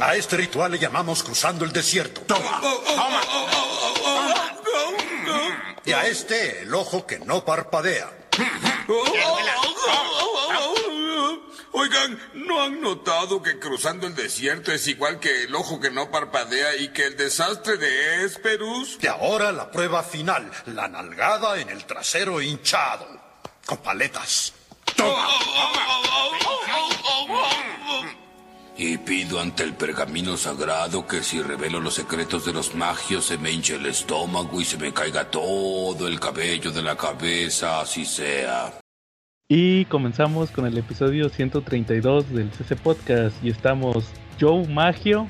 A este ritual le llamamos cruzando el desierto. Toma, toma. Y a este el ojo que no parpadea. Oigan, ¿no han notado que cruzando el desierto es igual que el ojo que no parpadea y que el desastre de Esperus? Y ahora la prueba final, la nalgada en el trasero hinchado, con paletas. Y pido ante el pergamino sagrado que si revelo los secretos de los magios se me hinche el estómago y se me caiga todo el cabello de la cabeza, así sea. Y comenzamos con el episodio 132 del CC Podcast y estamos Joe Magio,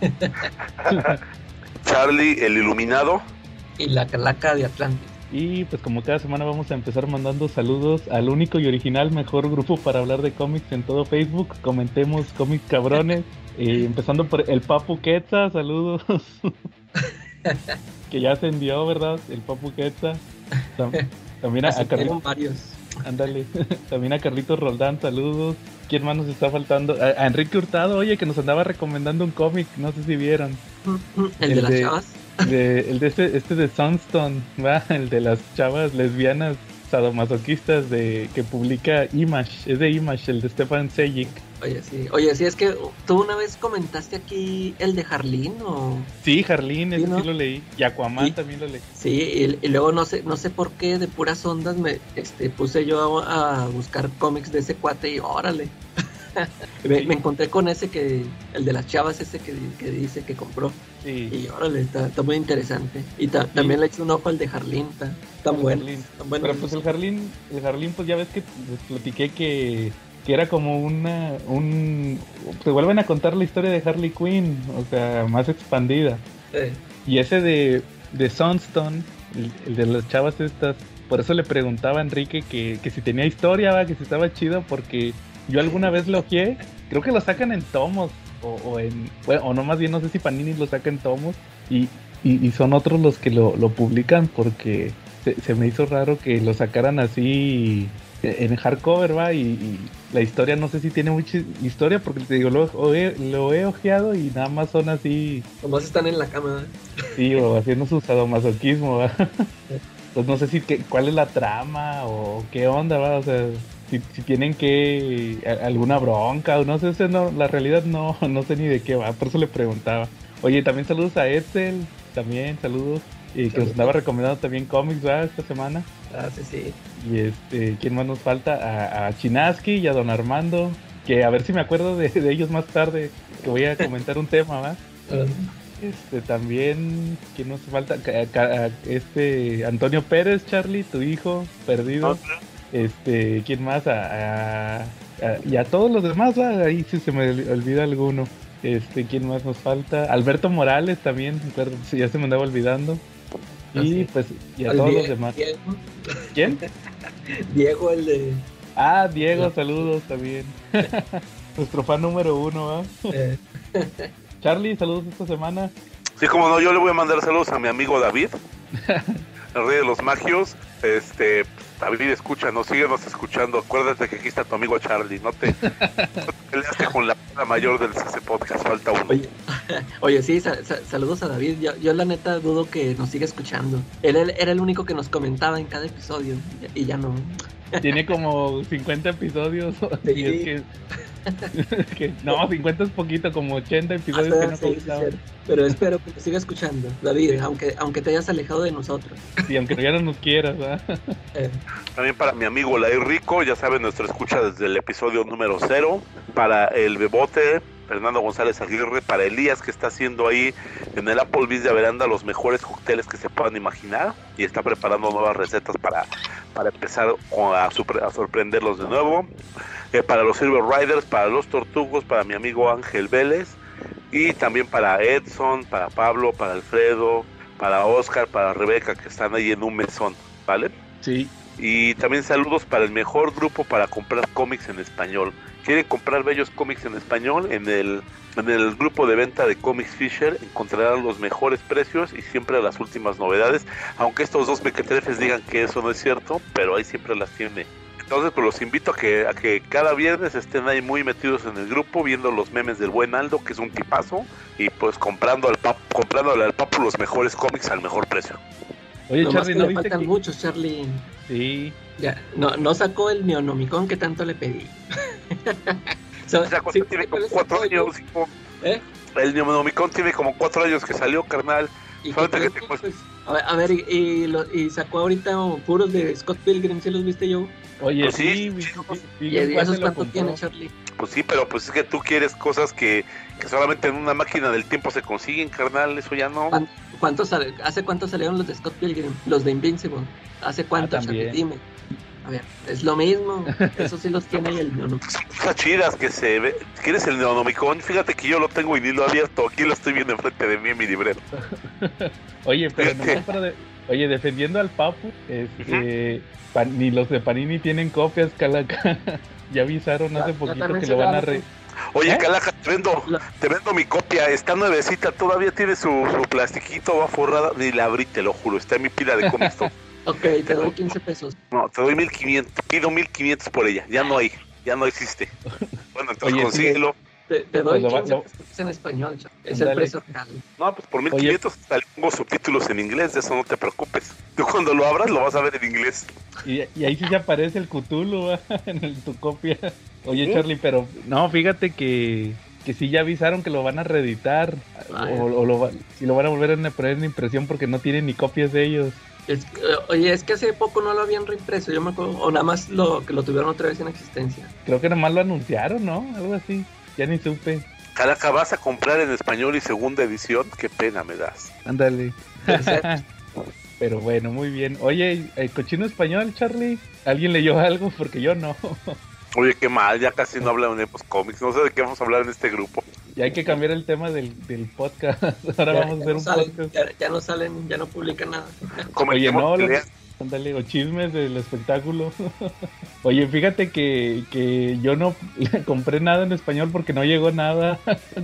Charlie el Iluminado. Y la calaca de Atlantis. Y pues como cada semana vamos a empezar mandando saludos al único y original mejor grupo para hablar de cómics en todo Facebook. Comentemos cómics cabrones. Eh, empezando por el Papu Quetza, saludos. que ya ascendió, ¿verdad? El Papu Quetza. Tam- También a, a Carlitos. fueron varios. Ándale. También a Carlitos Roldán, saludos. ¿Quién más nos está faltando? A, a Enrique Hurtado, oye, que nos andaba recomendando un cómic, no sé si vieron. El, El de las de- chavas. De, el de este, este de Sunstone, ¿va? El de las chavas lesbianas sadomasoquistas de que publica Image, es de Image, el de Stefan Sejic. Oye, sí. Oye, sí, es que tú una vez comentaste aquí el de Harleen o... Sí, Harleen, ese Sí, ¿no? sí lo leí. Y Aquaman Sí. también lo leí. Sí, y, y luego no sé no sé por qué de puras ondas me este, puse yo a, a buscar cómics de ese cuate y órale. me, Sí. me encontré con ese que, el de las chavas ese que, que dice que compró. Sí. Y órale, está, está muy interesante. Y ta- también le eché un ojo al de Harleen, está, El bueno. Pero pues el Harleen, el Harleen, pues ya ves que les platiqué que, que era como una, un, se vuelven a contar la historia de Harley Quinn, o sea, más expandida. Eh, Y ese de, de Sunstone, el, el de las chavas estas, por eso le preguntaba a Enrique que, que si tenía historia, ¿va? que si estaba chido, porque yo alguna vez lo ojeé, creo que lo sacan en tomos, o, o en, bueno, o no más bien no sé si Panini lo saca en tomos, y, y, y son otros los que lo, lo publican, porque se, se me hizo raro que lo sacaran así en hardcover, va, y, y la historia no sé si tiene mucha historia, porque te digo, lo, he, lo he ojeado y nada más son así nomás están en la cama. Sí, o haciendo su sadomasoquismo, ¿va? Pues no sé si que, cuál es la trama o qué onda, ¿va? O sea, si, si tienen que a- alguna bronca o no sé, ese no, la realidad no, no sé ni de qué va, por eso le preguntaba. Oye, también saludos a Edsel, también saludos, y que nos andaba recomendando también cómics, ¿va? Esta semana. Ah, sí, sí. Y este, ¿quién más nos falta? A, a Chinaski y a Don Armando, que a ver si me acuerdo de, de ellos más tarde, que voy a comentar un tema, ¿va? Ah, Este también, ¿quién nos falta? Ca- ca- Este Antonio Pérez, Charlie, tu hijo, perdido. Este, ¿quién más? A, a- a- y a todos los demás, ¿va? ahí sí se me ol- olvida alguno. Este, ¿quién más nos falta? Alberto Morales también, recuerdo, sí, ya se me andaba olvidando. Y Así. pues, y a Al todos Die- los demás. Diego, ¿Quién? Diego, el de... Ah, Diego, saludos también. Nuestro fan número uno, ¿va? eh, Charlie, saludos esta semana. Sí, como no, yo le voy a mandar saludos a mi amigo David, el rey de los magios. Este, David, escúchanos, síguenos escuchando. Acuérdate que aquí está tu amigo Charlie. No te, no te peleaste con la la mayor del CC Podcast, falta uno. Oye, oye, sí, sa- sa- saludos a David. Yo, yo la neta dudo que nos siga escuchando. Él, él era el único que nos comentaba en cada episodio y ya no. Tiene como 50 episodios. Y es que- no, 50 es poquito, como 80 episodios que Ah, no sí, sí. Pero espero que nos siga escuchando, David, aunque, aunque te hayas alejado de nosotros. Y aunque ya no nos quieras. Eh, También para mi amigo Lair Rico, ya saben, nuestra escucha desde el episodio número cero. Para el Bebote, Fernando González Aguirre. Para Elías, que está haciendo ahí en el Applebee's de Veranda los mejores cócteles que se puedan imaginar. Y está preparando nuevas recetas para, para empezar a sorprenderlos de nuevo. Eh, para los Silver Riders, para los Tortugos, para mi amigo Ángel Vélez. Y también para Edson, para Pablo, para Alfredo, para Oscar, para Rebeca, que están ahí en un mesón. ¿Vale? Sí. Y también saludos para el mejor grupo para comprar cómics en español. ¿Quieren comprar bellos cómics en español? En el, en el grupo de venta de Comics Fisher encontrarán los mejores precios y siempre las últimas novedades. Aunque estos dos mequetrefes digan que eso no es cierto, pero ahí siempre las tiene Entonces, pues los invito a que, a que cada viernes estén ahí muy metidos en el grupo, viendo los memes del buen Aldo, que es un tipazo, y pues comprando al al papu los mejores cómics al mejor precio. Oye, Nomás Charlie, que ¿no le viste faltan que- muchos, Charlie. Sí. Ya, no, no sacó el Neonomicon que tanto le pedí. So- cosa sí, tiene como ¿cuál es el cuatro años. hijo. ¿Eh? El Neonomicon tiene como cuatro años que salió, carnal. ¿Y Falta qué que te crees? Pues, a ver, a ver, y, y lo- y sacó ahorita puros de Scott Pilgrim, ¿sí los viste yo? Oye, Pues sí, sí, ¿Y esos cuánto tiene, Charlie? Pues sí, pero pues es que tú quieres cosas que, que solamente en una máquina del tiempo se consiguen, carnal. Eso ya no. ¿Cuán- ¿Cuántos, sal- ¿Hace cuánto salieron los de Scott Pilgrim? Los de Invincible. ¿Hace cuánto, Ah, también. Dime. A ver, es lo mismo. Eso sí los tiene el cosas chidas que se ve. ¿Quieres el Neonomicon? Fíjate que yo lo tengo y ni lo he abierto. Aquí lo estoy viendo enfrente de mí en mi librero. Oye, pero nomás para de- Oye, defendiendo al Papu, este, Pan- ni los de Panini tienen copias, Calaca. ya avisaron hace poquito que lo van a re... Oye, ¿Eh? Calaja, te vendo, te vendo mi copia. Está nuevecita, todavía tiene su, su plastiquito, va forrada. Ni la abrí, te lo juro. Está en mi pila de cómics. Ok, te doy 15 pesos. No, te doy 1500. Pido 1500 por ella. Ya no hay. Ya no existe. Bueno, entonces Oye, sí, consíguelo. Te, te doy Pues lo va- 15 lo- pesos en español. Es el precio real. No, pues por 1500 hasta le pongo subtítulos en inglés. De eso no te preocupes. Tú cuando lo abras lo vas a ver en inglés. Y, y ahí sí se aparece el Cthulhu en el- tu copia. Oye, ¿Sí? Charlie, pero no, fíjate que, que sí ya avisaron que lo van a reeditar. O, o lo, va- si lo van a volver a poner en impresión porque no tienen ni copias de ellos. Es- eh, oye, es que hace poco no lo habían reimpreso, yo me acuerdo, o nada más lo que lo tuvieron otra vez en existencia. Creo que nomás lo anunciaron, ¿no? Algo así. Ya ni supe. Calaca, vas a comprar en español y segunda edición. Qué pena me das. Ándale. Pero bueno, muy bien. Oye, el cochino español, Charlie. ¿Alguien leyó algo? Porque yo no. Oye, qué mal, ya casi no hablan de los cómics. No sé de qué vamos a hablar en este grupo. Y hay que cambiar el tema del, del podcast. Ahora Ya, vamos a hacer no un salen, podcast. ya, ya no salen, ya no publican nada. Comentemos no. Ándale, o chismes del espectáculo. Oye, fíjate que, que yo no compré nada en español porque no llegó nada.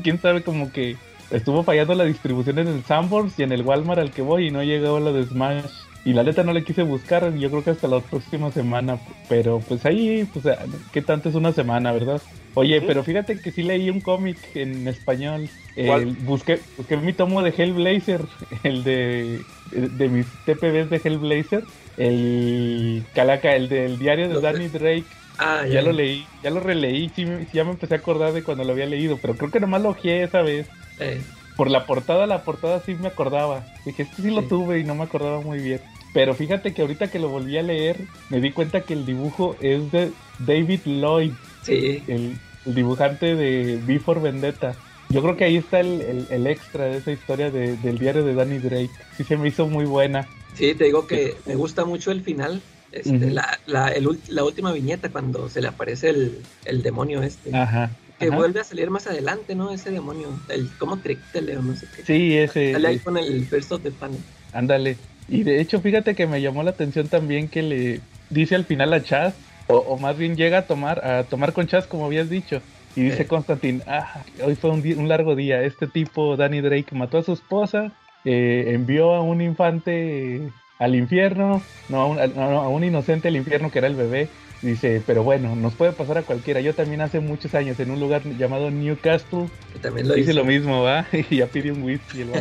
Quién sabe, como que estuvo fallando la distribución en el Sanborns y en el Walmart al que voy y no llegó la de Smash. Y la neta no le quise buscar, yo creo que hasta la próxima semana. Pero pues ahí, pues, ¿qué tanto es una semana, verdad? Oye, pero fíjate que sí leí un cómic en español. El- busqué, busqué mi tomo de Hellblazer, el de, de mis TPBs de Hellblazer, el Calaca, el del diario de. Danny Drake. Ah, Ya lo leí, ya lo releí, sí, sí, ya me empecé a acordar de cuando lo había leído, pero creo que nomás lo ojeé esa vez. Eh, Por la portada, la portada sí me acordaba. Dije, este sí lo Sí. tuve y no me acordaba muy bien. Pero fíjate que ahorita que lo volví a leer, me di cuenta que el dibujo es de David Lloyd, sí, el, el dibujante de Before Vendetta. Yo creo que ahí está el, el- el extra de esa historia de- del diario de Danny Drake. Sí se me hizo muy buena. sí, te digo que me gusta mucho el final. Este, Ujú. la, la, el ul- la última viñeta cuando se le aparece el, el demonio este. Ajá. Que ajá. vuelve a salir más adelante, ¿no? Ese demonio. El, como Trictele o no sé qué. Sí, ese. Sale ahí con el of the Panic. Ándale. Y de hecho, fíjate que me llamó la atención también que le dice al final a Chaz, o, o más bien llega a tomar, a tomar con Chaz, como habías dicho. Y dice Sí. Constantin, ah, hoy fue un, un largo día. Este tipo, Danny Drake, mató a su esposa, eh, envió a un infante eh, al infierno, no a, un, a- no, a un inocente al infierno que era el bebé. Dice, pero bueno, nos puede pasar a cualquiera. Yo también hace muchos años en un lugar llamado Newcastle Que también lo dice hizo. lo mismo, ¿va? Y ya pidió un whisky el.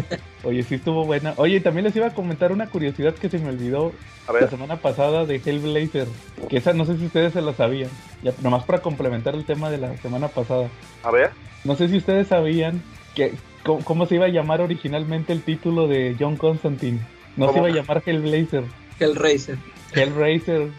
Oye, sí estuvo buena. Oye, también les iba a comentar una curiosidad que se me olvidó A la semana pasada de Hellblazer. Que esa no sé si ustedes se la sabían. Ya, nomás para complementar el tema de la semana pasada. a ver. No sé si ustedes sabían que cómo, cómo se iba a llamar originalmente el título de John Constantine. No se iba a llamar Hellblazer, Hellraiser. Hellraiser.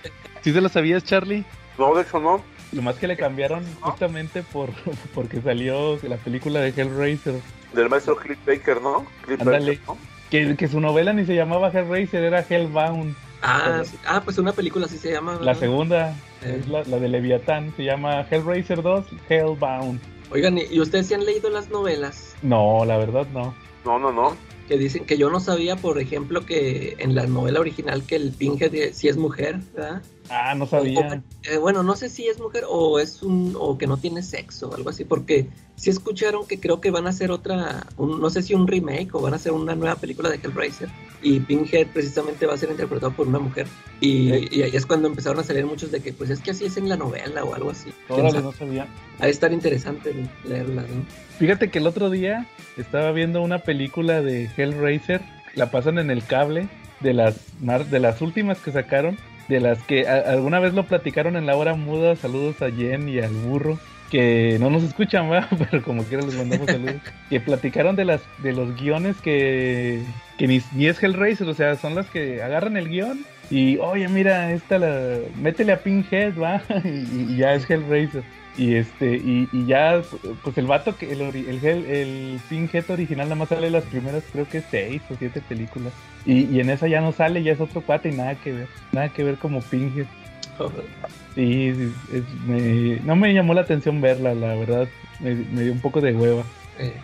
¿Sí se lo sabías, Charlie? No, de hecho no. Lo más que le cambiaron justamente por porque salió la película de Hellraiser. Del maestro Cliff Baker, ¿no? Cliff Ándale. Baker, ¿no? Que, que su novela ni se llamaba Hellraiser, era Hellbound. Ah, sí. ah, pues una película así se llama. La segunda Eh. es la, la de Leviatán, se llama Hellraiser 2, Hellbound. Oigan, ¿y ustedes sí han leído las novelas? No, la verdad no. No, no, no. Que dicen que yo no sabía, por ejemplo, que en la novela original que el Pinhead sí es mujer, ¿verdad? Ah, no sabía. Eh, bueno, no sé si es mujer o es un o que no tiene sexo, algo así, porque sí escucharon que creo que van a hacer otra, un- no sé si un remake o van a hacer una nueva película de Hellraiser y Pinhead precisamente va a ser interpretado por una mujer y, Eh. y ahí es cuando empezaron a salir muchos de que pues es que así es en la novela o algo así. ¿Quién Órale, no sabía. Ha de estar interesante leerla, ¿no? Fíjate que el otro día estaba viendo una película de Hellraiser, la pasan en el cable, de las, de las últimas que sacaron, de las que alguna vez lo platicaron en la hora muda, saludos a Jen y al burro, que no nos escuchan, va, pero como quiera les mandamos saludos, que platicaron de las de los guiones que, que ni, ni es Hellraiser, o sea, son las que agarran el guion y, oye, mira, esta la, métele a Pinhead, va, y, y ya es Hellraiser. Y este, y, y ya, pues el vato que el, el, Hell- el Pinhead original nada más sale las primeras, creo que seis o siete películas. Y, y en esa ya no sale, ya es otro cuate y nada que ver, nada que ver como Pinhead. Sí, sí, es- me- no me llamó la atención verla, la verdad, me, me dio un poco de hueva.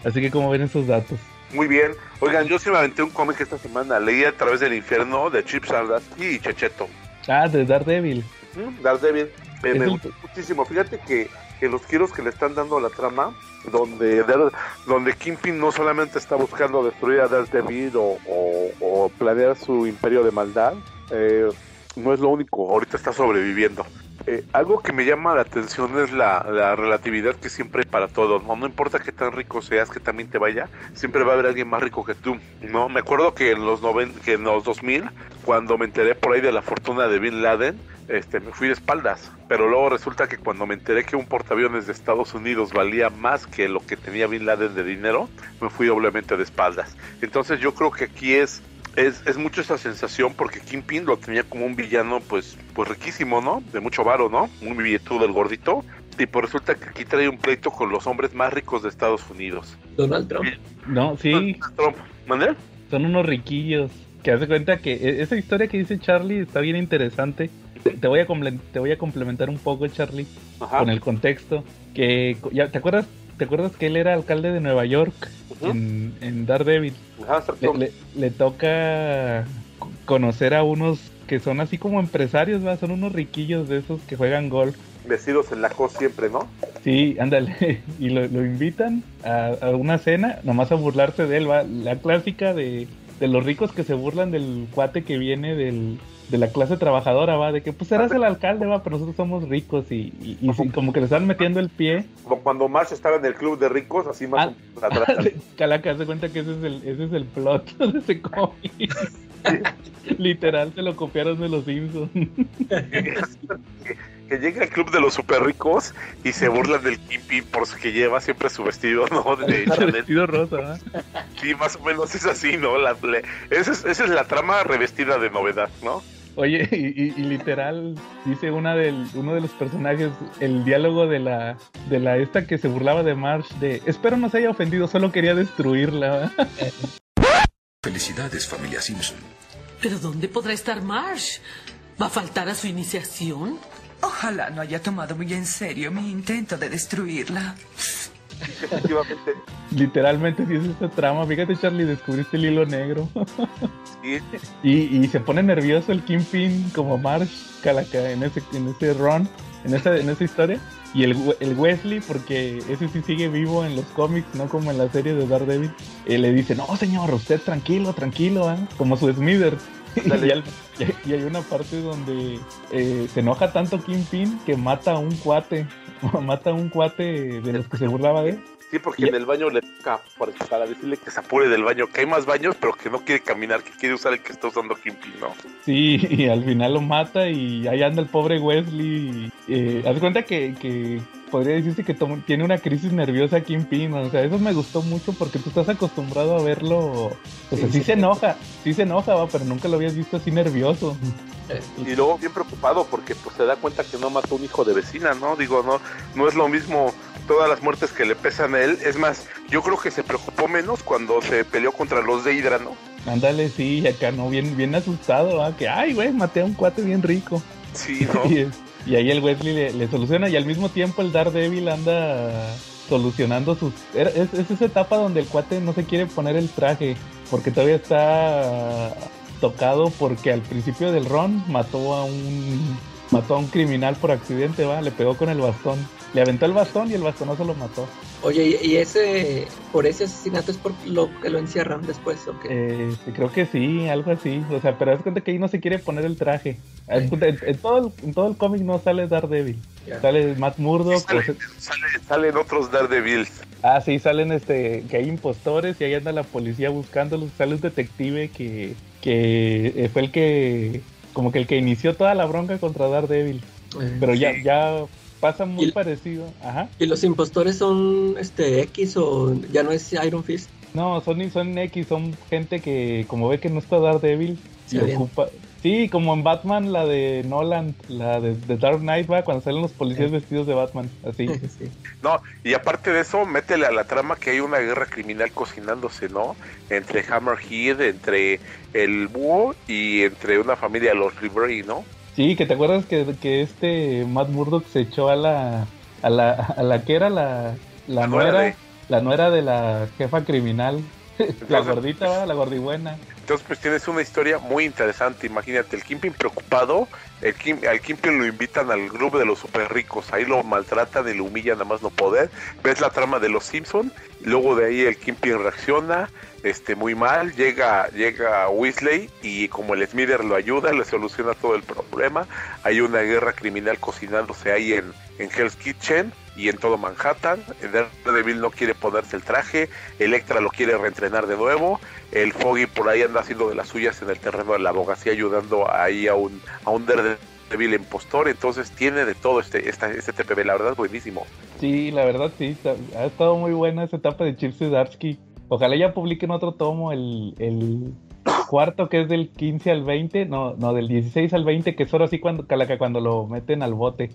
Así que como ven esos datos. Muy bien. Oigan, yo sí me aventé un cómic esta semana. Leí a través del infierno de Chip Zdarsky y Checheto. Ah, de Daredevil. Mm, Daredevil. Me, Es me el- gustó muchísimo. Fíjate que, que los giros que le están dando a la trama, donde, donde Kingpin no solamente está buscando destruir a Daredevil o, o, planear su imperio de maldad, eh, no es lo único. Ahorita está sobreviviendo. Eh, algo que me llama la atención es la, la relatividad que siempre hay para todos, ¿no? No importa qué tan rico seas, que también te vaya, siempre va a haber alguien más rico que tú, ¿no? Me acuerdo que en los, noven, que en los 2000, cuando me enteré por ahí de la fortuna de Bin Laden, este, me fui de espaldas, pero luego resulta que cuando me enteré que un portaaviones de Estados Unidos valía más que lo que tenía Bin Laden de dinero, me fui doblemente de espaldas. Entonces yo creo que aquí es es, es mucho esa sensación porque Kingpin lo tenía como un villano pues pues riquísimo, ¿no? De mucho varo, ¿no? Un billetudo el gordito. Y pues resulta que aquí trae un pleito con los hombres más ricos de Estados Unidos. Donald Trump. No, sí, Trump, ¿mandé? son unos riquillos. Que hace cuenta que e- esa historia que dice Charlie está bien interesante. Te, te voy a te voy a complementar un poco, Charlie, Ajá. con el contexto. Que ya te acuerdas, te acuerdas que él era alcalde de Nueva York en, en Daredevil. Ajá, Le, Trump. le- le toca co- conocer a unos que son así como empresarios, ¿va? son unos riquillos de esos que juegan golf. Vestidos en la cos siempre, ¿no? Sí, ándale, y lo, lo invitan a, a una cena, nomás a burlarse de él, va, la clásica de, de los ricos que se burlan del cuate que viene del, de la clase trabajadora, va, de que pues eras el alcalde, va, pero nosotros somos ricos y, y, y sí, como que le están metiendo el pie, Como cuando Marsh estaba en el club de ricos, así más Ah. atrás. Calaca, se cuenta que ese es el, ese es el plot de ese cómic. Literal, se lo copiaron de los Simpsons. Que, llega al club de los super ricos y se burlan del Kingpin por su que lleva siempre su vestido, ¿no? De Chanel. Vestido rosa, ¿va? Sí, más o menos es así, ¿no? La, le- esa, es, esa es la trama revestida de novedad, ¿no? Oye, y, y- y literal dice una del, uno de los personajes el diálogo de la de la esta que se burlaba de Marsh de espero no se haya ofendido, solo quería destruirla. Felicidades, familia Simpson. ¿Pero dónde podrá estar Marsh? ¿Va a faltar a su iniciación? Ojalá no haya tomado muy en serio mi intento de destruirla. Efectivamente, Literalmente sí es esta trama. Fíjate Charlie, descubriste el hilo negro. sí. y, y se pone nervioso el Kingpin como Marsh Calaca en ese, en ese run, en esa, en esa historia. Y el, el Wesley, porque ese sí sigue vivo en los cómics, no como en la serie de Daredevil, eh, le dice, no señor, usted tranquilo, tranquilo, ¿ah?", como su Smithers. Dale. y, al- y- hay una parte donde eh, se enoja tanto Kingpin que mata a un cuate, mata a un cuate de los que se burlaba de él. Sí, porque en el baño le toca para, para decirle que se apure del baño, que hay más baños, pero que no quiere caminar, que quiere usar el que está usando Kingpin, ¿no? Sí, y al final lo mata y ahí anda el pobre Wesley. Eh, haz cuenta que, que podría decirse que tiene una crisis nerviosa Kingpin. O sea, eso me gustó mucho porque tú estás acostumbrado a verlo. O sea, sí, Sí, sí. se enoja, sí se enoja, va, pero nunca lo habías visto así nervioso. Y luego bien preocupado porque pues se da cuenta que no mató un hijo de vecina, ¿no? Digo, no, no es lo mismo todas las muertes que le pesan a él. Es más, yo creo que se preocupó menos cuando se peleó contra los de Hydra, ¿no? Ándale, sí, acá no, bien, bien asustado, ¿va? que ay, güey, maté a un cuate bien rico. Sí, ¿no? Y, ahí el Wesley le, le soluciona y al mismo tiempo el Daredevil anda solucionando sus... Es, es esa etapa donde el cuate no se quiere poner el traje porque todavía está tocado porque al principio del run mató a un mató a un criminal por accidente, va, le pegó con el bastón. Le aventó el bastón y el bastonazo lo mató. Oye, ¿y ese, por ese asesinato es por lo que lo encierran después o qué? Eh, creo que sí, algo así. O sea, pero es cuenta que ahí no se quiere poner el traje. En, en todo el, en todo el cómic no sale Daredevil. Ya. Sale Matt Murdock. Sale- salen otros Daredevils. ah, sí, salen este, que hay impostores y ahí anda la policía buscándolos. Sale un detective que, que eh, fue el que, como que el que inició toda la bronca contra Daredevil. Pero ya, ya pasa muy Y- parecido. Ajá. ¿Y los impostores son este X o ya no es Iron Fist? No, son, son X, son gente que como ve que no está Daredevil, Sí, bien. ocupa... Sí, como en Batman, la de Nolan, la de, de Dark Knight, va, cuando salen los policías vestidos de Batman, así. Sí. No, y aparte de eso, métele a la trama que hay una guerra criminal cocinándose, ¿no? Entre Hammerhead, entre el búho y entre una familia de los Ribery, ¿no? Sí, que te acuerdas que, que este Matt Murdock se echó a la, a la, a la que era la, la, La nuera de- la nuera de la jefa criminal, la gordita, la gordibuena. Entonces, pues tienes una historia muy interesante. Imagínate, el Kimpin preocupado, el Kim, al Kimpin lo invitan al grupo de los super ricos, ahí lo maltratan y lo humillan a más no poder. Ves la trama de los Simpson, luego de ahí el Kimpin reacciona, este, muy mal, llega, llega Weasley y como el Smither lo ayuda, le soluciona todo el problema. Hay una guerra criminal cocinándose ahí en, en Hell's Kitchen y en todo Manhattan. Daredevil no quiere ponerse el traje, Electra lo quiere reentrenar de nuevo, el Foggy por ahí anda haciendo de las suyas en el terreno de la abogacía ayudando ahí a un, a un Daredevil impostor, entonces tiene de todo este, esta, este TPB, la verdad es buenísimo. Sí, la verdad sí, está- ha estado muy buena esa etapa de Chip Zdarsky. Ojalá ya publiquen otro tomo, el, el cuarto que es del 15 al 20, no, no, del 16 al 20, que es ahora sí cuando, Calaca, cuando lo meten al bote.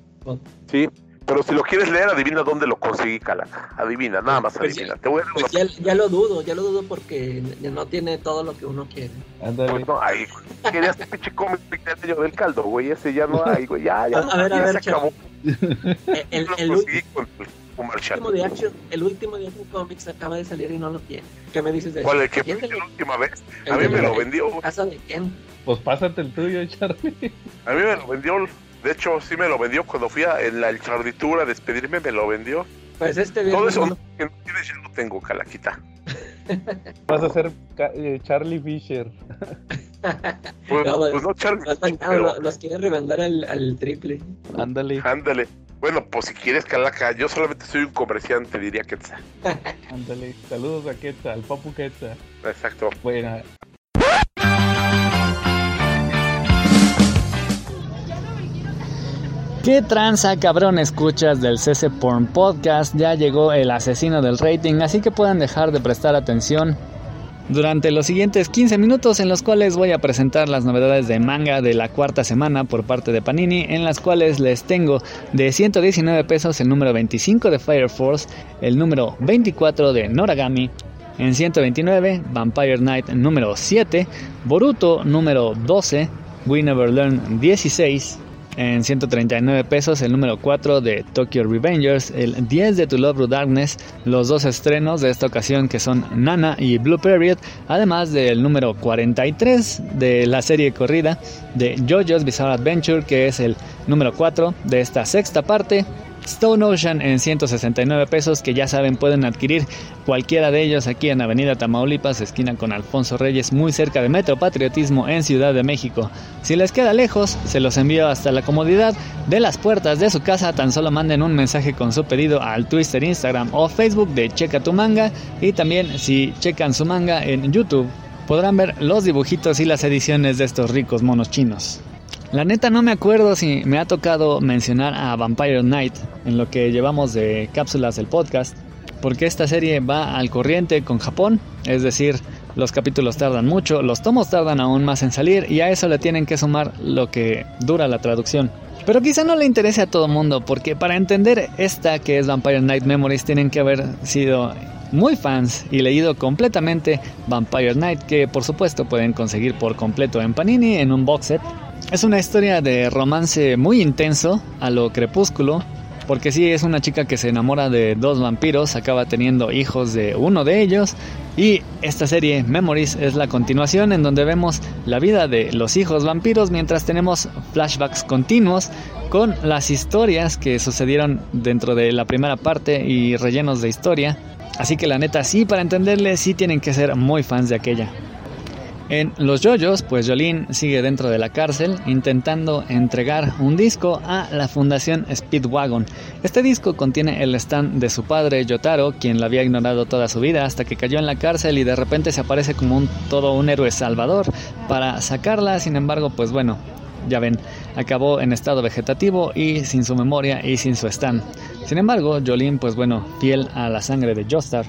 Sí, pero si lo quieres leer, adivina dónde lo conseguí, Calaca. Adivina, nada más Pues adivina. ya- Te voy a dar Pues una- ya, ya lo dudo, ya lo dudo porque no tiene todo lo que uno quiere. Ándale. Pues no, ahí, querías un pinche cómic del caldo, güey, ese ya no hay, güey, ya, ya, A- ver, a ver, se acabó. Eh, El, Yo lo el conseguí con el comercial. último de Action, el último de Action Comics acaba de salir y no lo tiene. ¿Qué me dices de ¿Cuál eso? el que ¿Quién la- última vez? A mí me lo vendió, casa de Ken? Pues pásate el tuyo, Charlie. a mí me lo vendió, de hecho sí me lo vendió cuando fui a, en la charditura a despedirme, me lo vendió. Pues este Todo viernes eso no- que no tienes ya lo tengo, Calaquita. Vas a ser ca- eh, Charlie Fisher. Pues No, pues no, Charlie, los, no, pero lo- los quiere remandar al, al triple. Ándale, ándale. Bueno, pues si quieres, Calaca, yo solamente soy un comerciante, diría que ándale. Saludos a Quetzal, al Papu Quetzal. Exacto. Buena. ¿Qué tranza, cabrón? Escuchas del CC Porn Podcast. Ya llegó el asesino del rating, así que puedan dejar de prestar atención durante los siguientes 15 minutos en los cuales voy a presentar las novedades de manga de la cuarta semana por parte de Panini, en las cuales les tengo de 119 pesos el número 25 de Fire Force, el número 24 de Noragami, en 129 Vampire Knight número 7, Boruto número 12, We Never Learn 16, en 139 pesos el número 4 de Tokyo Revengers, el 10 de To Love Darkness, los dos estrenos de esta ocasión que son Nana y Blue Period, además del número 43 de la serie corrida de JoJo's Bizarre Adventure, que es el número 4 de esta sexta parte. Stone Ocean en 169 pesos que ya saben pueden adquirir cualquiera de ellos aquí en Avenida Tamaulipas, esquina con Alfonso Reyes, muy cerca de Metro Patriotismo en Ciudad de México. Si les queda lejos, se los envío hasta la comodidad de las puertas de su casa, tan solo manden un mensaje con su pedido al Twitter, Instagram o Facebook de Checa tu manga y también si checan su manga en YouTube podrán ver los dibujitos y las ediciones de estos ricos monos chinos. La neta no me acuerdo si me ha tocado mencionar a Vampire Knight en lo que llevamos de cápsulas del podcast, porque esta serie va al corriente con Japón, es decir, los capítulos tardan mucho, los tomos tardan aún más en salir y a eso le tienen que sumar lo que dura la traducción. Pero quizá no le interese a todo mundo, porque para entender esta que es Vampire Knight Memories tienen que haber sido muy fans y leído completamente Vampire Knight, que por supuesto pueden conseguir por completo en Panini en un box set. Es una historia de romance muy intenso, a lo crepúsculo, porque sí es una chica que se enamora de dos vampiros, acaba teniendo hijos de uno de ellos y esta serie Memories es la continuación en donde vemos la vida de los hijos vampiros mientras tenemos flashbacks continuos con las historias que sucedieron dentro de la primera parte y rellenos de historia. Así que la neta sí, para entenderle sí tienen que ser muy fans de aquella. En Los Yoyos, pues Jolene sigue dentro de la cárcel intentando entregar un disco a la Fundación Speedwagon. Este disco contiene el stand de su padre Yotaro, quien la había ignorado toda su vida hasta que cayó en la cárcel y de repente se aparece como todo un héroe salvador para sacarla. Sin embargo, pues bueno, ya ven, acabó en estado vegetativo y sin su memoria y sin su stand. Sin embargo, Jolene, pues bueno, fiel a la sangre de Jostar,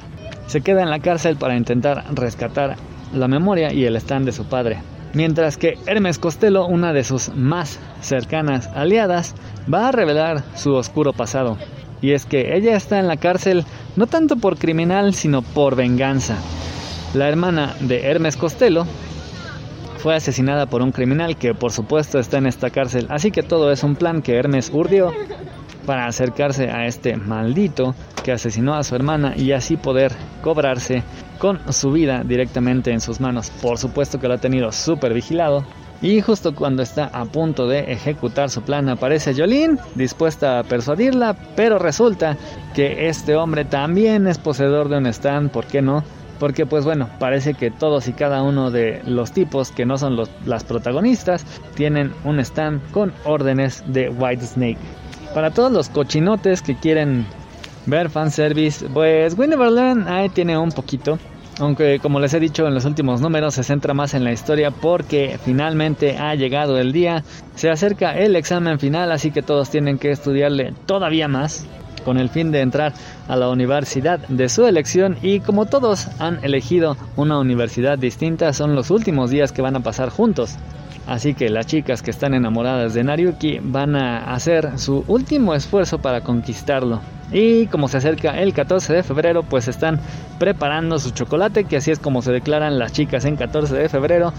se queda en la cárcel para intentar rescatar la memoria y el stand de su padre. Mientras que Hermes Costello, una de sus más cercanas aliadas, va a revelar su oscuro pasado. Y es que ella está en la cárcel no tanto por criminal, sino por venganza. La hermana de Hermes Costello fue asesinada por un criminal que por supuesto está en esta cárcel, así que todo es un plan que Hermes urdió para acercarse a este maldito que asesinó a su hermana y así poder cobrarse con su vida directamente en sus manos. Por supuesto que lo ha tenido súper vigilado. Y justo cuando está a punto de ejecutar su plan aparece Jolene, dispuesta a persuadirla, pero resulta que este hombre también es poseedor de un stand, ¿por qué no? Porque pues bueno, parece que todos y cada uno de los tipos que no son los, las protagonistas tienen un stand con órdenes de White Snake. Para todos los cochinotes que quieren ver fanservice, pues Winneverland ahí tiene un poquito. Aunque como les he dicho en los últimos números se centra más en la historia porque finalmente ha llegado el día, se acerca el examen final así que todos tienen que estudiarle todavía más con el fin de entrar a la universidad de su elección y como todos han elegido una universidad distinta son los últimos días que van a pasar juntos. Así que las chicas que están enamoradas de Nariuki van a hacer su último esfuerzo para conquistarlo. Y como se acerca el 14 de febrero, pues están preparando su chocolate, que así es como se declaran las chicas en 14 de febrero.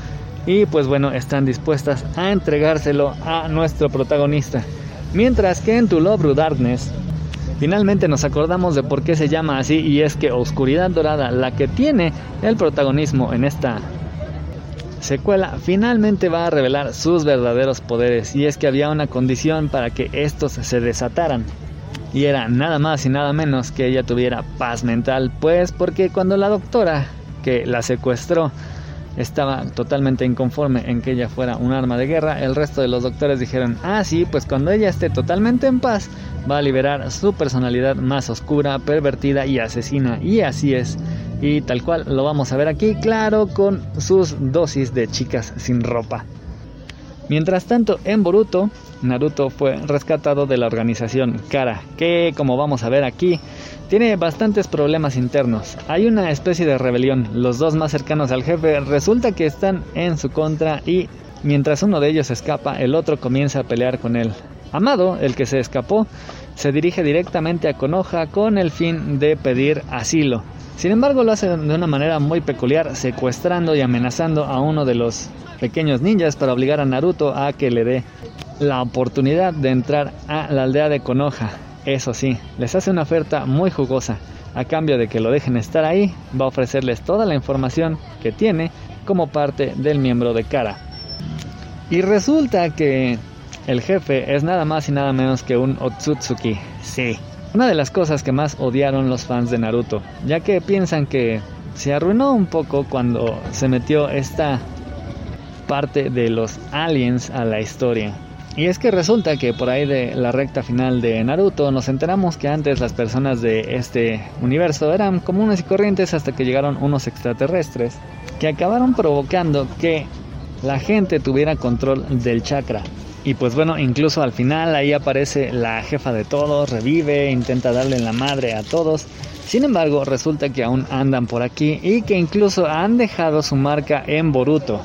Y pues bueno, están dispuestas a entregárselo a nuestro protagonista. Mientras que en To Love Darkness, finalmente nos acordamos de por qué se llama así y es que Oscuridad Dorada, la que tiene el protagonismo en esta secuela, finalmente va a revelar sus verdaderos poderes y es que había una condición para que estos se desataran. Y era nada más y nada menos que ella tuviera paz mental, pues porque cuando la doctora que la secuestró estaba totalmente inconforme en que ella fuera un arma de guerra, el resto de los doctores dijeron, ah sí, pues cuando ella esté totalmente en paz, va a liberar su personalidad más oscura, pervertida y asesina, y así es. Y tal cual lo vamos a ver aquí, claro, con sus dosis de chicas sin ropa. Mientras tanto, en Boruto, Naruto fue rescatado de la organización Kara, que como vamos a ver aquí, tiene bastantes problemas internos. Hay una especie de rebelión. Los dos más cercanos al jefe resulta que están en su contra y mientras uno de ellos escapa, el otro comienza a pelear con él. Amado, el que se escapó, se dirige directamente a Konoha con el fin de pedir asilo. Sin embargo, lo hace de una manera muy peculiar, secuestrando y amenazando a uno de los pequeños ninjas para obligar a Naruto a que le dé la oportunidad de entrar a la aldea de Konoha. Eso sí, les hace una oferta muy jugosa. A cambio de que lo dejen estar ahí, va a ofrecerles toda la información que tiene como parte del miembro de Kara. Y resulta que el jefe es nada más y nada menos que un Otsutsuki. Sí, una de las cosas que más odiaron los fans de Naruto, ya que piensan que se arruinó un poco cuando se metió esta parte de los aliens a la historia. Y es que resulta que por ahí de la recta final de Naruto nos enteramos que antes las personas de este universo eran comunes y corrientes hasta que llegaron unos extraterrestres que acabaron provocando que la gente tuviera control del chakra. Y pues bueno, incluso al final ahí aparece la jefa de todos, revive, intenta darle la madre a todos. Sin embargo, resulta que aún andan por aquí y que incluso han dejado su marca en Boruto.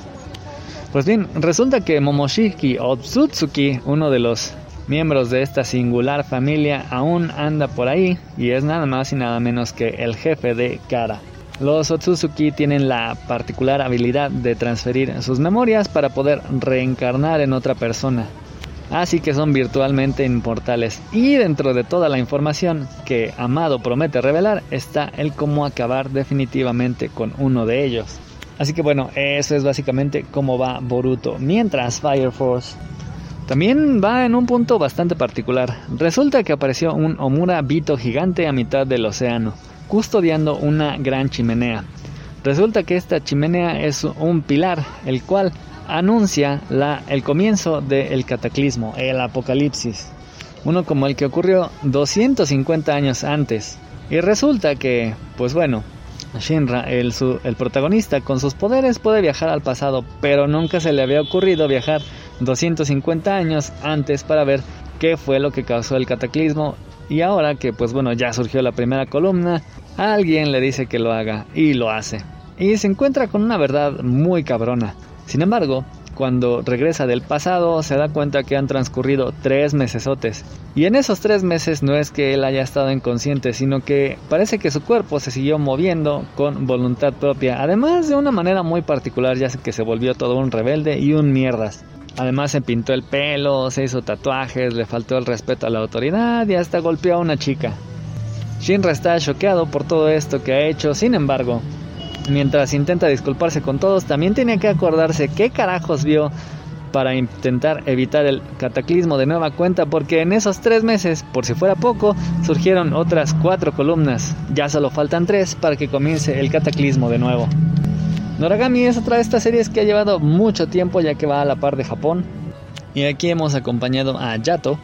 Pues bien, resulta que Momoshiki Otsutsuki, uno de los miembros de esta singular familia, aún anda por ahí y es nada más y nada menos que el jefe de Kara. Los Otsutsuki tienen la particular habilidad de transferir sus memorias para poder reencarnar en otra persona. así que son virtualmente inmortales. Y dentro de toda la información que Amado promete revelar está el cómo acabar definitivamente con uno de ellos. Así que bueno, eso es básicamente cómo va Boruto. Mientras Fire Force también va en un punto bastante particular. Resulta que apareció un Omura Bito gigante a mitad del océano, custodiando una gran chimenea. Resulta que esta chimenea es un pilar, el cual anuncia el comienzo del cataclismo, el apocalipsis, uno como el que ocurrió 250 años antes. Y resulta que, pues bueno, Shinra, el, el protagonista, con sus poderes puede viajar al pasado, pero nunca se le había ocurrido viajar 250 años antes para ver qué fue lo que causó el cataclismo. Y ahora que, pues bueno, ya surgió la primera columna, alguien le dice que lo haga y lo hace y se encuentra con una verdad muy cabrona. Sin embargo, cuando regresa del pasado se da cuenta que han transcurrido tres mesesotes. Y en esos tres meses no es que él haya estado inconsciente, sino que parece que su cuerpo se siguió moviendo con voluntad propia, además de una manera muy particular, ya que se volvió todo un rebelde y un mierdas. Además se pintó el pelo, se hizo tatuajes, le faltó el respeto a la autoridad y hasta golpeó a una chica. Shinra está choqueado por todo esto que ha hecho, sin embargo, Mientras intenta disculparse con todos, también tiene que acordarse qué carajos vio para intentar evitar el cataclismo de nueva cuenta, porque en esos tres meses, por si fuera poco, surgieron otras cuatro columnas. Ya solo faltan tres para que comience el cataclismo de nuevo. Noragami es otra de estas series que ha llevado mucho tiempo ya que va a la par de Japón. Y aquí hemos acompañado a Yato,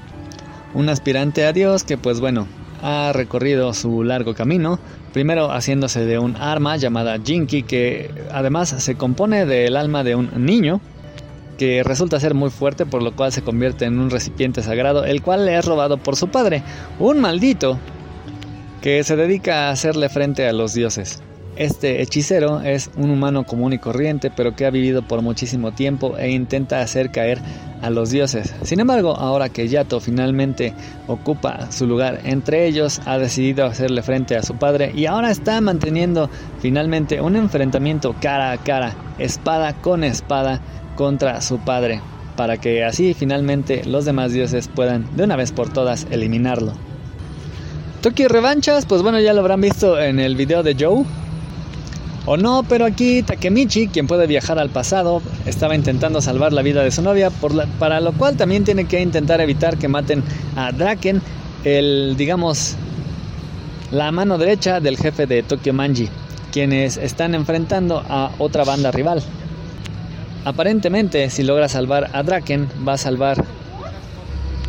un aspirante a Dios que pues bueno, ha recorrido su largo camino, primero haciéndose de un arma llamada Jinky que además se compone del alma de un niño que resulta ser muy fuerte por lo cual se convierte en un recipiente sagrado el cual le es robado por su padre, un maldito que se dedica a hacerle frente a los dioses. Este hechicero es un humano común y corriente, pero que ha vivido por muchísimo tiempo e intenta hacer caer a los dioses. Sin embargo, ahora que Yato finalmente ocupa su lugar entre ellos, ha decidido hacerle frente a su padre y ahora está manteniendo finalmente un enfrentamiento cara a cara, espada con espada contra su padre, para que así finalmente los demás dioses puedan de una vez por todas eliminarlo. Toki revanchas, pues bueno, ya lo habrán visto en el video de Joe, o no, pero aquí Takemichi, quien puede viajar al pasado, estaba intentando salvar la vida de su novia, para lo cual también tiene que intentar evitar que maten a Draken, el, digamos, la mano derecha del jefe de Tokyo Manji, quienes están enfrentando a otra banda rival. Aparentemente, si logra salvar a Draken, va a salvar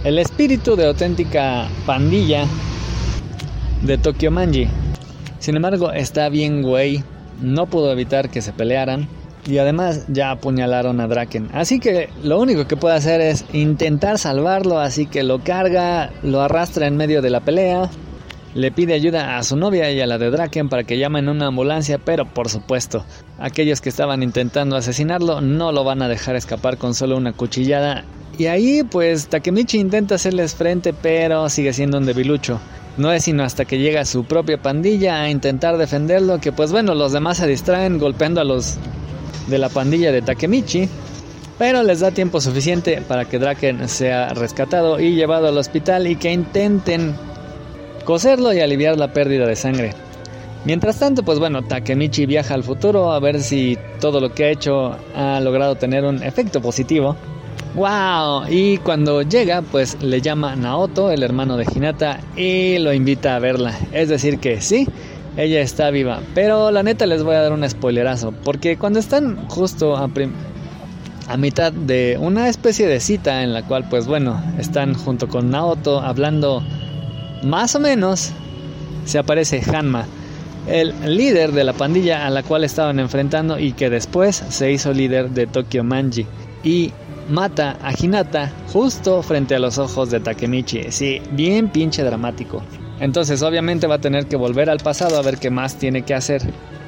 el espíritu de auténtica pandilla de Tokyo Manji. Sin embargo, está bien güey no pudo evitar que se pelearan y además ya apuñalaron a Draken. Así que lo único que puede hacer es intentar salvarlo, así que lo carga, lo arrastra en medio de la pelea, le pide ayuda a su novia y a la de Draken para que llamen una ambulancia, pero por supuesto, aquellos que estaban intentando asesinarlo no lo van a dejar escapar con solo una cuchillada. Y ahí pues Takemichi intenta hacerles frente, pero sigue siendo un debilucho. No es sino hasta que llega su propia pandilla a intentar defenderlo que pues bueno, los demás se distraen golpeando a los de la pandilla de Takemichi, pero les da tiempo suficiente para que Draken sea rescatado y llevado al hospital y que intenten coserlo y aliviar la pérdida de sangre. Mientras tanto, pues bueno, Takemichi viaja al futuro a ver si todo lo que ha hecho ha logrado tener un efecto positivo. ¡Wow! Y cuando llega, pues le llama Naoto, el hermano de Hinata, y lo invita a verla. Es decir, que sí, ella está viva. Pero la neta les voy a dar un spoilerazo, porque cuando están justo a, a mitad de una especie de cita en la cual, pues bueno, están junto con Naoto hablando más o menos, se aparece Hanma el líder de la pandilla a la cual estaban enfrentando y que después se hizo líder de Tokyo Manji. Y mata a Hinata justo frente a los ojos de Takemichi. Sí, bien pinche dramático. Entonces obviamente va a tener que volver al pasado a ver qué más tiene que hacer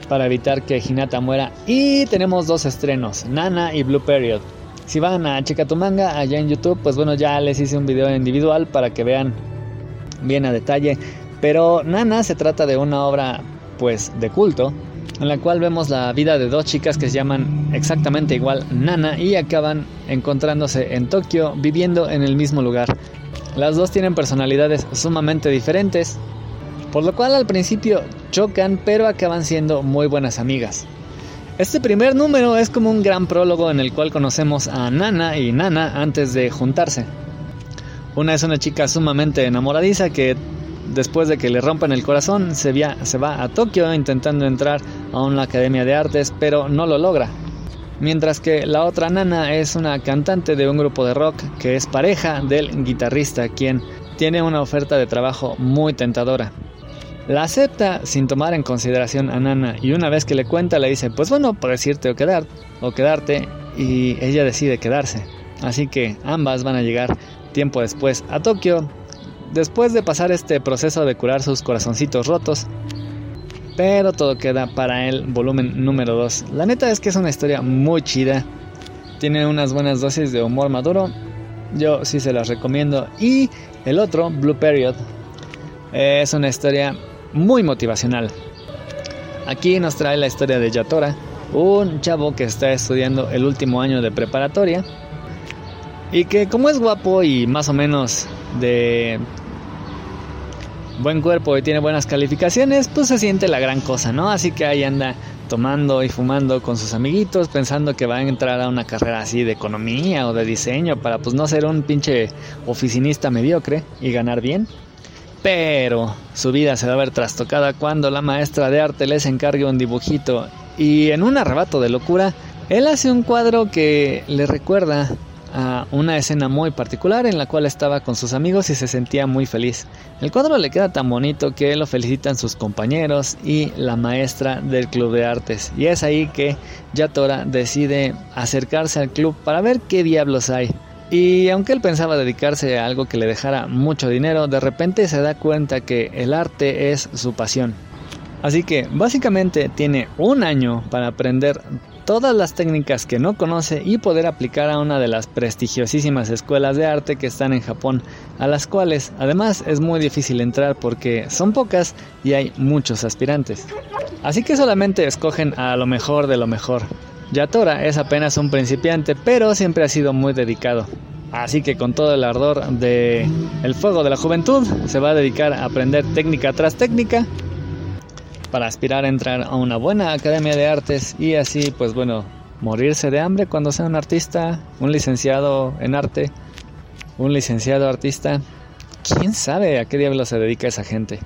para evitar que Hinata muera. Y tenemos dos estrenos, Nana y Blue Period. Si van a Chica tu manga allá en YouTube, pues bueno, ya les hice un video individual para que vean bien a detalle. Pero Nana se trata de una obra pues de culto en la cual vemos la vida de dos chicas que se llaman exactamente igual Nana y acaban encontrándose en Tokio viviendo en el mismo lugar. Las dos tienen personalidades sumamente diferentes, por lo cual al principio chocan pero acaban siendo muy buenas amigas. Este primer número es como un gran prólogo en el cual conocemos a Nana y Nana antes de juntarse. Una es una chica sumamente enamoradiza que después de que le rompan el corazón se, va a Tokio intentando entrar a una academia de artes pero no lo logra. Mientras que la otra nana es una cantante de un grupo de rock que es pareja del guitarrista quien tiene una oferta de trabajo muy tentadora. La acepta sin tomar en consideración a Nana y una vez que le cuenta le dice, pues bueno, puedes irte o, quedar, o quedarte y ella decide quedarse. Así que ambas van a llegar tiempo después a Tokio, después de pasar este proceso de curar sus corazoncitos rotos. Pero todo queda para el volumen número 2. La neta es que es una historia muy chida. Tiene unas buenas dosis de humor maduro. Yo sí se las recomiendo. Y el otro, Blue Period, es una historia muy motivacional. Aquí nos trae la historia de Yatora, un chavo que está estudiando el último año de preparatoria y que como es guapo y más o menos de buen cuerpo y tiene buenas calificaciones, pues se siente la gran cosa, ¿no? Así que ahí anda tomando y fumando con sus amiguitos, pensando que va a entrar a una carrera así de economía o de diseño para pues no ser un pinche oficinista mediocre y ganar bien. Pero su vida se va a ver trastocada cuando la maestra de arte les encargue un dibujito y en un arrebato de locura, él hace un cuadro que le recuerda a una escena muy particular en la cual estaba con sus amigos y se sentía muy feliz. El cuadro le queda tan bonito que lo felicitan sus compañeros y la maestra del club de artes. Y es ahí que Yatora decide acercarse al club para ver qué diablos hay. Y aunque él pensaba dedicarse a algo que le dejara mucho dinero, de repente se da cuenta que el arte es su pasión. Así que básicamente tiene un año para aprender todas las técnicas que no conoce y poder aplicar a una de las prestigiosísimas escuelas de arte que están en Japón, a las cuales además es muy difícil entrar porque son pocas y hay muchos aspirantes. Así que solamente escogen a lo mejor de lo mejor. Yatora es apenas un principiante, pero siempre ha sido muy dedicado. Así que con todo el ardor de el fuego de la juventud se va a dedicar a aprender técnica tras técnica para aspirar a entrar a una buena academia de artes y así pues bueno morirse de hambre cuando sea un artista, un licenciado en arte, un licenciado artista. ¿Quién sabe a qué diablo se dedica esa gente?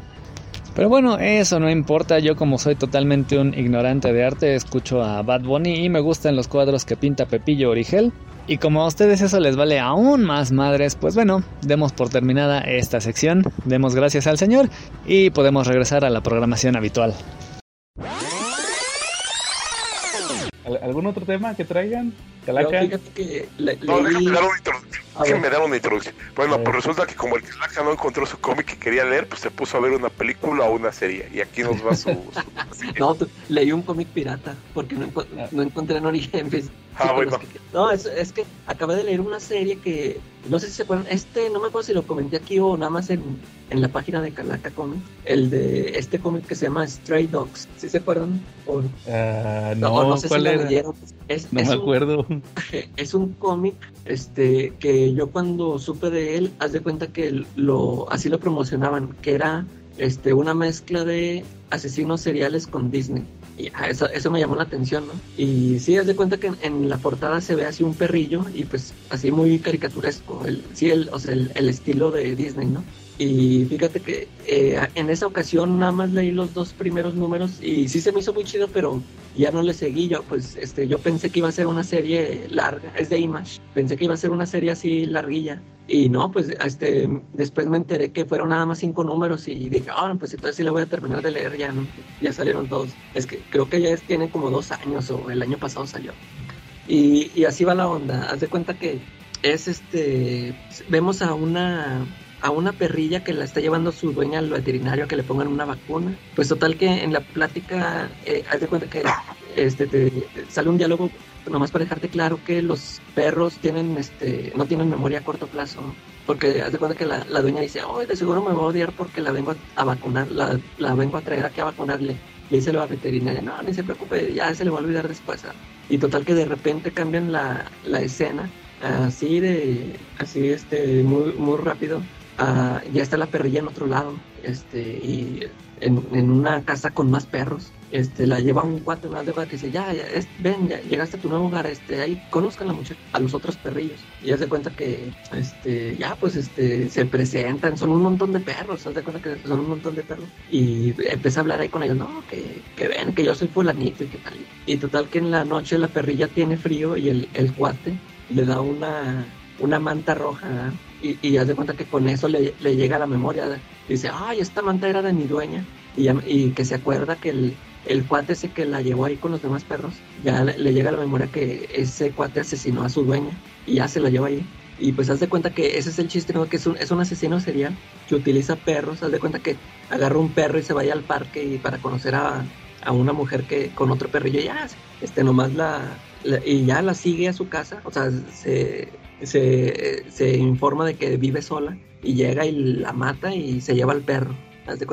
Pero bueno, eso no importa, yo como soy totalmente un ignorante de arte, escucho a Bad Bunny y me gustan los cuadros que pinta Pepillo Origel. Y como a ustedes eso les vale aún más madres, pues bueno, demos por terminada esta sección, demos gracias al Señor y podemos regresar a la programación habitual. ¿Algún otro tema que traigan? Calaca. que No, déjame dar una introducción. Déjame dar una introducción. Bueno, pues resulta que como el Calaca no encontró su cómic que quería leer, pues se puso a ver una película o una serie. Y aquí nos va su. no, leí un cómic pirata porque no, no encontré en origen. Ah, bueno. no, es, es que acabé de leer una serie que no sé si se acuerdan, este, no me acuerdo si lo comenté aquí o nada más en, en la página de Calaca Comics, el de este cómic que se llama Stray Dogs, ¿sí se acuerdan? O, uh, no, no, sé si era? Leyeron. Es, no me acuerdo. es un cómic este, que yo cuando supe de él, haz de cuenta que lo, así lo promocionaban, que era este, una mezcla de asesinos seriales con Disney. Y eso, eso me llamó la atención, ¿no? Y sí, haz de cuenta que en, la portada se ve así un perrillo y pues así muy caricaturesco, el, sí, el, o sea, el, el estilo de Disney, ¿no? Y fíjate que eh, en esa ocasión nada más leí los dos primeros números y sí se me hizo muy chido, pero ya no le seguí. Yo, pues, este, yo pensé que iba a ser una serie larga, es de Image. Pensé que iba a ser una serie así larguilla. Y no, pues, este, después me enteré que fueron nada más cinco números y dije, ah, pues entonces sí la voy a terminar de leer, ya, ¿no? ya salieron todos. Es que creo que ya es, tiene como dos años o el año pasado salió. Y, y así va la onda. Haz de cuenta que es este, vemos a una a una perrilla que la está llevando su dueña al veterinario a que le pongan una vacuna. Pues total que en la plática, eh, haz de cuenta que este, te, sale un diálogo nomás para dejarte claro que los perros tienen, este, no tienen memoria a corto plazo. Porque haz de cuenta que la, la dueña dice, oh, de seguro me va a odiar porque la vengo a, vacunar, la, la, vengo a traer aquí a vacunarle. le dice la veterinaria, no, ni se preocupe, ya se le va a olvidar después. ¿ah?". Y total que de repente cambian la, la escena, así de, así este, muy, muy rápido. Ah, ya está la perrilla en otro lado, este, y en, en una casa con más perros. Este, la lleva un cuate más de cuenta que dice, ya, ya, es- ven, ya llegaste a tu nuevo hogar, este, ahí conozcan a los otros perrillos. Y haz cuenta que, este, ya, pues, este, se presentan, son un montón de perros, haz cuenta que son un montón de perros. Y empieza a hablar ahí con ellos, no, que, que ven, que yo soy fulanito y que tal. Y total que en la noche la perrilla tiene frío y el, el cuate le da una, una manta roja. Y, y haz de cuenta que con eso le, le llega a la memoria. Dice, ay, esta manta era de mi dueña. Y, y que se acuerda que el, el cuate ese que la llevó ahí con los demás perros, ya le, le llega a la memoria que ese cuate asesinó a su dueña y ya se la lleva ahí. Y pues haz de cuenta que ese es el chiste, ¿no? Que es un, es un asesino serial que utiliza perros. Haz de cuenta que agarra un perro y se vaya al parque y para conocer a, a una mujer que con otro perrillo ya, este, nomás y ya la sigue a su casa. O sea, se, se, se informa de que vive sola y llega y la mata y se lleva al perro.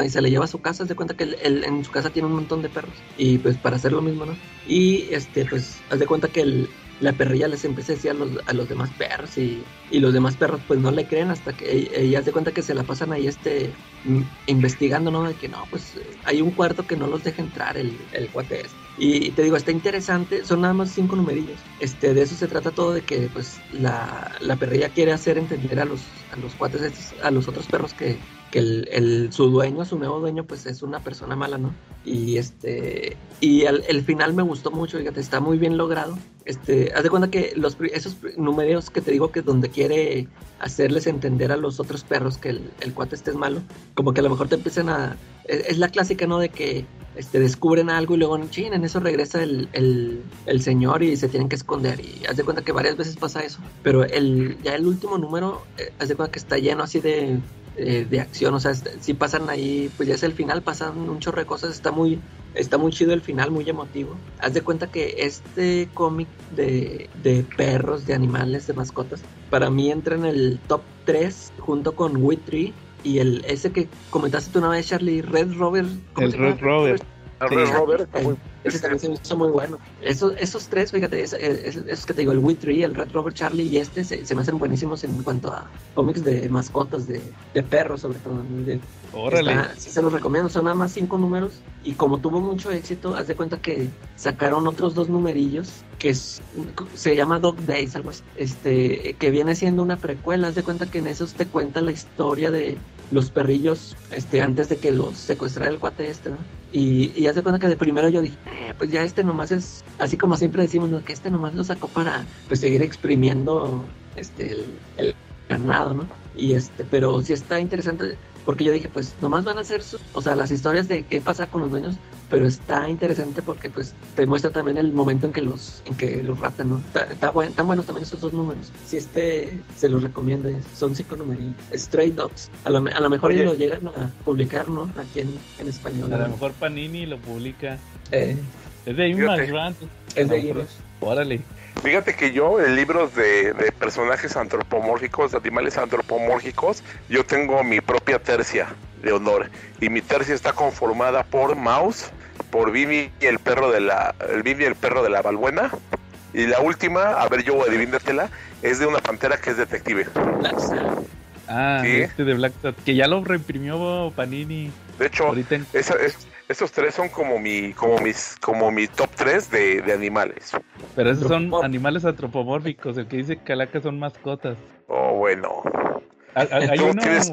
Y se le lleva a su casa, de cuenta que él, en su casa tiene un montón de perros. Y pues para hacer lo mismo, ¿no? Y este, pues, haz de cuenta que el- la perrilla les empieza a decir a los, a los demás perros y, y los demás perros pues no le creen hasta que e- ella haz de cuenta que se la pasan ahí este mm, investigando, ¿no? De que no, pues hay un cuarto que no los deja entrar el, el cuate este. Y te digo, está interesante, son nada más cinco numerillos. Este, de eso se trata todo, de que pues la, la perrilla quiere hacer entender a los, a los cuates a los otros perros que, que el, el- su dueño, su nuevo dueño, pues es una persona mala, ¿no? Y este, y el, el final me gustó mucho, fíjate, está muy bien logrado. Este, haz de cuenta que los, esos números que te digo que donde quiere hacerles entender a los otros perros que el, cuate este es malo, como que a lo mejor te empiezan a, es, es la clásica, ¿no? De que este, descubren algo y luego, en eso regresa el, el, el señor y se tienen que esconder. Y haz de cuenta que varias veces pasa eso. Pero el, ya el último número, eh, haz de cuenta que está lleno así de, eh, de acción. O sea, si pasan ahí, pues ya es el final, pasan un chorro de cosas. Está muy, está muy chido el final, muy emotivo. Haz de cuenta que este cómic de, de perros, de animales, de mascotas, para mí entra en el top 3 junto con Wit Tree. Y el ese que comentaste tú una vez, Charlie, Red Rover. Red Rover. El Sí, Red Rover está muy- Ese también se me hizo muy bueno. Esos, esos tres, fíjate, es- es- esos que te digo, el Wit Tree, el Red Rover Charlie y este se, se me hacen buenísimos en cuanto a cómics de mascotas, de, de perros sobre todo. De- Órale. está- sí se los recomiendo, son nada más cinco números y como tuvo mucho éxito, haz de cuenta que sacaron otros dos numerillos que es- se llama Dog Days, algo así, este, que viene siendo una precuela, haz de cuenta que en esos te cuenta la historia de los perrillos este, antes de que los secuestrara el cuate este, ¿no? Y, y haz de cuenta que de primero yo dije, "Eh, pues ya este nomás es, así como siempre decimos, ¿no? que este nomás lo sacó para pues seguir exprimiendo este, el, el ganado, ¿no? Y este, pero sí está interesante porque yo dije, pues nomás van a ser, sus- o sea, las historias de qué pasa con los dueños, pero está interesante porque pues te muestra también el momento en que los, en que los raptan, ¿no? Está, está buen- están buenos también esos dos números. Si este se los recomiendo, son cinco números. Stray Dogs. A lo, a lo mejor ellos lo llegan a publicar, ¿no? Aquí en, en español. A lo ¿no? mejor Panini lo publica. Eh, Es de. Image, es de Image. Órale. Fíjate que yo, en libros de, de personajes antropomórficos, de animales antropomórficos, yo tengo mi propia tercia de honor. Y mi tercia está conformada por Mouse, por Vivi y el perro de la, el Vivi y el perro de la balbuena. Y la última, a ver, yo adivínatela, es de una pantera que es detective. Ah, ¿Sí? este de Black Sat, que ya lo reimprimió Panini. De hecho, esa- es- esos tres son como mi, como mis, como mi top 3 de, de animales. Pero esos son animales antropomórficos. El que dice Calaca son mascotas. Oh, bueno. Ah, ah, Hay ¿Tú uno. tienes-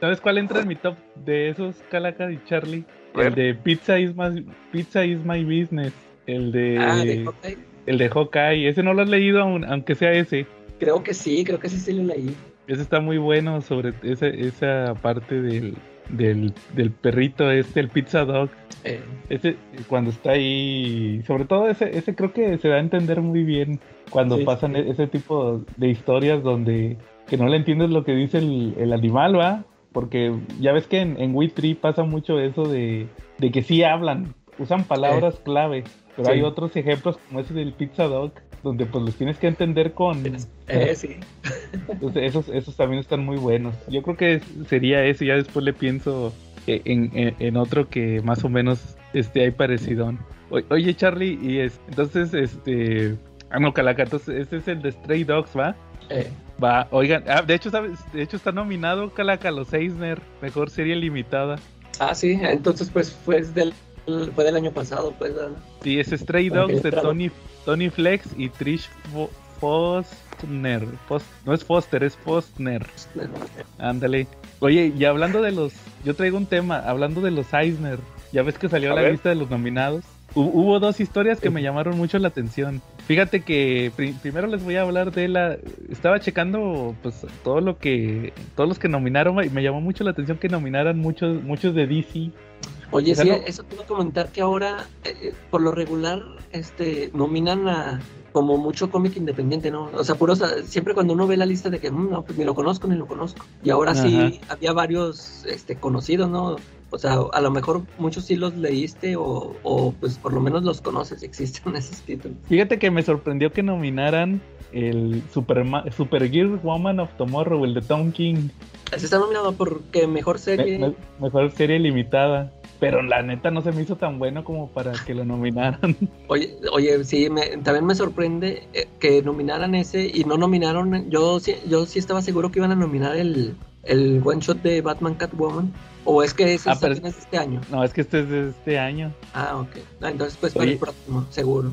¿Sabes cuál entra en mi top de esos, Calaca y Charlie? El de Pizza is my, Pizza is my business. El de, Ah, de Hawkeye. el de Hawkeye. Ese no lo has leído, aun- aunque sea ese. Creo que sí, creo que sí sí lo leí. Ese está muy bueno sobre esa, esa parte del, del, del perrito este, el Pizza Dog. Eh, Ese, cuando está ahí, sobre todo ese, ese creo que se da a entender muy bien cuando Sí, pasan sí. ese tipo de historias donde que no le entiendes lo que dice el, el animal, ¿va? Porque ya ves que en, en Wii Tree pasa mucho eso de, de que sí hablan, usan palabras clave, pero Sí. hay otros ejemplos como ese del Pizza Dog, donde pues los tienes que entender con... eh, sí. Entonces, esos, esos también están muy buenos. Yo creo que sería eso, ya después le pienso eh, en, en- en otro que más o menos este, hay parecidón. O- oye, Charlie, y es, entonces, este, ah, no, Calaca, entonces, este es el de Stray Dogs, ¿va? Eh, Va, oigan, ah, de hecho, ¿sabes? De hecho está nominado Calaca, los Eisner, mejor serie limitada. ah, sí, entonces pues fue del, fue del año pasado, pues. ¿verdad? Sí, es Stray Dogs de. Tony, Tony Flex y Trish Fo- Fostner. Fos- no es Foster, es Fostner. Ándale. Oye, y hablando de los. Yo traigo un tema, hablando de los Eisner. Ya ves que salió A la ver. lista de los nominados. Hu- Hubo dos historias que me llamaron mucho la atención. Fíjate que pri- primero les voy a hablar de la. Estaba checando, pues, todo lo que. Todos los que nominaron y me llamó mucho la atención que nominaran muchos, muchos de DC. Oye, O sea, sí, no- eso te iba a comentar que ahora, eh, por lo regular, este, nominan a como mucho cómic independiente, ¿no? O sea, puro, o sea, siempre cuando uno ve la lista de que, "Mm, no, pues ni lo conozco ni lo conozco. Y ahora sí había varios, este, conocidos, ¿no? O sea, a lo mejor muchos sí los leíste o, o pues por lo menos los conoces, existen esos títulos. Fíjate que me sorprendió que nominaran el Superma Supergirl Woman of Tomorrow, el de Tom King. Ese está nominado porque mejor serie. Me- me- mejor serie limitada. Pero la neta no se me hizo tan bueno como para que lo nominaran. Oye, oye, sí, me- también me sorprende eh, que nominaran ese y no nominaron. Yo sí, yo sí estaba seguro que iban a nominar el, el one shot de Batman Catwoman. O es que ese Ah, es este año. No, es que este es de este año. Ah, ok. Ah, entonces, pues para el próximo, seguro.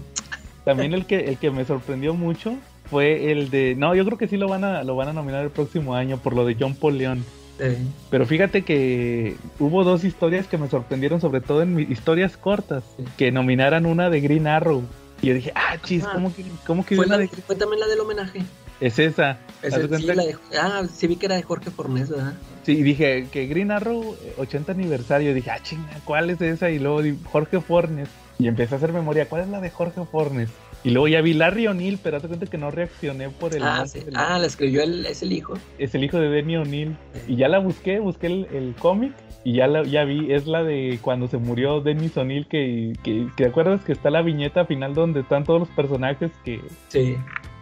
También el que el que me sorprendió mucho fue el de no, yo creo que sí lo van a lo van a nominar el próximo año por lo de John Paul León. Eh, Pero fíjate que hubo dos historias que me sorprendieron, sobre todo en historias cortas, que nominaran una de Green Arrow. Y yo dije, ah, chis. ¿cómo que, cómo que fue, la- de- fue también la del homenaje. es esa? Sí, la de- ah, sí vi que era de Jorge Fornés, ¿verdad? Sí, y dije que Green Arrow, eh, 80 aniversario. Dije, ah, chinga, ¿cuál es esa? Y luego Jorge Fornes. Y empecé a hacer memoria, ¿cuál es la de Jorge Fornes? Y luego ya vi Larry O'Neill, pero hazte cuenta que no reaccioné por el. Ah, sí. del- Ah, la escribió el, es el hijo. Es el hijo de Denny O'Neill. Y ya la busqué, busqué el, el cómic. Y ya la ya vi, es la de cuando se murió Dennis O'Neill. Que, que, que te acuerdas que está la viñeta final donde están todos los personajes que, Sí.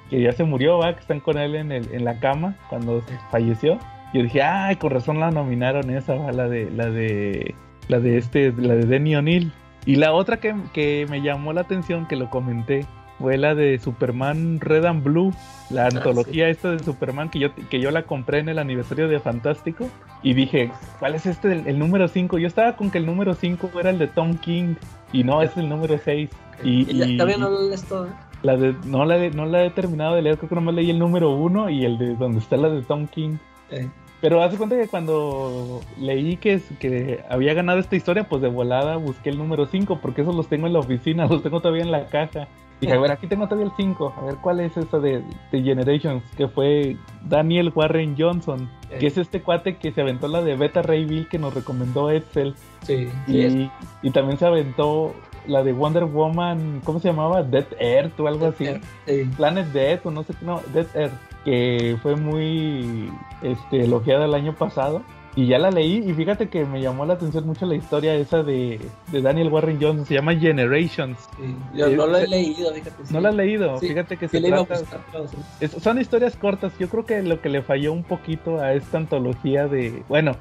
que ya se murió, va, que están con él en, el, en la cama cuando falleció. Yo dije, ay, con razón la nominaron esa, va, la de, la de, la de este, la de Denny O'Neill. Y la otra que, que me llamó la atención, que lo comenté, fue la de Superman Red and Blue, la antología esta de Superman que yo, que yo la compré en el aniversario de Fantástico. Y dije, ¿cuál es este, el, el número 5? Yo estaba con que el número 5 era el de Tom King, y no, es el número 6. Y, Y, todavía no lo lees todo. ¿eh? la de, no, la de- no la he terminado de leer, creo que nomás leí el número uno y el de donde está la de Tom King. Eh, Pero hace cuenta que cuando leí que, que había ganado esta historia, pues de volada busqué el número 5, porque esos los tengo en la oficina, los tengo todavía en la caja. Dije, a ver, aquí tengo todavía el 5, a ver cuál es esa de, de Generations, que fue Daniel Warren Johnson, que es este cuate que se aventó la de Beta Ray Bill que nos recomendó Edsel. sí, Y, y también se aventó la de Wonder Woman, ¿cómo se llamaba? Dead Earth o algo así. sí. Planet Death o no sé qué, no, Dead Earth, que fue muy este, elogiada el año pasado. Y ya la leí y fíjate que me llamó la atención mucho la historia esa de, de Daniel Warren Johnson, se llama Generations. sí. Yo no lo he leído, fíjate. sí. ¿No la has leído? Sí, Fíjate que se trata... es- son historias cortas, yo creo que lo que le falló un poquito a esta antología de... Bueno,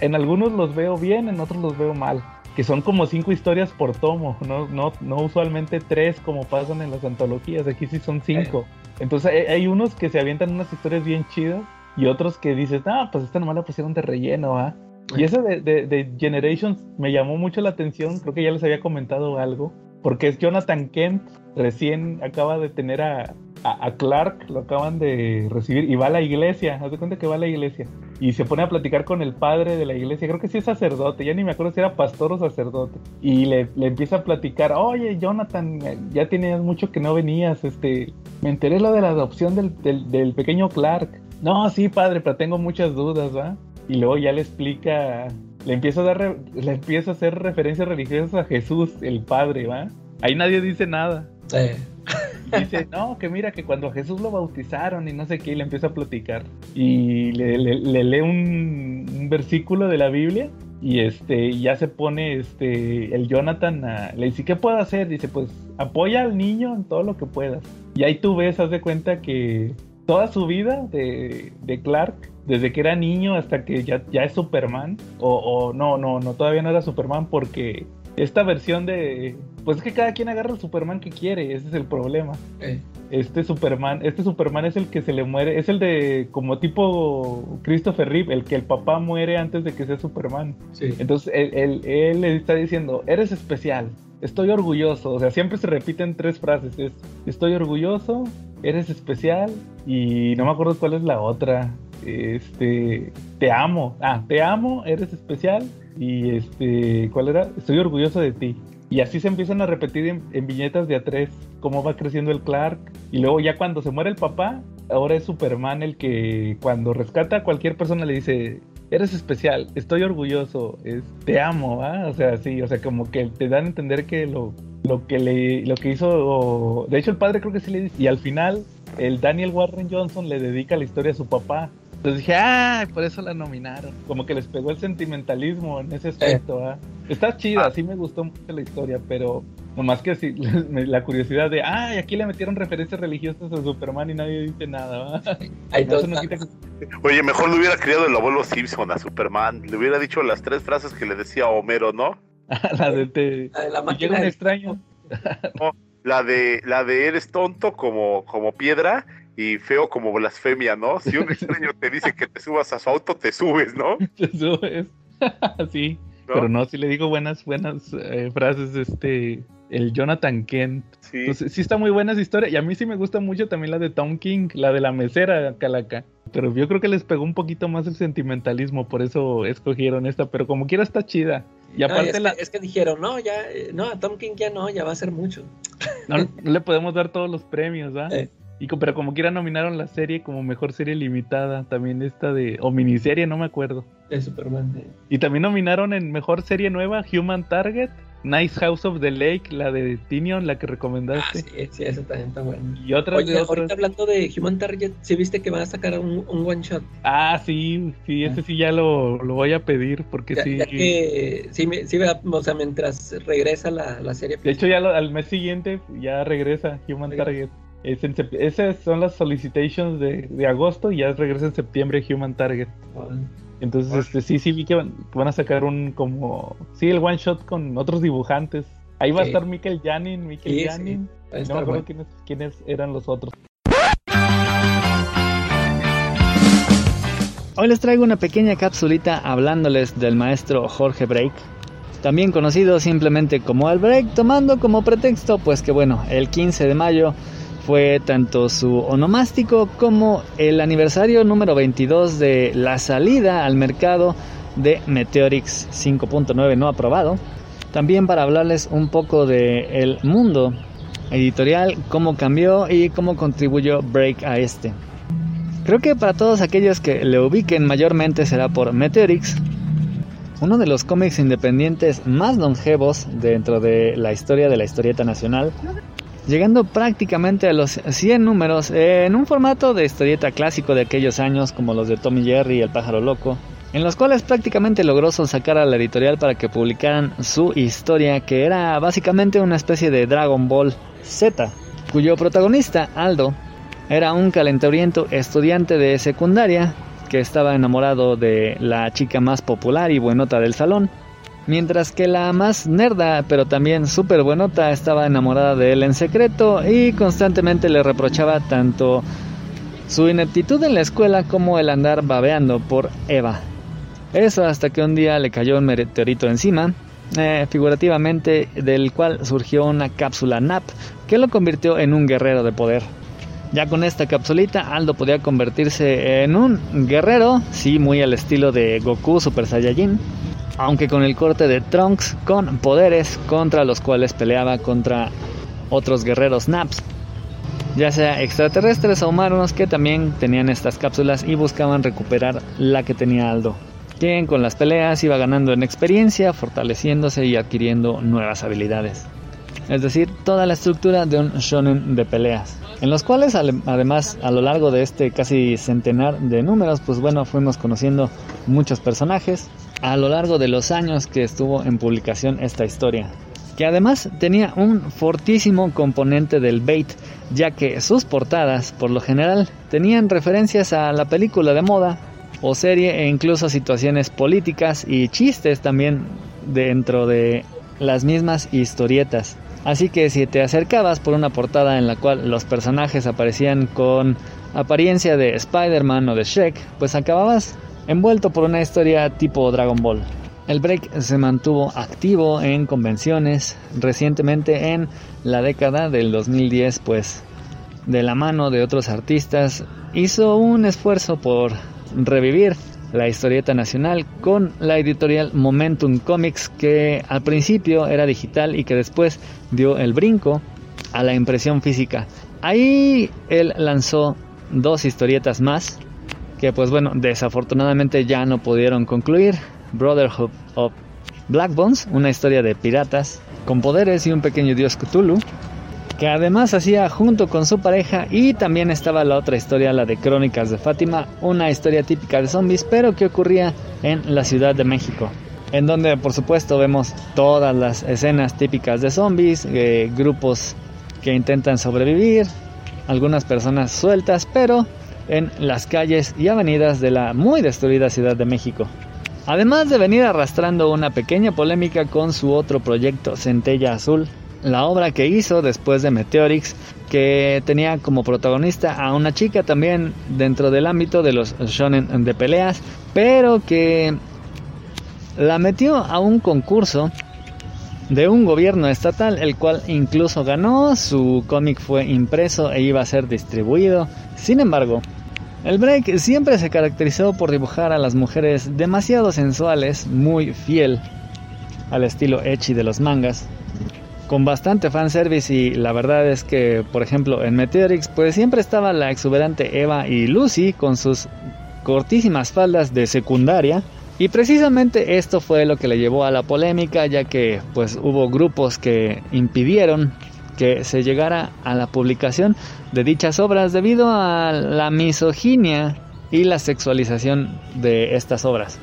en algunos los veo bien, en otros los veo mal. Que son como cinco historias por tomo, no, no, no usualmente tres como pasan en las antologías, aquí sí son cinco. Entonces hay, hay unos que se avientan unas historias bien chidas y otros que dices, ah, pues esta nomás la pusieron de relleno, ¿ah? Y ese de, de- de Generations me llamó mucho la atención, creo que ya les había comentado algo, porque es Jonathan Kent, recién acaba de tener a, a- a Clark, lo acaban de recibir y va a la iglesia, haz de cuenta que va a la iglesia y se pone a platicar con el padre de la iglesia, creo que sí es sacerdote, ya ni me acuerdo si era pastor o sacerdote, y le, le empieza a platicar, oye Jonathan, ya tenías mucho que no venías, este, me enteré lo de la adopción del, del, del pequeño Clark. No, sí, padre, pero tengo muchas dudas, ¿va? Y luego ya le explica, le empieza a dar, re- le empieza a hacer referencias religiosas a Jesús, el Padre, ¿va? Ahí nadie dice nada. Dice, no, que mira, que cuando a Jesús lo bautizaron y no sé qué, y le empieza a platicar. Y le, le- le lee un, un versículo de la Biblia y este ya se pone este el Jonathan a- le dice, ¿qué puedo hacer? Dice, pues apoya al niño en todo lo que puedas. Y ahí tú ves, haz de cuenta que toda su vida de, de Clark, desde que era niño hasta que ya, ya es Superman, o, o no, no, no, todavía no era Superman porque esta versión de. Pues es que cada quien agarra el Superman que quiere, ese es el problema. Eh, Este Superman, este Superman es el que se le muere, es el de como tipo Christopher Reeve, el que el papá muere antes de que sea Superman. sí. Entonces él, él- él le está diciendo, eres especial, estoy orgulloso. O sea, siempre se repiten tres frases. Es, estoy orgulloso, eres especial y no me acuerdo cuál es la otra. Este, te amo. Ah, te amo, eres especial y este, ¿cuál era? Estoy orgulloso de ti. Y así se empiezan a repetir en, viñetas de a tres cómo va creciendo el Clark. Y luego ya cuando se muere el papá, ahora es Superman el que cuando rescata a cualquier persona le dice, eres especial, estoy orgulloso, es- te amo. O sea, sí, o sea, como que te dan a entender que lo, lo que le, lo que hizo, de hecho el padre creo que sí le dice, y al final el Daniel Warren Johnson le dedica la historia a su papá. Entonces dije, ah, por eso la nominaron. Como que les pegó el sentimentalismo en ese aspecto, ¿ah? Está chida, sí me gustó mucho la historia, pero nomás que sí, la curiosidad de, ah, y aquí le metieron referencias religiosas a Superman y nadie dice nada, Oye, mejor le hubiera criado el abuelo Simpson a Superman. Le hubiera dicho las tres frases que le decía a Homero, ¿no? la de te- la de la y máquina llega un de- extraño. La de, la de eres tonto como, como piedra y feo como blasfemia, ¿no? Si un extraño te dice que te subas a su auto, te subes, ¿no? Te subes. sí, ¿No? pero no, sí le digo buenas, buenas eh, frases, este, el Jonathan Kent. Sí. Entonces, sí está muy buena esa historia. Y a mí sí me gusta mucho también la de Tom King, la de la mesera Calaca. Pero yo creo que les pegó un poquito más el sentimentalismo, por eso escogieron esta. Pero como quiera está chida. Y No, aparte es, la, que, es que dijeron, no, ya, eh, no, a Tom King ya no, ya va a ser mucho. no, no le podemos dar todos los premios, ¿ah? Eh. Y, pero como quiera nominaron la serie como mejor serie limitada. También esta de, o miniserie, no me acuerdo. De Superman. Y también nominaron en mejor serie nueva Human Target, Nice House of the Lake, la de Tinion, la que Ah, recomendaste. sí, sí, esa también está buena. Y Oye, de otras. ahorita hablando de Human Target, ¿sí viste que van a sacar un, un one shot? Ah, sí, sí, ese sí ya lo, lo voy a pedir porque Ya, sí. ya que, sí, me- o sea, mientras regresa la, la serie. De hecho, ya lo- al mes siguiente ya regresa Human. Target. Es en sep- esas son las solicitations de, de agosto y ya regresa en septiembre Human Target. Entonces, este, sí, sí vi que van, que van a sacar un como... Sí, el one shot con otros dibujantes. Ahí va a estar Mikel Janin, Mikel Sí. Janin. No me acuerdo bueno. quiénes, quiénes eran los otros. Hoy les traigo una pequeña capsulita hablándoles del maestro Jorge Break, también conocido simplemente como el Break, tomando como pretexto pues que bueno, el 15 de mayo fue tanto su onomástico como el aniversario número 22 de la salida al mercado de Meteorix 5.9 no aprobado. También para hablarles un poco de el mundo editorial, cómo cambió y cómo contribuyó Break a este. Creo que para todos aquellos que le ubiquen mayormente será por Meteorix, uno de los cómics independientes más longevos dentro de la historia de la historieta nacional, llegando prácticamente a los 100 números en un formato de historieta clásico de aquellos años como los de Tommy Jerry y El pájaro loco, en los cuales prácticamente logró sacar a la editorial para que publicaran su historia que era básicamente una especie de Dragon Ball Z, cuyo protagonista, Aldo, era un calenturiento estudiante de secundaria que estaba enamorado de la chica más popular y buenota del salón, mientras que la más nerda pero también súper buenota estaba enamorada de él en secreto y constantemente le reprochaba tanto su ineptitud en la escuela como el andar babeando por Eva. Eso hasta que un día le cayó un meteorito encima, eh, figurativamente del cual surgió una cápsula NAP que lo convirtió en un guerrero de poder. Ya con esta capsulita, Aldo podía convertirse en un guerrero, sí, muy al estilo de Goku Super Saiyajin, aunque con el corte de Trunks con poderes contra los cuales peleaba contra otros guerreros Naps, ya sea extraterrestres o humanos que también tenían estas cápsulas y buscaban recuperar la que tenía Aldo, quien con las peleas iba ganando en experiencia, fortaleciéndose y adquiriendo nuevas habilidades. Es decir, toda la estructura de un shonen de peleas, en los cuales ale- además a lo largo de este casi centenar de números, pues bueno, fuimos conociendo muchos personajes a lo largo de los años que estuvo en publicación esta historia, que además tenía un fortísimo componente del bait, ya que sus portadas por lo general tenían referencias a la película de moda o serie e incluso situaciones políticas y chistes también dentro de las mismas historietas. Así que si te acercabas por una portada en la cual los personajes aparecían con apariencia de Spider-Man o de Shrek, pues acababas envuelto por una historia tipo Dragon Ball. El break se mantuvo activo en convenciones recientemente en la década del 2010, pues de la mano de otros artistas hizo un esfuerzo por revivir la historieta nacional con la editorial Momentum Comics que al principio era digital y que después dio el brinco a la impresión física. Ahí él lanzó dos historietas más que pues bueno, desafortunadamente ya no pudieron concluir. Brotherhood of Black Bones, una historia de piratas con poderes y un pequeño dios Cthulhu, que además hacía junto con su pareja y también estaba la otra historia, la de Crónicas de Fátima, una historia típica de zombies, pero que ocurría en la Ciudad de México, en donde por supuesto vemos todas las escenas típicas de zombies, eh, grupos que intentan sobrevivir, algunas personas sueltas, pero en las calles y avenidas de la muy destruida Ciudad de México. Además de venir arrastrando una pequeña polémica con su otro proyecto, Centella Azul, la obra que hizo después de Meteorix, que tenía como protagonista a una chica también dentro del ámbito de los shonen de peleas, pero que la metió a un concurso de un gobierno estatal, el cual incluso ganó, su cómic fue impreso e iba a ser distribuido. Sin embargo, el break siempre se caracterizó por dibujar a las mujeres demasiado sensuales, muy fiel al estilo ecchi de los mangas, con bastante fanservice y la verdad es que, por ejemplo, en Meteorix pues siempre estaba la exuberante Eva y Lucy con sus cortísimas faldas de secundaria y precisamente esto fue lo que le llevó a la polémica ya que pues hubo grupos que impidieron que se llegara a la publicación de dichas obras debido a la misoginia y la sexualización de estas obras.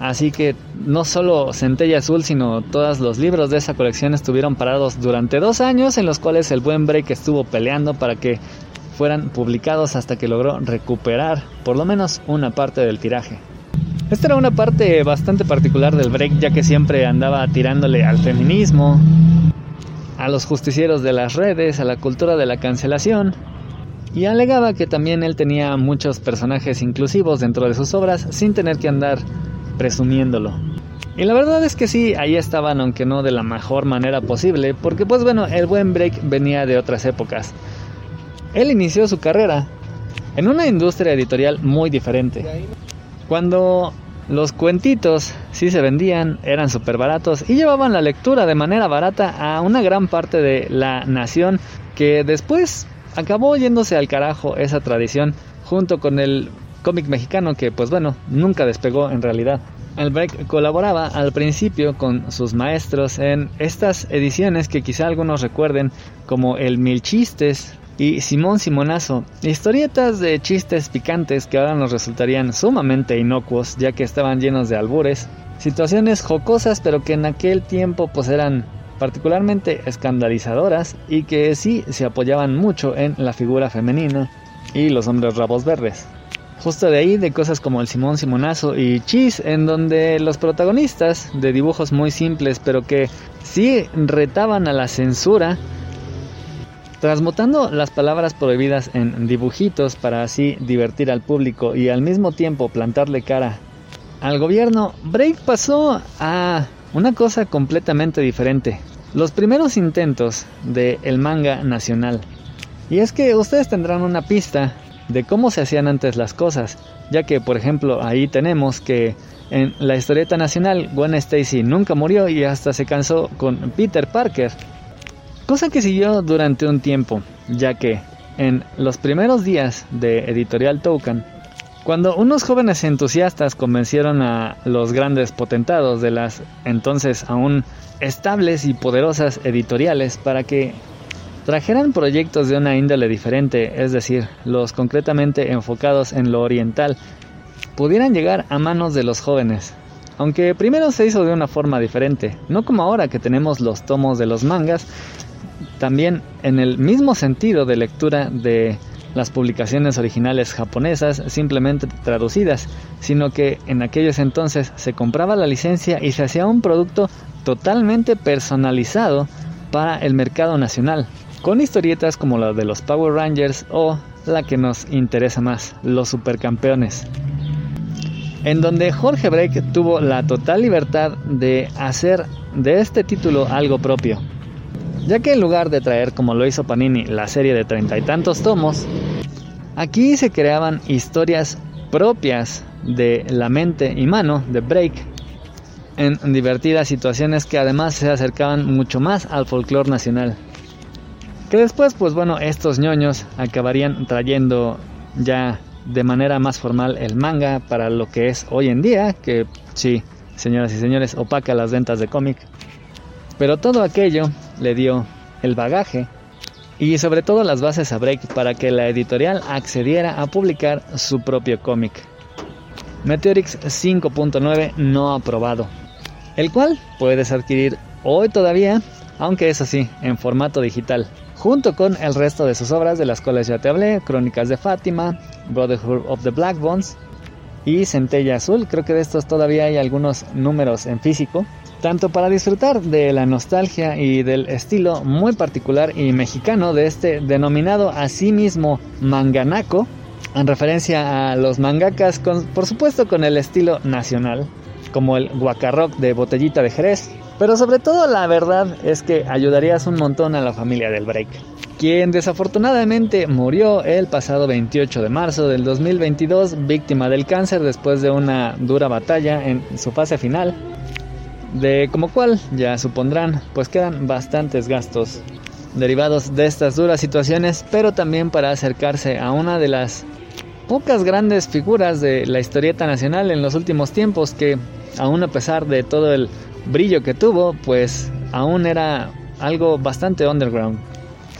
Así que no solo Centella Azul, sino todos los libros de esa colección estuvieron parados durante dos años en los cuales el buen break estuvo peleando para que fueran publicados hasta que logró recuperar por lo menos una parte del tiraje. Esta era una parte bastante particular del break ya que siempre andaba tirándole al feminismo, a los justicieros de las redes, a la cultura de la cancelación, y alegaba que también él tenía muchos personajes inclusivos dentro de sus obras sin tener que andar presumiéndolo. Y la verdad es que sí, ahí estaban, aunque no de la mejor manera posible, porque pues bueno, el buen break venía de otras épocas. Él inició su carrera en una industria editorial muy diferente. Cuando los cuentitos sí se vendían, eran súper baratos y llevaban la lectura de manera barata a una gran parte de la nación que después acabó yéndose al carajo esa tradición junto con el cómic mexicano que pues bueno, nunca despegó en realidad. El Break colaboraba al principio con sus maestros en estas ediciones que quizá algunos recuerden como el Mil Chistes, y Simón Simonazo, historietas de chistes picantes que ahora nos resultarían sumamente inocuos ya que estaban llenos de albures, situaciones jocosas pero que en aquel tiempo pues eran particularmente escandalizadoras y que sí se apoyaban mucho en la figura femenina y los hombres rabos verdes. Justo de ahí de cosas como el Simón Simonazo y Chis, en donde los protagonistas de dibujos muy simples pero que sí retaban a la censura, Transmutando las palabras prohibidas en dibujitos para así divertir al público y al mismo tiempo plantarle cara al gobierno, Break pasó a una cosa completamente diferente. Los primeros intentos de el manga nacional. Y es que ustedes tendrán una pista de cómo se hacían antes las cosas, ya que por ejemplo ahí tenemos que en la historieta nacional Gwen Stacy nunca murió y hasta se cansó con Peter Parker cosa que siguió durante un tiempo, ya que en los primeros días de Editorial Token, cuando unos jóvenes entusiastas convencieron a los grandes potentados de las entonces aún estables y poderosas editoriales para que trajeran proyectos de una índole diferente, es decir, los concretamente enfocados en lo oriental, pudieran llegar a manos de los jóvenes. Aunque primero se hizo de una forma diferente, no como ahora que tenemos los tomos de los mangas, también en el mismo sentido de lectura de las publicaciones originales japonesas simplemente traducidas, sino que en aquellos entonces se compraba la licencia y se hacía un producto totalmente personalizado para el mercado nacional, con historietas como la de los Power Rangers o la que nos interesa más, los supercampeones. En donde Jorge Break tuvo la total libertad de hacer de este título algo propio, ya que en lugar de traer como lo hizo Panini la serie de treinta y tantos tomos, aquí se creaban historias propias de la mente y mano de Break en divertidas situaciones que además se acercaban mucho más al folclore nacional. Que después, pues bueno, estos ñoños acabarían trayendo ya de manera más formal el manga para lo que es hoy en día, que sí, señoras y señores, opaca las ventas de cómic. Pero todo aquello le dio el bagaje y sobre todo las bases a Break para que la editorial accediera a publicar su propio cómic. Meteorix 5.9 no aprobado, el cual puedes adquirir hoy todavía, aunque eso sí, en formato digital junto con el resto de sus obras de las cuales ya te hablé, Crónicas de Fátima, Brotherhood of the Black Bones y Centella Azul. Creo que de estos todavía hay algunos números en físico, tanto para disfrutar de la nostalgia y del estilo muy particular y mexicano de este denominado a sí manganaco, en referencia a los mangakas, por supuesto con el estilo nacional, como el guacarroc de botellita de Jerez, pero sobre todo la verdad es que ayudarías un montón a la familia del Break, quien desafortunadamente murió el pasado 28 de marzo del 2022 víctima del cáncer después de una dura batalla en su fase final, de como cual ya supondrán pues quedan bastantes gastos derivados de estas duras situaciones, pero también para acercarse a una de las pocas grandes figuras de la historieta nacional en los últimos tiempos que aún a pesar de todo el brillo que tuvo, pues aún era algo bastante underground.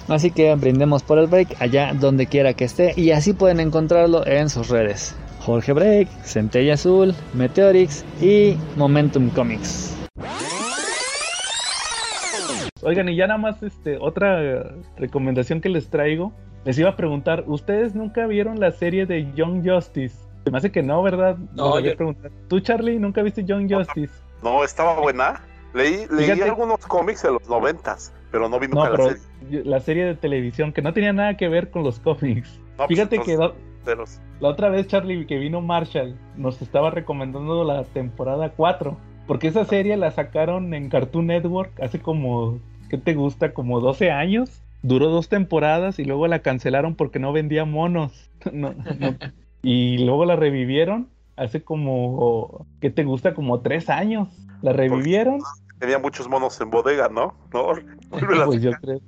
Así que brindemos por el break allá donde quiera que esté y así pueden encontrarlo en sus redes. Jorge Break, Centella Azul, Meteorix y Momentum Comics. Oigan, y ya nada más este, otra recomendación que les traigo. Les iba a preguntar, ¿ustedes nunca vieron la serie de Young Justice? Se me hace que no, ¿verdad? No, yo... ¿Tú, Charlie, nunca viste Young Justice? No, estaba buena. Leí, leí algunos cómics de los noventas, pero no vi nunca no, la serie. La serie de televisión, que no tenía nada que ver con los cómics. No, pues Fíjate que la otra vez, Charlie, que vino Marshall, nos estaba recomendando la temporada 4. Porque esa serie la sacaron en Cartoon Network hace como, ¿qué te gusta? Como 12 años. Duró dos temporadas y luego la cancelaron porque no vendía monos. no, y luego la revivieron hace como, ¿qué te gusta? Como tres años. La revivieron. Tenía muchos monos en bodega, ¿no? ¿No? pues yo creo.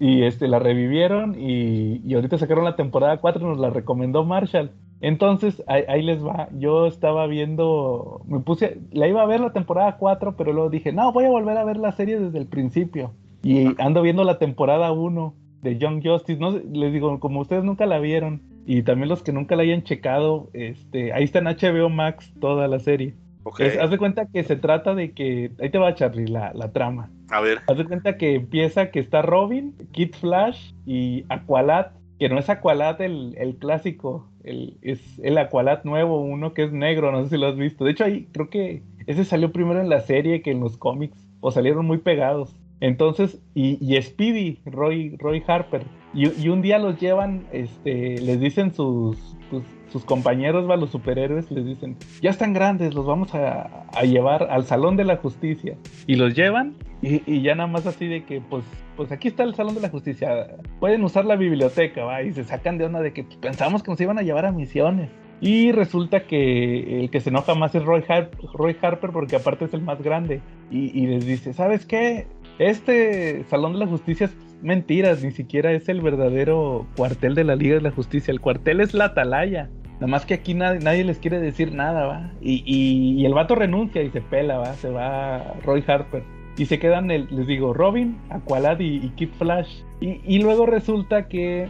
Y este, la revivieron y, y, ahorita sacaron la temporada 4, nos la recomendó Marshall. Entonces, ahí, ahí, les va. Yo estaba viendo, me puse, la iba a ver la temporada 4, pero luego dije, no, voy a volver a ver la serie desde el principio. Y ando viendo la temporada 1 de Young Justice. No les digo, como ustedes nunca la vieron, y también los que nunca la hayan checado, este, ahí está en HBO Max toda la serie. Okay. haz de cuenta que se trata de que. Ahí te va, Charlie, la, la trama. A ver. Haz de cuenta que empieza que está Robin, Kid Flash y Aqualad, que no es Aqualad el, el clásico, el, es el Aqualad nuevo, uno que es negro, no sé si lo has visto. De hecho, ahí creo que ese salió primero en la serie que en los cómics, o salieron muy pegados. Entonces, y, y Speedy, Roy, Roy Harper, y, y, un día los llevan, este, les dicen sus, sus, sus compañeros, va, los superhéroes, les dicen, ya están grandes, los vamos a, a llevar al Salón de la Justicia. Y los llevan, y, y, ya nada más así de que, pues, pues aquí está el Salón de la Justicia, pueden usar la biblioteca, va, y se sacan de onda de que pensamos que nos iban a llevar a misiones. Y resulta que el que se enoja más es Roy, Har Roy Harper porque aparte es el más grande. Y, les dice, ¿sabes qué? Este Salón de la Justicia es mentiras, ni siquiera es el verdadero cuartel de la Liga de la Justicia. El cuartel es la atalaya. Nada más que aquí nadie, les quiere decir nada, ¿va? Y, y, y, el vato renuncia y se pela, ¿va? Se va Roy Harper. Y se quedan, el, les digo, Robin, Aqualad y, y Kid Flash. Y, y luego resulta que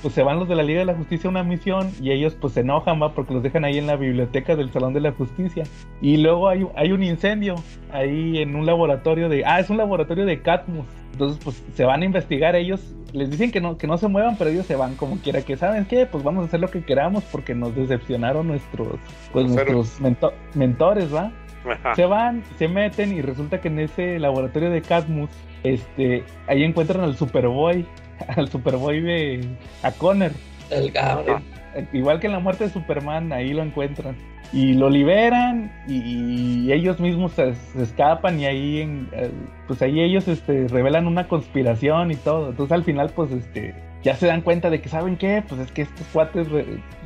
pues se van los de la Liga de la Justicia a una misión y ellos pues se enojan, va, porque los dejan ahí en la biblioteca del Salón de la Justicia. Y luego hay, hay un incendio ahí en un laboratorio de... Ah, es un laboratorio de Catmus. Entonces, pues se van a investigar ellos. Les dicen que no, que no se muevan, pero ellos se van como quiera. Que saben qué, pues vamos a hacer lo que queramos porque nos decepcionaron nuestros, pues nuestros mentores, ¿va? Se van, se meten y resulta que en ese laboratorio de Cadmus, este, ahí encuentran al Superboy, al Superboy de a Connor. El cabrón. Igual que en la muerte de Superman, ahí lo encuentran y lo liberan y, ellos mismos se, escapan y ahí en, eh, pues ahí ellos este revelan una conspiración y todo entonces al final pues este ya se dan cuenta de que saben qué pues es que estos cuates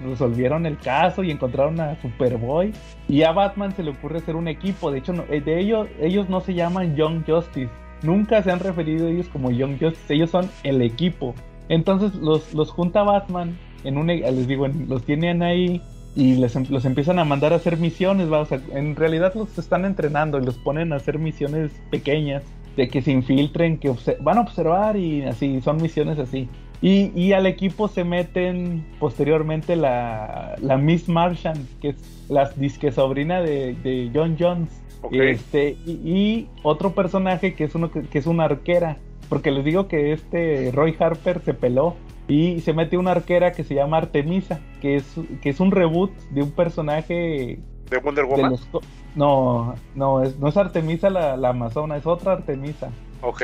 resolvieron el caso y encontraron a Superboy. Y a Batman se le ocurre hacer un equipo. De hecho eh, de ellos ellos no se llaman Young Justice. Nunca se han referido a ellos como Young Justice. Ellos son el equipo. Entonces los, los junta Batman en un les digo los tienen ahí y les, em, los empiezan a mandar a hacer misiones, ¿va? O en realidad los están entrenando y los ponen a hacer misiones pequeñas, de que se infiltren, que van a observar y así, son misiones así. Y, y al equipo se meten posteriormente la, la Miss Martian, que es la disque sobrina de, de John Jones. Este, y, otro personaje que es uno que, que es una arquera, porque les digo que este Roy Harper se peló y se mete una arquera que se llama Artemisa, que es, que es un reboot de un personaje... ¿De Wonder Woman? no, no es, no es Artemisa la, la, amazona, es otra Artemisa. Ok.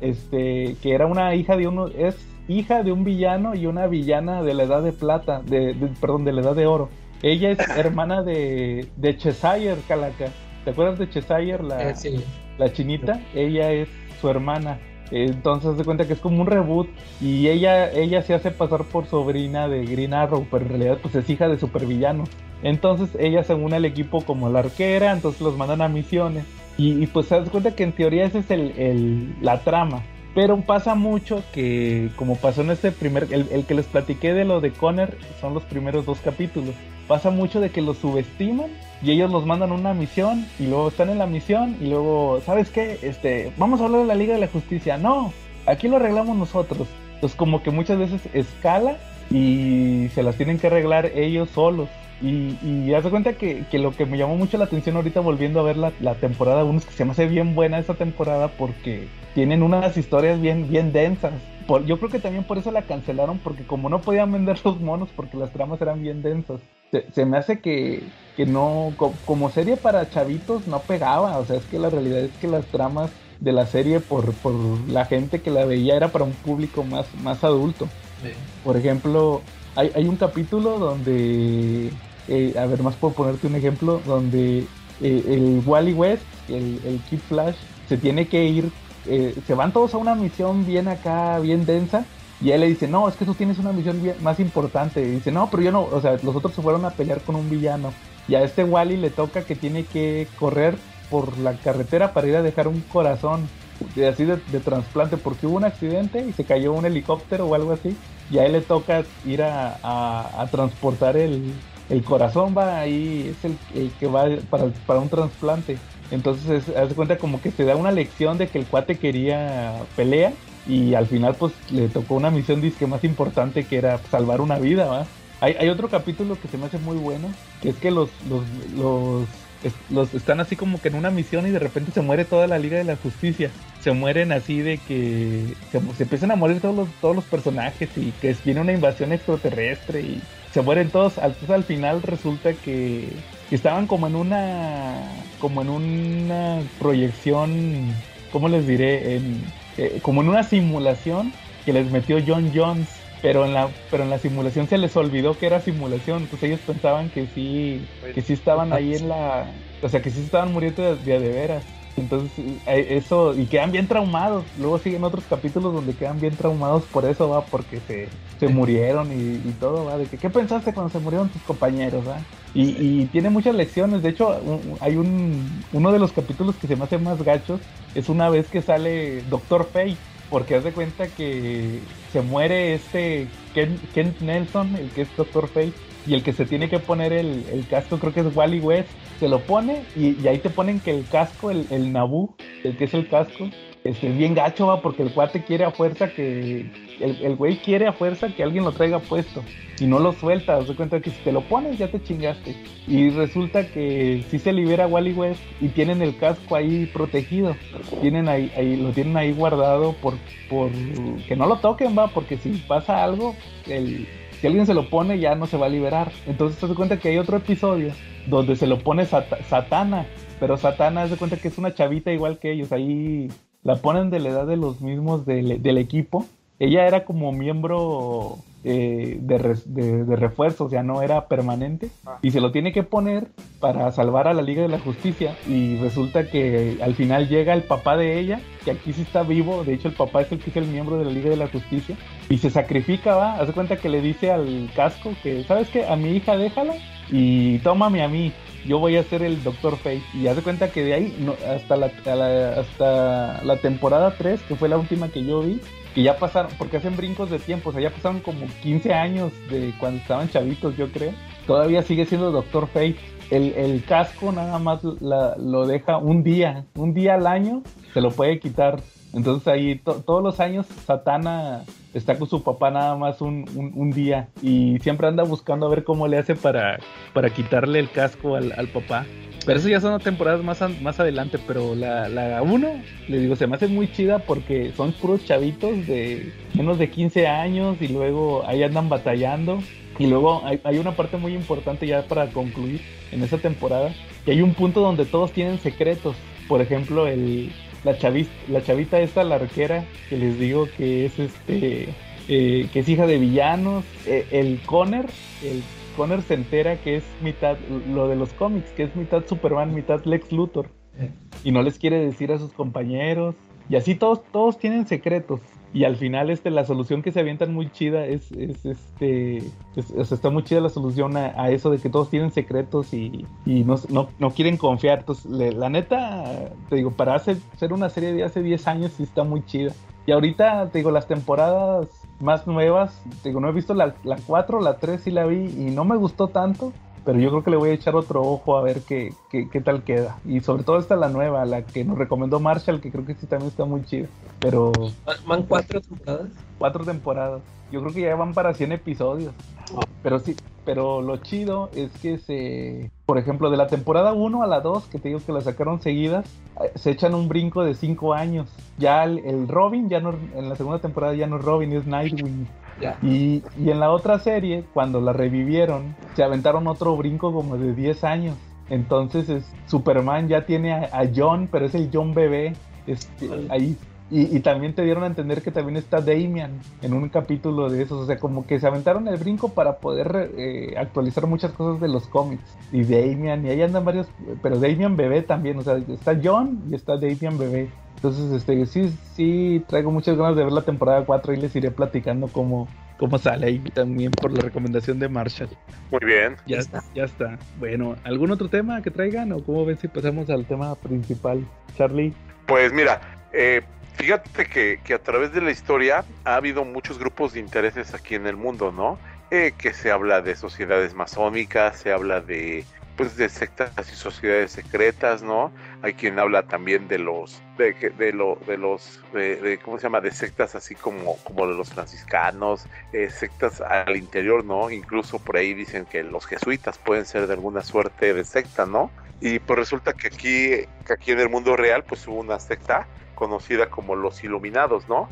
Este, que era una hija de uno, es hija de un villano y una villana de la edad de plata, de, perdón, de la edad de oro. Ella es hermana de, de Cheshire, Calaca. ¿Te acuerdas de Cheshire, la, eh, sí. la chinita? Ella es su hermana. Entonces se cuenta que es como un reboot y ella, ella se hace pasar por sobrina de Green Arrow, pero en realidad pues es hija de supervillano. Entonces ella se une al equipo como la arquera, entonces los mandan a misiones. Y, pues se das cuenta que en teoría esa es el, la trama. Pero pasa mucho que, como pasó en este primer, el, el, que les platiqué de lo de Connor, son los primeros dos capítulos. Pasa mucho de que los subestiman y ellos los mandan a una misión y luego están en la misión y luego, ¿sabes qué? Este, vamos a hablar de la Liga de la Justicia. No, aquí lo arreglamos nosotros. Entonces como que muchas veces escala y se las tienen que arreglar ellos solos. Y, y haz de cuenta que, que, lo que me llamó mucho la atención ahorita volviendo a ver la, la temporada 1 es que se me hace bien buena esa temporada porque tienen unas historias bien, bien densas. Por, yo creo que también por eso la cancelaron porque como no podían vender los monos porque las tramas eran bien densas se, me hace que, no, como serie para chavitos no pegaba, o sea, es que la realidad es que las tramas de la serie por, por la gente que la veía era para un público más, más adulto. Por ejemplo, hay, un capítulo donde, eh, a ver, más puedo ponerte un ejemplo, donde eh, el Wally West, el, el Kid Flash, se tiene que ir, eh, se van todos a una misión bien acá, bien densa, y él le dice, no, es que tú tienes una misión más importante. Y dice, no, pero yo no, o sea, los otros se fueron a pelear con un villano. Y a este Wally le toca que tiene que correr por la carretera para ir a dejar un corazón de, así de, trasplante porque hubo un accidente y se cayó un helicóptero o algo así. Y a él le toca ir a, transportar el, corazón, va ahí, es el, que va para, para un trasplante. Entonces, hace cuenta como que se da una lección de que el cuate quería pelea y al final pues le tocó una misión disque más importante que era salvar una vida, ¿va? Hay, hay otro capítulo que se me hace muy bueno, que es que los, los, los, los, están así como que en una misión y de repente se muere toda la Liga de la Justicia. Se mueren así de que se, empiezan a morir todos los, todos los personajes y que viene una invasión extraterrestre y se mueren todos. Entonces al final resulta que, estaban como en una como en una proyección, ¿cómo les diré? En, eh, como en una simulación que les metió John Jones, pero en la pero en la simulación se les olvidó que era simulación, entonces ellos pensaban que sí que sí estaban ahí en la, o sea, que sí estaban muriendo de, de, veras. Entonces, eh, eso, y quedan bien traumados. Luego siguen otros capítulos donde quedan bien traumados por eso, va, porque se, se murieron y, todo, va. De que, ¿qué pensaste cuando se murieron tus compañeros, va? Y, y, tiene muchas lecciones. De hecho, hay un, uno de los capítulos que se me hace más gachos, es una vez que sale Doctor Fate, porque haz de cuenta que se muere este Kent, Nelson, el que es Doctor Fate, y el que se tiene que poner el, el casco creo que es Wally West, se lo pone y, ahí te ponen que el casco, el, el Naboo, el que es el casco, este, es bien gacho, va, porque el cuate quiere a fuerza que. El, el güey quiere a fuerza que alguien lo traiga puesto. Y no lo suelta. Se cuenta que si te lo pones, ya te chingaste. Y resulta que si se libera Wally West y tienen el casco ahí protegido. Tienen ahí, lo tienen ahí guardado por, por que no lo toquen, va, porque si pasa algo, el, si alguien se lo pone, ya no se va a liberar. Entonces se cuenta que hay otro episodio donde se lo pone Sat- Satana. Pero Satana se cuenta que es una chavita igual que ellos. Ahí la ponen de la edad de los mismos del, del equipo. Ella era como miembro eh, de, res- de- de refuerzo, o sea, no era permanente. Y se lo tiene que poner para salvar a la Liga de la Justicia. Y resulta que al final llega el papá de ella, que aquí sí está vivo. De hecho, el papá es el que es el miembro de la Liga de la Justicia. Y se sacrifica, va. Hace cuenta que le dice al casco que, ¿sabes qué? A mi hija déjala y tómame a mí. Yo voy a ser el Doctor Fate. Y hace cuenta que de ahí no- hasta, la- hasta la temporada 3, que fue la última que yo vi, que ya pasaron, porque hacen brincos de tiempo, o sea, ya pasaron como 15 años de cuando estaban chavitos, yo creo. Todavía sigue siendo Doctor Fate. El, el casco nada más lo deja un día, un día al año se lo puede quitar. Entonces ahí to- todos los años Satana está con su papá nada más un, un- día y siempre anda buscando a ver cómo le hace para, para quitarle el casco al papá. Pero eso ya son temporadas más, más adelante, pero la, la 1, les digo, se me hace muy chida porque son puros chavitos de menos de 15 años y luego ahí andan batallando. Y luego hay, hay una parte muy importante ya para concluir en esa temporada, que hay un punto donde todos tienen secretos. Por ejemplo, el, la, chavis- la chavita esta, la arquera, que les digo que es este eh, que es hija de villanos. Eh, el Conner, el Conner se entera que es mitad lo de los cómics, que es mitad Superman, mitad Lex Luthor. Y no les quiere decir a sus compañeros. Y así todos, todos tienen secretos. Y al final, este, la solución que se avientan muy chida es, es este, es- o sea, está muy chida la solución a, a eso de que todos tienen secretos y, y no, no, no quieren confiar. Entonces, le- la neta, te digo, para hacer, ser una serie de hace 10 años sí está muy chida. Y ahorita, te digo, las temporadas más nuevas, digo, no he visto la, la 4, la 3 sí la vi y no me gustó tanto. Pero yo creo que le voy a echar otro ojo a ver qué, qué, qué tal queda. Y sobre todo esta la nueva, la que nos recomendó Marshall, que creo que sí también está muy chida. Pero ¿Van- ¿Van cuatro temporadas? cuatro temporadas. Yo creo que ya van para 100 episodios. Pero sí, pero lo chido es que se, por ejemplo, de la temporada 1 a la 2, que te digo que la sacaron seguidas, eh, se echan un brinco de 5 años. Ya el, el Robin, ya no, en la segunda temporada ya no es Robin, es Nightwing. Y, y en la otra serie, cuando la revivieron, se aventaron otro brinco como de 10 años. Entonces es, Superman ya tiene a, a John, pero es el John bebé. Este, ahí. Y, y también te dieron a entender que también está Damian en un capítulo de esos. O sea, como que se aventaron el brinco para poder eh, actualizar muchas cosas de los cómics. Y Damian, y ahí andan varios, pero Damian bebé también. O sea, está John y está Damian bebé. Entonces, este, sí, sí, traigo muchas ganas de ver la temporada 4 y les iré platicando cómo, cómo sale ahí también por la recomendación de Marshall. Muy bien. Ya está. Ya está. Bueno, ¿algún otro tema que traigan o cómo ven si pasamos al tema principal? Charlie. Pues mira, eh, fíjate que, que a través de la historia ha habido muchos grupos de intereses aquí en el mundo, ¿no? Eh, que se habla de sociedades masónicas, se habla de pues de sectas y sociedades secretas, ¿no? Hay quien habla también de los de, que- de lo de los de, de- cómo se llama de sectas así como como de los franciscanos, eh, sectas al interior, ¿no? Incluso por ahí dicen que los jesuitas pueden ser de alguna suerte de secta, ¿no? Y pues resulta que aquí que aquí en el mundo real pues hubo una secta conocida como los Iluminados, ¿no?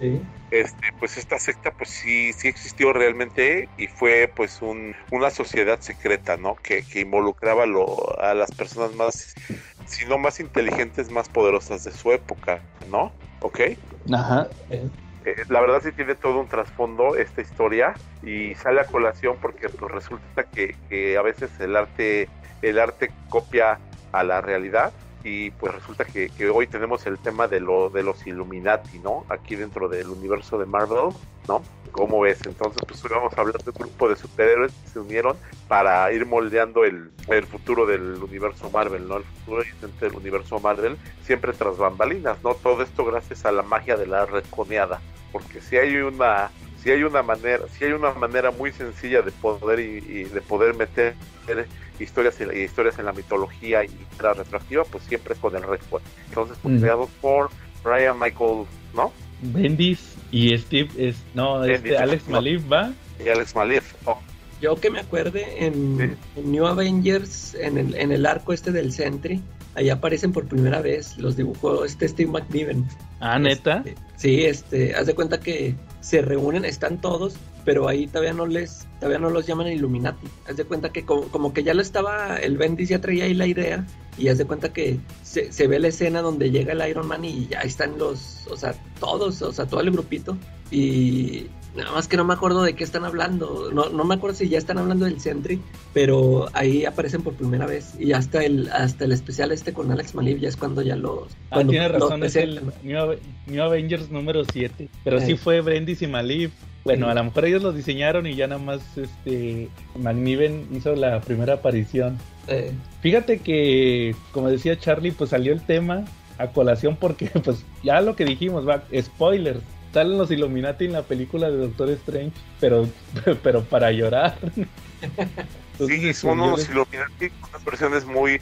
Sí. este pues esta secta pues sí sí existió realmente y fue pues un, una sociedad secreta no que, que involucraba lo, a las personas más si no más inteligentes más poderosas de su época no ¿ok? Ajá. Eh, la verdad sí tiene todo un trasfondo esta historia y sale a colación porque pues resulta que, que a veces el arte el arte copia a la realidad y pues resulta que, que hoy tenemos el tema de lo de los Illuminati, ¿no? Aquí dentro del universo de Marvel, ¿no? ¿Cómo ves? Entonces, pues vamos a hablar de un grupo de superhéroes que se unieron para ir moldeando el, el futuro del universo Marvel, ¿no? El futuro del universo Marvel, siempre tras bambalinas, ¿no? Todo esto gracias a la magia de la redconeada, porque si hay una si hay una manera si hay una manera muy sencilla de poder y, y de poder meter historias y historias en la mitología y la retroactiva pues siempre es con el Redcon entonces pues, Mm. creados por Brian Michael, ¿no? Bendis y Steve, es, no, este Alex no. Malif va. Y Alex Malif. Oh, Yo que me acuerde en, en New Avengers, en el, en el arco este del Sentry, ahí aparecen por primera vez, los dibujó este Steve McNiven. Ah, neta. Este, sí, este, haz de cuenta que se reúnen, están todos, pero ahí todavía no les, todavía no los llaman Illuminati. Haz de cuenta que como, como que ya lo estaba, el Bendis ya traía ahí la idea, y haz de cuenta que se, se ve la escena donde llega el Iron Man y ya están los, o sea, todos, o sea, todo el grupito, y nada más que no me acuerdo de qué están hablando, no, no me acuerdo si ya están hablando del Sentry, pero ahí aparecen por primera vez, y hasta el, hasta el especial este con Alex Malif ya es cuando ya los... Ah, cuando tiene los razón, es el. New, Ave- New Avengers número 7. Pero Eh. sí fue Bendis y Malif. Bueno, a lo mejor ellos los diseñaron y ya nada más este McNiven hizo la primera aparición. Eh, Fíjate que, como decía Charlie, pues salió el tema a colación porque, pues, ya lo que dijimos, va, spoilers. Salen los Illuminati en la película de Doctor Strange, pero, pero para llorar. Entonces, sí, son unos les- Illuminati, unas versiones muy...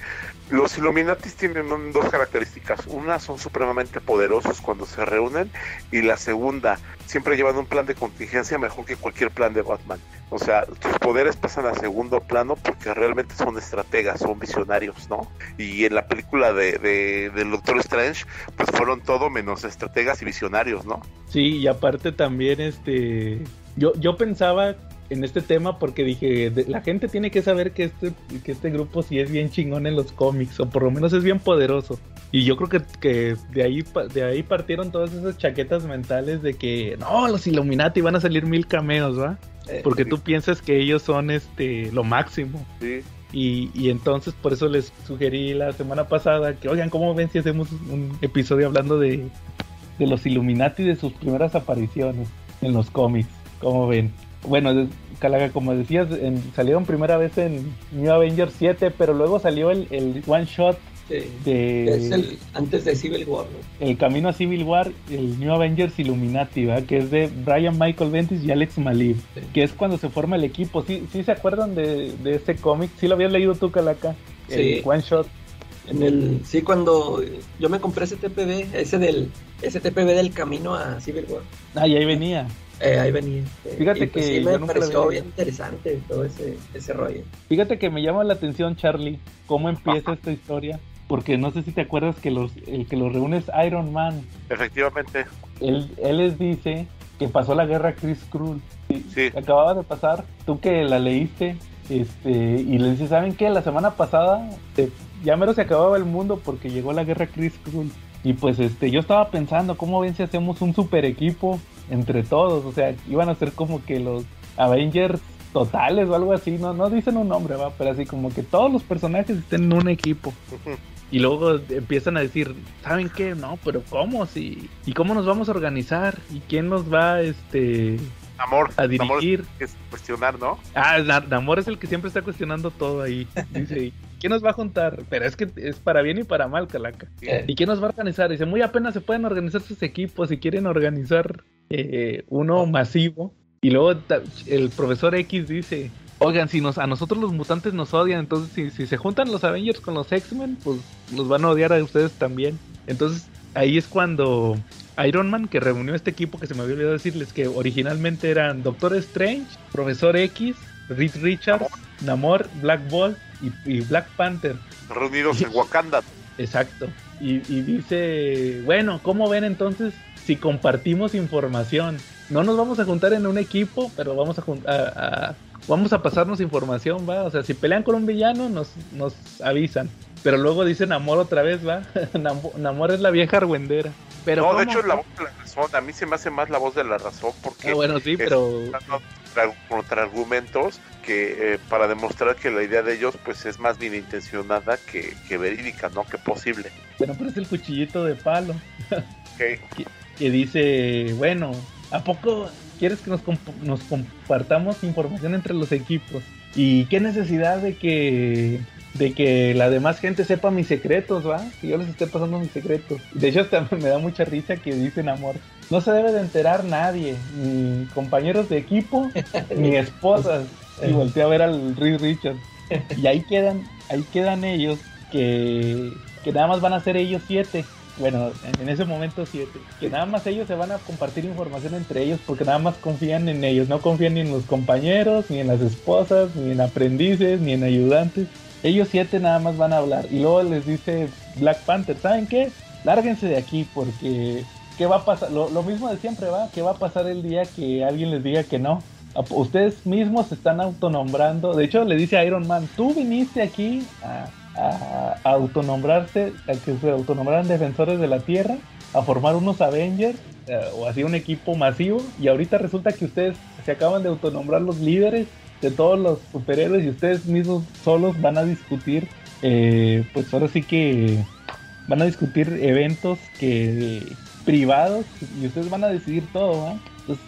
Los Illuminatis tienen un- dos características. Una, son supremamente poderosos cuando se reúnen. Y la segunda, siempre llevan un plan de contingencia mejor que cualquier plan de Batman. O sea, sus poderes pasan a segundo plano porque realmente son estrategas, son visionarios, ¿no? Y en la película de, de- del Doctor Strange, pues fueron todo menos estrategas y visionarios, ¿no? Sí, y aparte también, este, yo, yo pensaba en este tema porque dije, de- la gente tiene que saber que este, que este grupo sí es bien chingón en los cómics, o por lo menos es bien poderoso. Y yo creo que, que de, ahí, de ahí partieron todas esas chaquetas mentales de que, no, los Illuminati van a salir mil cameos, ¿va? eh, Porque tú piensas que ellos son este lo máximo. Sí. Y, y entonces por eso les sugerí la semana pasada que, oigan, ¿cómo ven si hacemos un episodio hablando de, de los Illuminati de sus primeras apariciones en los cómics? ¿Cómo ven? Bueno, Calaga, como decías, en- salieron primera vez en New Avengers 7, pero luego salió el, el one shot sí. de Es el antes de Civil War, ¿no? El Camino a Civil War, el New Avengers Illuminati, ¿verdad? que es de Brian Michael Bendis y Alex Malib, Sí. que es cuando se forma el equipo. ¿Sí, sí se acuerdan de, de ese cómic? ¿Sí lo habías leído tú, Calaca? Sí. El one shot. En el, sí, cuando yo me compré ese TPB, ese del, ese TPB del camino a Civil War, Ah, y ahí venía. Eh, ahí venía. Eh, Fíjate y pues que sí me pareció bien interesante todo ese, ese rollo. Fíjate que me llama la atención, Charlie, cómo empieza esta historia. Porque no sé si te acuerdas que los, el que los reúne es Iron Man. Efectivamente. Él, él les dice que pasó la guerra Chris Krull. Sí, Sí. Acababa de pasar, tú que la leíste, este, y le dices, ¿saben qué? La semana pasada ya mero se acababa el mundo porque llegó la guerra Chris Krull. Y pues este, yo estaba pensando, ¿cómo ven si hacemos un super equipo entre todos? O sea, iban a ser como que los Avengers totales o algo así, no, no dicen un nombre, va, pero así como que todos los personajes estén en un equipo. Y luego empiezan a decir, ¿saben qué? No, pero ¿cómo? Si, ¿Y cómo nos vamos a organizar? ¿Y quién nos va este, Amor. a Amor dirigir? es cuestionar, ¿no? Ah, Na- Namor es el que siempre está cuestionando todo ahí. Dice, ¿quién nos va a juntar? Pero es que es para bien y para mal, Calaca. Eh, ¿Y quién nos va a organizar? Dice, muy apenas se pueden organizar sus equipos si quieren organizar eh, uno masivo. Y luego el profesor X dice, oigan, si nos, a nosotros los mutantes nos odian, entonces si, si se juntan los Avengers con los X-Men, pues los van a odiar a ustedes también. Entonces ahí es cuando Iron Man, que reunió este equipo que se me había olvidado decirles que originalmente eran Doctor Strange, Profesor X, Reed Richards, Namor, Black Bolt y, y Black Panther. Reunidos en Wakanda. Exacto. Y, y dice, bueno, ¿cómo ven entonces si compartimos información? No nos vamos a juntar en un equipo, pero vamos a, jun- a- a- vamos a pasarnos información, ¿va? O sea, si pelean con un villano, nos, nos avisan. Pero luego dice Namor otra vez, ¿va? Namor, es la vieja argüendera. Pero no, de hecho la voz de la razón. A mí se me hace más la voz de la razón porque Ah, bueno, sí, pero... contra argumentos que eh, para demostrar que la idea de ellos pues es más bien intencionada que, que verídica, ¿no? Que posible. Bueno, pero es el cuchillito de palo. Ok. que dice, bueno, ¿a poco quieres que nos, comp- nos compartamos información entre los equipos? ¿Y qué necesidad de que de que la demás gente sepa mis secretos, va? Que yo les esté pasando mis secretos. De hecho, hasta me da mucha risa que dicen, amor, no se debe de enterar nadie, ni compañeros de equipo, ni esposas. Y volteé a ver al Reed Richards. Y ahí quedan, ahí quedan ellos que, que nada más van a ser ellos siete. Bueno, en ese momento 7, que nada más ellos se van a compartir información entre ellos porque nada más confían en ellos, no confían ni en los compañeros, ni en las esposas, ni en aprendices, ni en ayudantes. Ellos siete nada más van a hablar y luego les dice Black Panther, ¿saben qué? Lárguense de aquí porque ¿qué va a pasar? Lo, lo mismo de siempre va, ¿qué va a pasar el día que alguien les diga que no? Ustedes mismos se están autonombrando. De hecho, le dice a Iron Man, tú viniste aquí a, a, autonombrarse, a que se autonombraran defensores de la Tierra, a formar unos Avengers eh, o así un equipo masivo. Y ahorita resulta que ustedes se acaban de autonombrar los líderes de todos los superhéroes y ustedes mismos solos van a discutir, eh, pues ahora sí que van a discutir eventos que privados y ustedes van a decidir todo, ¿va? Entonces,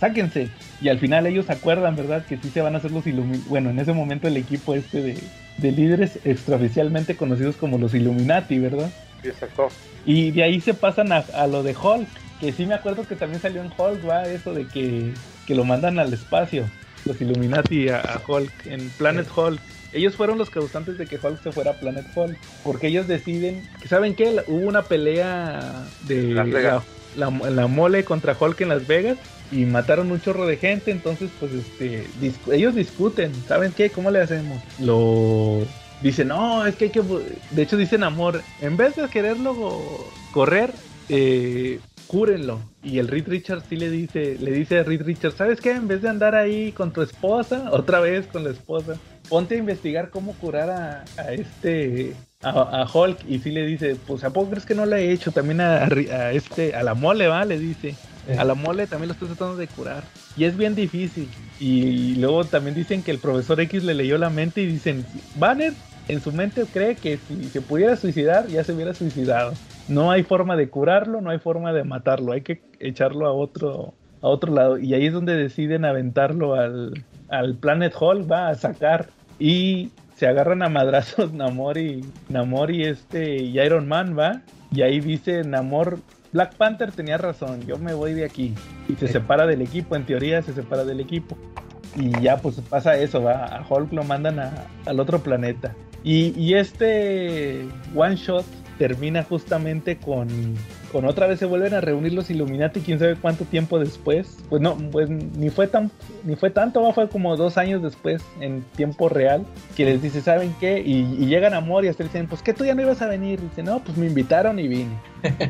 sáquense. Y al final ellos acuerdan, ¿verdad? Que sí se van a hacer los Illuminati. Bueno, en ese momento el equipo este de, de líderes extraoficialmente conocidos como los Illuminati, ¿verdad? Sí, exacto. Y de ahí se pasan a, a, lo de Hulk, que sí me acuerdo que también salió en Hulk, ¿va? Eso de que, que lo mandan al espacio, los Illuminati a, a Hulk, en Planet Hulk. Ellos fueron los causantes de que Hulk se fuera a Planet Hulk, porque ellos deciden, ¿saben qué? Hubo una pelea de la, la, la, mole contra Hulk en Las Vegas y mataron un chorro de gente, entonces pues este ellos discuten, ¿saben qué? ¿Cómo le hacemos? Lo dicen, no, es que hay que, de hecho dicen amor, en vez de quererlo correr, eh, cúrenlo. Y el Reed Richards sí le dice, le dice a Reed Richards, ¿sabes qué? En vez de andar ahí con tu esposa, otra vez con la esposa, ponte a investigar cómo curar a, este a, Hulk y sí le dice, pues a poco crees que no le he hecho también a, a este a la mole, va, le dice. A la mole también lo estoy tratando de curar. Y es bien difícil. Y luego también dicen que el profesor X le leyó la mente y dicen, Banner en su mente cree que si se pudiera suicidar, ya se hubiera suicidado. No hay forma de curarlo, no hay forma de matarlo, hay que echarlo a otro, a otro lado. Y ahí es donde deciden aventarlo al, al Planet Hall, va a sacar. Y se agarran a madrazos Namor y, Namor y este y Iron Man, va. Y ahí dice Namor, Black Panther tenía razón, yo me voy de aquí. Y se sí. separa del equipo, en teoría se separa del equipo. Y ya pues pasa eso, va. A Hulk lo mandan a, al otro planeta. Y, y, este one shot termina justamente con, con otra vez se vuelven a reunir los Illuminati, quién sabe cuánto tiempo después. Pues no, pues ni fue tan, ni fue tanto, fue como dos años después, en tiempo real, que les dice, ¿saben qué? Y, llegan a Mori y hasta dicen, pues que tú ya no ibas a venir. Dice, no, pues me invitaron y vine.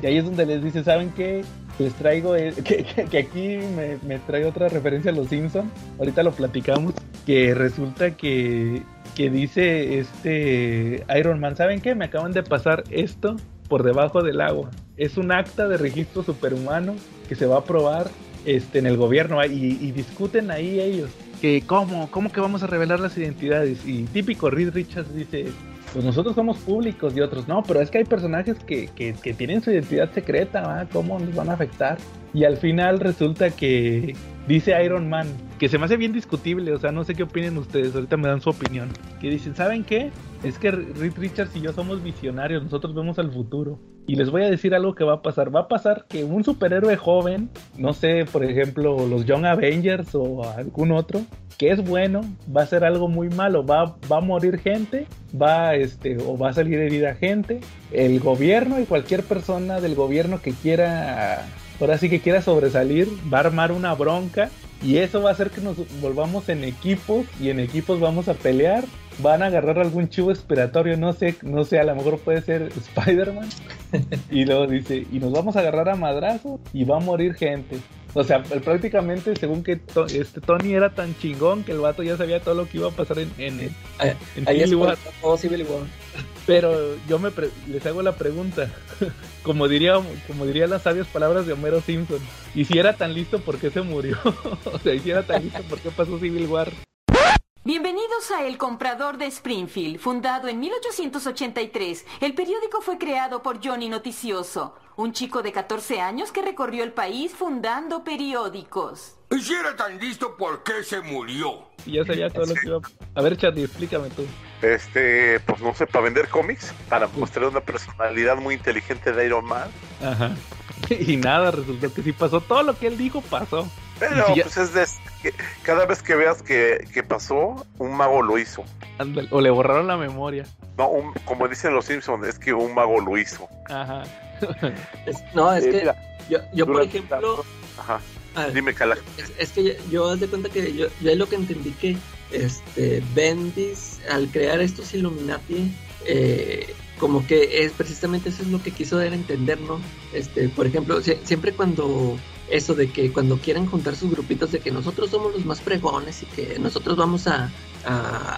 y ahí es donde les dice, ¿saben qué? Les traigo, que, aquí me, me trae otra referencia a los Simpsons, ahorita lo platicamos, que resulta que que dice este Iron Man, ¿saben qué? Me acaban de pasar esto por debajo del agua. Es un acta de registro superhumano que se va a probar este, en el gobierno y, y discuten ahí ellos. Que cómo, cómo que vamos a revelar las identidades. Y típico Reed Richards dice, pues nosotros somos públicos y otros no, pero es que hay personajes que, que, que tienen su identidad secreta, ¿va? ¿cómo nos van a afectar? Y al final resulta que dice Iron Man, que se me hace bien discutible, o sea, no sé qué opinen ustedes, ahorita me dan su opinión, que dicen, ¿saben qué? Es que Reed Richards y yo somos visionarios, nosotros vemos al futuro. Y les voy a decir algo que va a pasar. Va a pasar que un superhéroe joven, no sé, por ejemplo, los Young Avengers o algún otro, que es bueno, va a ser algo muy malo, va, va a morir gente, va este, o va a salir herida gente. El gobierno y cualquier persona del gobierno que quiera ahora sí que quiera sobresalir, va a armar una bronca y eso va a hacer que nos volvamos en equipos y en equipos vamos a pelear. Van a agarrar algún chivo expiratorio, no sé, no sé, a lo mejor puede ser Spider-Man. y luego dice, y nos vamos a agarrar a madrazo y va a morir gente. O sea, prácticamente según que to este Tony era tan chingón que el vato ya sabía todo lo que iba a pasar en, en, en, en Ahí Civil, War. Todo Civil War. Pero yo me les hago la pregunta, como diría, como diría las sabias palabras de Homero Simpson, y si era tan listo, ¿por qué se murió? o sea, y si era tan listo, ¿por qué pasó Civil War? Bienvenidos a El Comprador de Springfield, fundado en 1883. El periódico fue creado por Johnny Noticioso, un chico de 14 años que recorrió el país fundando periódicos. Y si era tan listo, ¿por qué se murió? Y ya sabía todo lo que iba a... a ver, Charlie, explícame tú. Este, pues no sé, para vender cómics, para mostrar una personalidad muy inteligente de Iron Man. Ajá. Y nada, resultó que sí pasó. Todo lo que él dijo pasó. Pero si pues ya... es de que cada vez que veas que, que, pasó, un mago lo hizo. O le borraron la memoria. No, un, como dicen los Simpsons, es que un mago lo hizo. Ajá. Es- no, es Eh, que mira, yo, yo por ejemplo, Ajá. A ver, Dime, Cala. es, es que yo, haz de cuenta que yo, yo es lo que entendí que este Bendis al crear estos Illuminati eh, como que es precisamente eso es lo que quiso dar a entender, ¿no? Este, por ejemplo, sie- siempre cuando eso de que cuando quieren juntar sus grupitos de que nosotros somos los más pregones y que nosotros vamos a,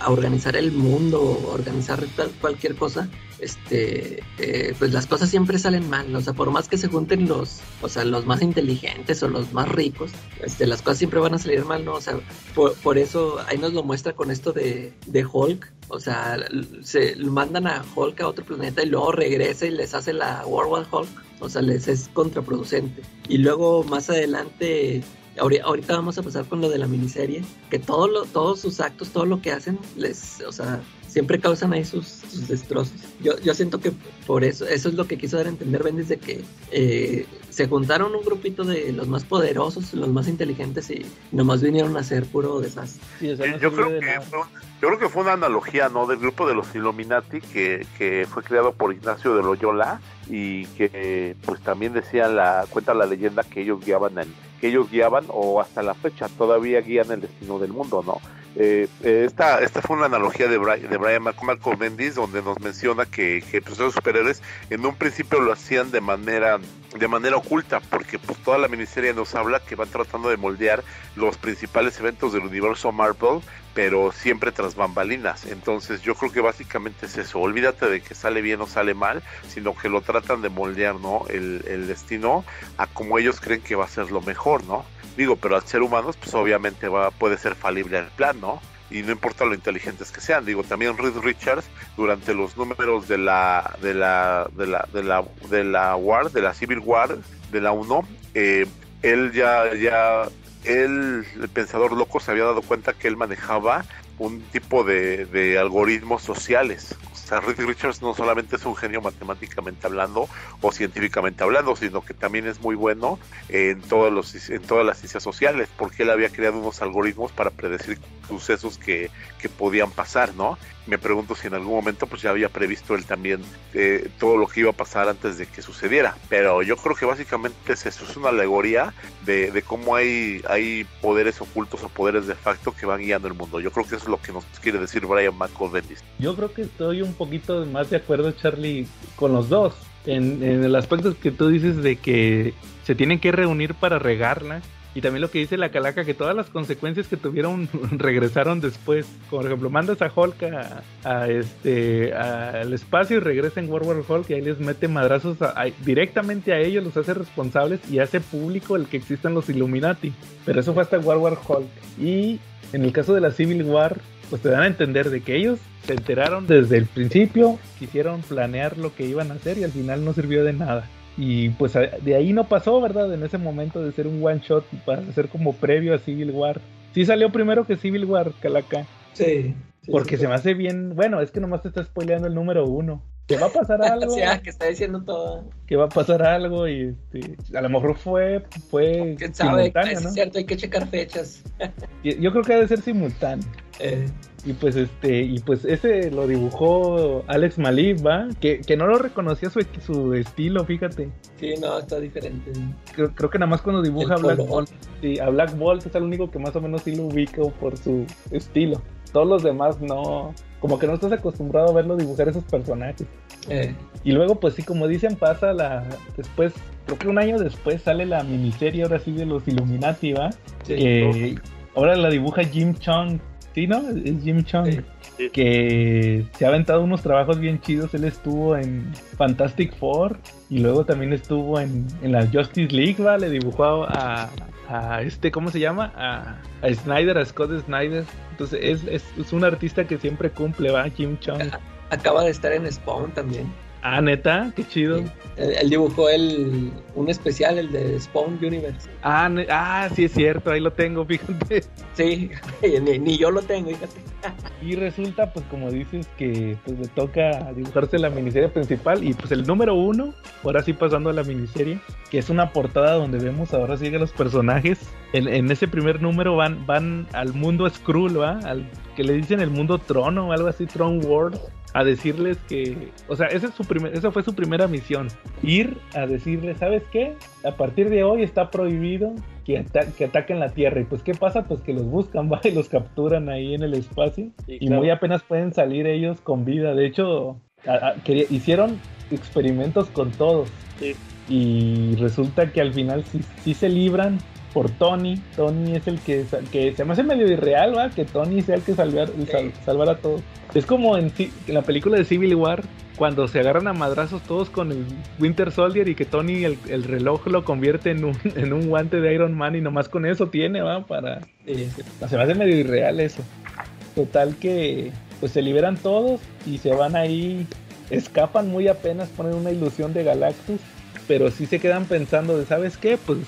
organizar el mundo, organizar cualquier cosa, este, eh, pues las cosas siempre salen mal, o sea, por más que se junten los, o sea, los más inteligentes o los más ricos, este, las cosas siempre van a salir mal, ¿no? O sea, por, por eso ahí nos lo muestra con esto de, de Hulk, o sea, se mandan a Hulk a otro planeta y luego regresa y les hace la World War Hulk, o sea, les es contraproducente. Y luego más adelante ahori- ahorita vamos a pasar con lo de la miniserie, que todo lo, todos sus actos, todo lo que hacen, les, o sea, siempre causan ahí sus, sus destrozos. Yo, yo siento que por eso, eso es lo que quiso dar a entender Bendis de que eh, se juntaron un grupito de los más poderosos, los más inteligentes y nomás vinieron a hacer puro desastre. Sí, o sea, Eh, no yo, creo de que fue, yo creo que fue una analogía, ¿no? Del grupo de los Illuminati que, que fue creado por Ignacio de Loyola y que pues también decía la cuenta la leyenda que ellos guiaban el, que ellos guiaban o hasta la fecha todavía guían el destino del mundo, ¿no? Eh, eh, esta, esta fue una analogía de Brian, de Brian Malcolm Bendis donde nos menciona que, que pues, los superhéroes en un principio lo hacían de manera de manera oculta porque pues toda la miniserie nos habla que van tratando de moldear los principales eventos del universo Marvel pero siempre tras bambalinas. Entonces yo creo que básicamente es eso. Olvídate de que sale bien o sale mal, sino que lo tratan de moldear, ¿no? El, el destino a como ellos creen que va a ser lo mejor, ¿no? Digo, pero al ser humanos, pues obviamente va, puede ser falible el plan, ¿no? Y no importa lo inteligentes que sean. Digo, también Reed Richards, durante los números de la, de la, de la, de la, de la War, de la Civil War, de la 1, eh, él ya, ya él, el pensador loco, se había dado cuenta que él manejaba un tipo de, algoritmos sociales. O sea, Richards no solamente es un genio matemáticamente hablando o científicamente hablando, sino que también es muy bueno en, todos los, todas las ciencias sociales, porque él había creado unos algoritmos para predecir sucesos que, que podían pasar, ¿no? Me pregunto si en algún momento pues ya había previsto él también eh, todo lo que iba a pasar antes de que sucediera. Pero yo creo que básicamente es eso, es una alegoría de, de cómo hay, hay poderes ocultos o poderes de facto que van guiando el mundo. Yo creo que eso es lo que nos quiere decir Brian Michael Bendis. Yo creo que estoy un poquito más de acuerdo, Charlie, con los dos. En, en el aspecto que tú dices de que se tienen que reunir para regarla. Y también lo que dice la calaca, que todas las consecuencias que tuvieron regresaron después. Por ejemplo, mandas a Hulk a, este al espacio y regresa en World War Hulk y ahí les mete madrazos directamente a ellos, los hace responsables y hace público el que existan los Illuminati. Pero eso fue hasta World War Hulk. Y en el caso de la Civil War, pues te dan a entender de que ellos se enteraron desde el principio, quisieron planear lo que iban a hacer y al final no sirvió de nada. Y pues de ahí no pasó, ¿verdad? En ese momento de ser un one shot para ser como previo a Civil War. Sí salió primero que Civil War, Calaca. Sí. sí, Porque sí. se me hace bien, bueno, es que nomás te está spoileando el número uno. Que va a pasar algo, O sea, que está diciendo todo. que va a pasar algo y este, a lo mejor fue, fue ¿Quién sabe? Es ¿no? cierto, hay que checar fechas. Yo creo que debe ser simultáneo. Eh, Y pues este, y pues ese lo dibujó Alex Malib, ¿va? Que, que no lo reconocía su, su estilo, fíjate. sí, no, está diferente. Creo, creo que nada más cuando dibuja a Black. Bolt. Sí, a Black Bolt es el único que más o menos sí lo ubico por su estilo. Todos los demás no. Como que no estás acostumbrado a verlo dibujar esos personajes. Eh, Y luego, pues sí, como dicen, pasa la. Después, creo que un año después sale la miniserie ahora sí de los Illuminati, ¿va? sí. que ahora la dibuja Jim Chung. ¿Sí, no? Es Jim Chung. Sí. Sí. Que se ha aventado unos trabajos bien chidos. Él estuvo en Fantastic Four y luego también estuvo en, en la Justice League, ¿va? Le dibujó a, a este, ¿cómo se llama? A, a Snyder, a Scott Snyder. Entonces es, es, es un artista que siempre cumple, ¿va? Jim Chung. Acaba de estar en Spawn también. Ah, neta, qué chido. Sí. Él, él dibujó el, un especial, el de Spawn Universe. Ah, ne- ah, sí es cierto, ahí lo tengo, fíjate. Sí, ni, ni yo lo tengo, fíjate. Y resulta, pues como dices, que pues le toca dibujarse la miniserie principal y pues el número uno, ahora sí pasando a la miniserie, que es una portada donde vemos ahora sí que los personajes, en, en ese primer número van, van al mundo Skrull, ¿va? Al que le dicen el mundo Trono o algo así, Tron World. A decirles que, o sea, esa, es su primer, esa fue su primera misión, ir a decirles, ¿sabes qué? A partir de hoy está prohibido que, que ataquen la Tierra. Y pues, ¿qué pasa? Pues que los buscan, ¿va? Y los capturan ahí en el espacio. y muy apenas pueden salir ellos con vida. De hecho, hicieron experimentos con todos. Y resulta que al final sí, sí se libran por Tony. Tony es el que, que se me hace medio irreal, ¿va? Que Tony sea el que salvar, salvar a todos. Es como en, la película de Civil War, cuando se agarran a madrazos todos con el Winter Soldier y que Tony el, reloj lo convierte en un, en un guante de Iron Man y nomás con eso tiene, ¿va? Para... se me hace medio irreal eso. Total que pues se liberan todos y se van ahí, escapan muy apenas, ponen una ilusión de Galactus pero sí se quedan pensando de, ¿sabes qué? Pues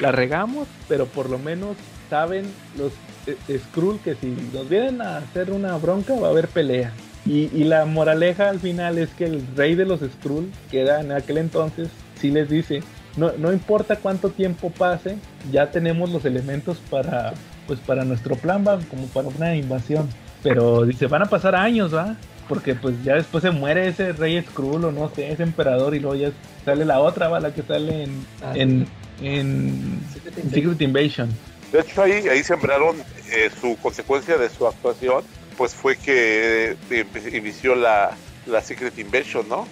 la regamos, pero por lo menos saben los eh, Skrull que si nos vienen a hacer una bronca va a haber pelea. Y, la moraleja al final es que el rey de los Skrull, que era en aquel entonces, sí les dice, no, no importa cuánto tiempo pase, ya tenemos los elementos para, pues para nuestro plan, va, como para una invasión. Pero dice, van a pasar años, ¿va? Porque pues ya después se muere ese rey Skrull o no sé, ese emperador y luego ya sale la otra bala que sale en, ah, en, Secret, Invasion. De hecho ahí, ahí sembraron eh, su consecuencia de su actuación, pues fue que eh, inició la, la Secret Invasion, ¿no?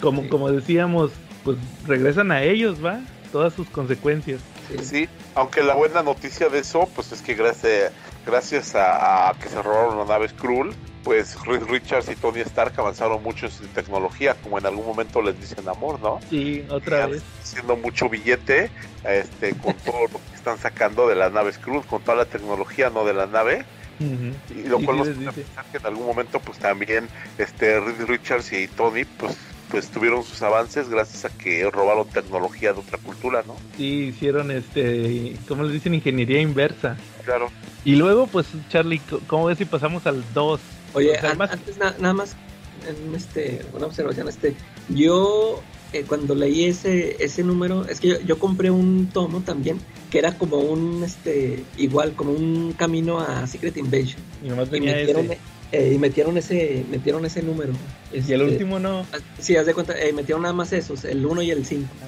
como, como decíamos, pues regresan a ellos, ¿va? Todas sus consecuencias. Sí, aunque la buena noticia de eso, pues es que gracias, gracias a, a que se robaron la nave Skrull, pues Reed Richards y Tony Stark avanzaron mucho en su tecnología, como en algún momento les dicen amor, ¿no? Sí, otra vez. Haciendo mucho billete este, con todo lo que están sacando de la nave Skrull, con toda la tecnología, ¿no? De la nave. Y lo cual nos pensar que en algún momento, pues también este Reed Richards y Tony, pues pues tuvieron sus avances gracias a que robaron tecnología de otra cultura, ¿no? Sí, hicieron este, ¿cómo les dicen? Ingeniería inversa. Claro. Y luego, pues, Charlie, ¿cómo ves si pasamos al 2? Oye, antes nada más, en este, una observación, este, yo eh, cuando leí ese, ese número, es que yo, compré un tomo también, que era como un, este, igual, como un camino a Secret Invasion. Y nomás venía ese eh, y metieron ese metieron ese número. ¿Y el este, último no? Sí, haz de cuenta, eh, metieron nada más esos, el 1 y el 5. Ah,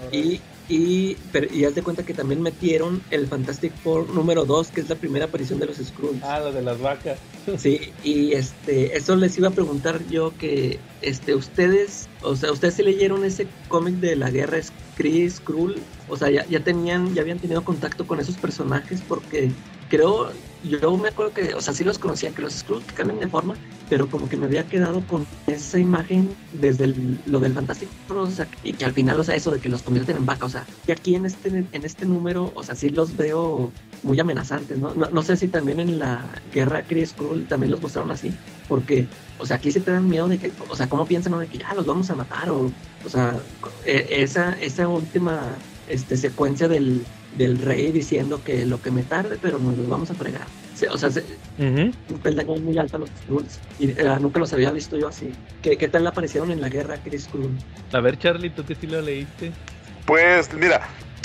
y, y, y haz de cuenta que también metieron el Fantastic Four número 2, que es la primera aparición de los Skrulls. Ah, lo de las vacas. Sí, y este, eso les iba a preguntar yo que este, ustedes, o sea, ustedes se leyeron ese cómic de la guerra Skrull, o sea, ya, ya tenían, ya habían tenido contacto con esos personajes porque creo, yo me acuerdo que, o sea, sí los conocía, que los Skrulls cambian de forma, pero como que me había quedado con esa imagen desde lo del Fantástico, o sea, y que al final, o sea, eso de que los convierten en vaca, o sea, y aquí en este, en este número, o sea, sí los veo muy amenazantes, ¿no? No, sé si también en la guerra Kree Skrull también los mostraron así, porque, o sea, aquí sí te dan miedo de que, o sea, ¿cómo piensan, de que ya los vamos a matar? O, o sea, e, esa, esa última este, secuencia del, del rey diciendo que lo que me tarde, pero nos los vamos a fregar. O sea, se, un muy alto los Skrulls. Y eh, nunca los había visto yo así. ¿Qué, ¿Qué, tal aparecieron en la guerra Chris Skrull? A ver, Charlie, ¿tú qué sí lo leíste? Pues, mira,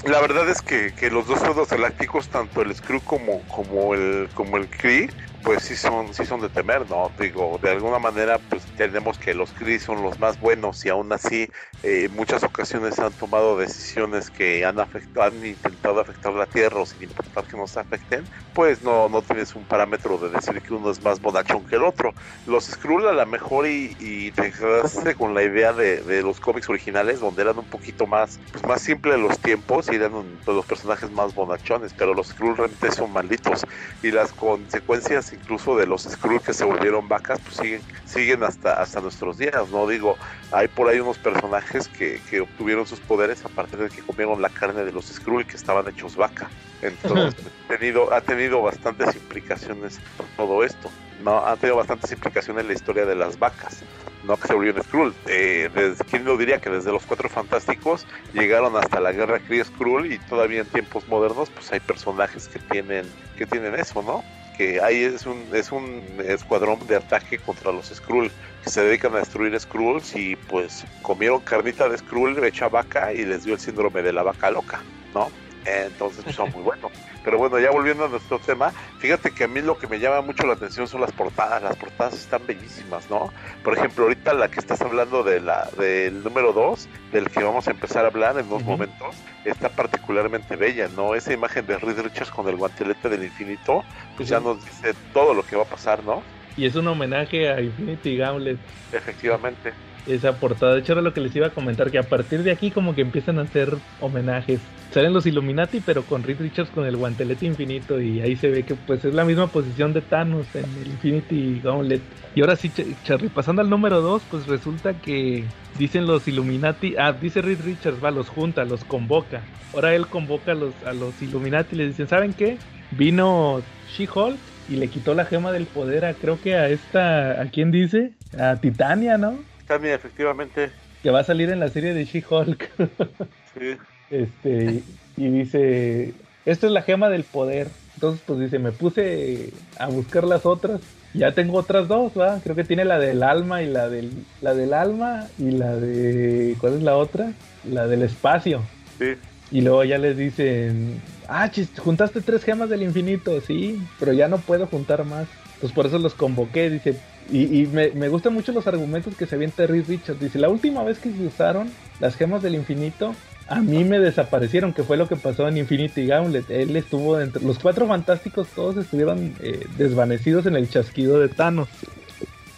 la verdad es que, que los dos juegos galácticos, tanto el Skrull como, como el como el Kree, pues sí son, sí son de temer, ¿no? Digo, de alguna manera, pues tenemos que los Kree son los más buenos y aún así eh, muchas ocasiones han tomado decisiones que han, afectado, han intentado afectar la Tierra sin importar que nos afecten, pues no, no tienes un parámetro de decir que uno es más bonachón que el otro. Los Skrull a lo mejor y, y te quedaste con la idea de, de, los cómics originales donde eran un poquito más, pues más simples los tiempos y eran los personajes más bonachones, pero los Skrull realmente son malditos y las consecuencias incluso de los Skrull que se volvieron vacas, pues siguen, siguen hasta, hasta nuestros días, ¿no? Digo, hay por ahí unos personajes que, que obtuvieron sus poderes a partir de que comieron la carne de los Skrull que estaban hechos vaca. Entonces, ha tenido, ha tenido bastantes implicaciones todo esto, ¿no? Ha tenido bastantes implicaciones en la historia de las vacas. ¿no? que se volvió Skrull. Eh, ¿Quién lo diría que desde los Cuatro Fantásticos llegaron hasta la Guerra Kree Skrull y todavía en tiempos modernos pues hay personajes que tienen que tienen eso, ¿no? Que ahí es un, es un escuadrón de ataque contra los Skrull que se dedican a destruir Skrulls y pues comieron carnita de Skrull hecha vaca y les dio el síndrome de la vaca loca, ¿no? Entonces pues, son muy buenos. Pero bueno, ya volviendo a nuestro tema, fíjate que a mí lo que me llama mucho la atención son las portadas. Las portadas están bellísimas, ¿no? Por ejemplo, ahorita la que estás hablando de la del número 2, del que vamos a empezar a hablar en dos momentos, está particularmente bella, ¿no? Esa imagen de Reed Richards con el guantelete del infinito, pues ya nos dice todo lo que va a pasar, ¿no? Y es un homenaje a Infinity Gauntlet. Efectivamente esa portada. De hecho, era lo que les iba a comentar, que a partir de aquí como que empiezan a hacer homenajes. Salen los Illuminati, pero con Reed Richards con el guantelete infinito y ahí se ve que pues es la misma posición de Thanos en el Infinity Gauntlet. Y ahora sí, Charlie, pasando al número 2, pues resulta que dicen los Illuminati, ah, dice Reed Richards, va, los junta, los convoca. Ahora él convoca a los, a los Illuminati y le dicen, ¿saben qué? Vino She-Hulk y le quitó la gema del poder a, creo que a esta, ¿a quién dice? A Titania, ¿no? También, efectivamente. Que va a salir en la serie de She-Hulk. sí. Este, y dice, esta es la gema del poder. Entonces, pues dice, me puse a buscar las otras. Ya tengo otras dos, ¿va? Creo que tiene la del alma y la del, la del alma y la de... ¿Cuál es la otra? La del espacio. Sí. Y luego ya les dicen, ah, chis, juntaste tres gemas del infinito, sí, pero ya no puedo juntar más. Pues por eso los convoqué, dice, y, me, me, gustan mucho los argumentos que se avienta Reed Richards. Dice, la última vez que se usaron las gemas del infinito, a mí me desaparecieron, que fue lo que pasó en Infinity Gauntlet. Él estuvo entre los cuatro fantásticos, todos estuvieron eh, desvanecidos en el chasquido de Thanos.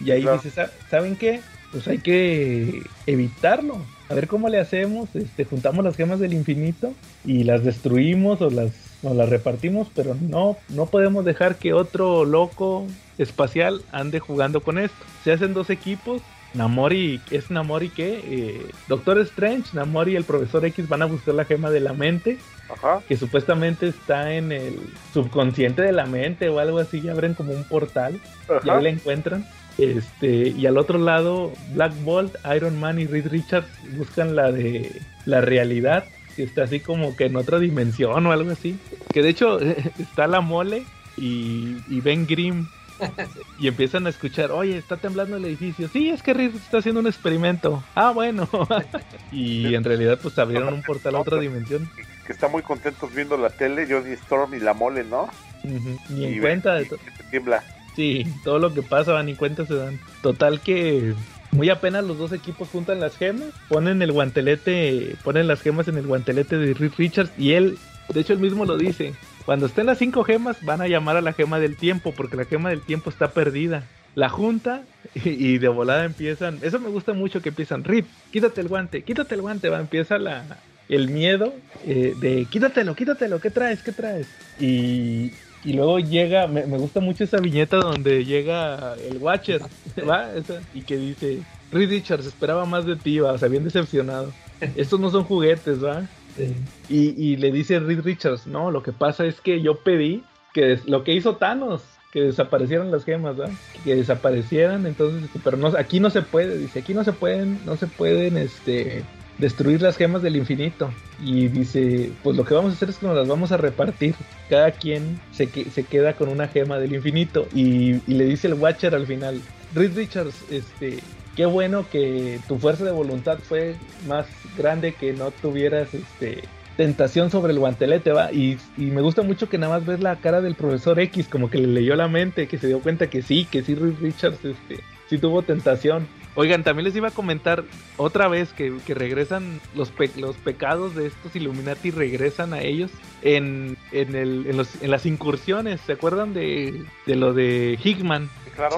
Y ahí dice, ¿saben qué? Pues hay que evitarlo. A ver cómo le hacemos. Este, juntamos las gemas del infinito y las destruimos o las, o las repartimos, pero no, no podemos dejar que otro loco espacial ande jugando con esto. Se hacen dos equipos. Namori, ¿es Namori qué? Eh, Doctor Strange, Namori y el Profesor X van a buscar la gema de la mente. Que supuestamente está en el subconsciente de la mente o algo así. Y abren como un portal. Y ahí la encuentran. Este, y al otro lado, Black Bolt, Iron Man y Reed Richards buscan la de la realidad, que está así como que en otra dimensión o algo así. Que de hecho está la mole y, y Ben Grimm y empiezan a escuchar, oye, está temblando el edificio. Sí, es que Reed está haciendo un experimento. Ah, bueno. y en realidad pues abrieron un portal a otra dimensión. Que están muy contentos viendo la tele, Johnny Storm y la mole, ¿no? Ni en cuenta de todo. tiembla. Sí, todo lo que pasa, ni cuenta se dan. Total que muy apenas los dos equipos juntan las gemas, ponen el guantelete, ponen las gemas en el guantelete de Reed Richards y él, de hecho él mismo lo dice, cuando estén las cinco gemas, van a llamar a la gema del tiempo, porque la gema del tiempo está perdida. La junta y, de volada empiezan. Eso me gusta mucho que empiezan. Rip, quítate el guante, quítate el guante. Va, empieza la, el miedo eh, de quítatelo, quítatelo, ¿qué traes? ¿Qué traes? Y, y luego llega, me, gusta mucho esa viñeta donde llega el Watcher, ¿va? y que dice, Reed Richards esperaba más de ti, va, o sea, bien decepcionado. Estos no son juguetes, ¿va? Y, le dice Reed Richards, no, lo que pasa es que yo pedí que lo que hizo Thanos, que desaparecieran las gemas, Que desaparecieran, entonces, pero no, aquí no se puede, dice, aquí no se pueden, no se pueden, este, destruir las gemas del infinito. Y dice, pues lo que vamos a hacer es que nos las vamos a repartir. Cada quien se, se queda con una gema del infinito. Y, y, le dice el Watcher al final, Reed Richards, este, qué bueno que tu fuerza de voluntad fue más grande que no tuvieras este tentación sobre el guantelete, va. Y, me gusta mucho que nada más ves la cara del profesor X, como que le leyó la mente, que se dio cuenta que sí, que sí, Richards, este, sí tuvo tentación. Oigan, también les iba a comentar otra vez que, regresan los, los pecados de estos Illuminati, regresan a ellos en, en, el, en, los, en las incursiones. ¿Se acuerdan de, de lo de Hickman? Claro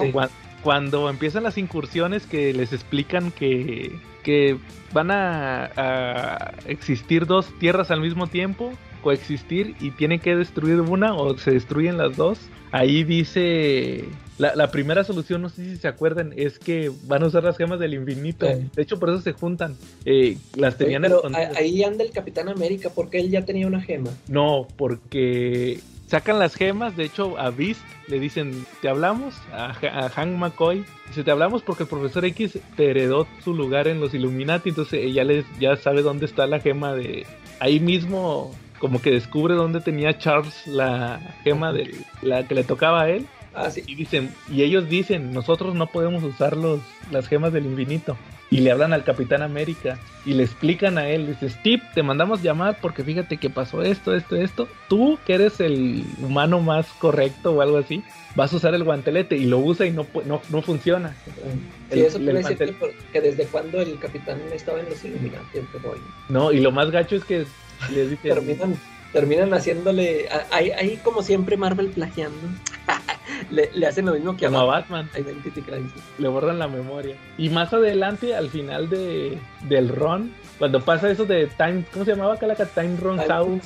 cuando empiezan las incursiones que les explican que, que van a, existir dos tierras al mismo tiempo, coexistir y tienen que destruir una o se destruyen las dos. Ahí dice la, primera solución, no sé si se acuerdan, es que van a usar las gemas del infinito. De hecho, por eso se juntan. Eh, las tenían Pero ahí anda el Capitán América, porque él ya tenía una gema. No, porque sacan las gemas, de hecho a Beast le dicen, te hablamos, a, Hank McCoy, dice, te hablamos porque el profesor X te heredó su lugar en los Illuminati, entonces ella les, ya sabe dónde está la gema de... Ahí mismo como que descubre dónde tenía Charles la gema de la que le tocaba a él. Ah, y dicen, y ellos dicen, nosotros no podemos usar los, las gemas del infinito. y le hablan al Capitán América y le explican a él, dice, Steve, te mandamos llamar porque fíjate que pasó esto, esto, esto, tú que eres el humano más correcto o algo así, vas a usar el guantelete y lo usa y no, no, no funciona. Sí, eso quiere decir que, que, desde cuando el capitán estaba en los Illuminati. No, y lo más gacho es que les terminan, terminan haciéndole, ahí, ahí como siempre Marvel plagiando. le, le, hacen lo mismo que a Batman. Identity Crisis. Le borran la memoria. Y más adelante, al final de, del run, cuando pasa eso de Time, ¿cómo se llamaba Calaca? Time Run Out,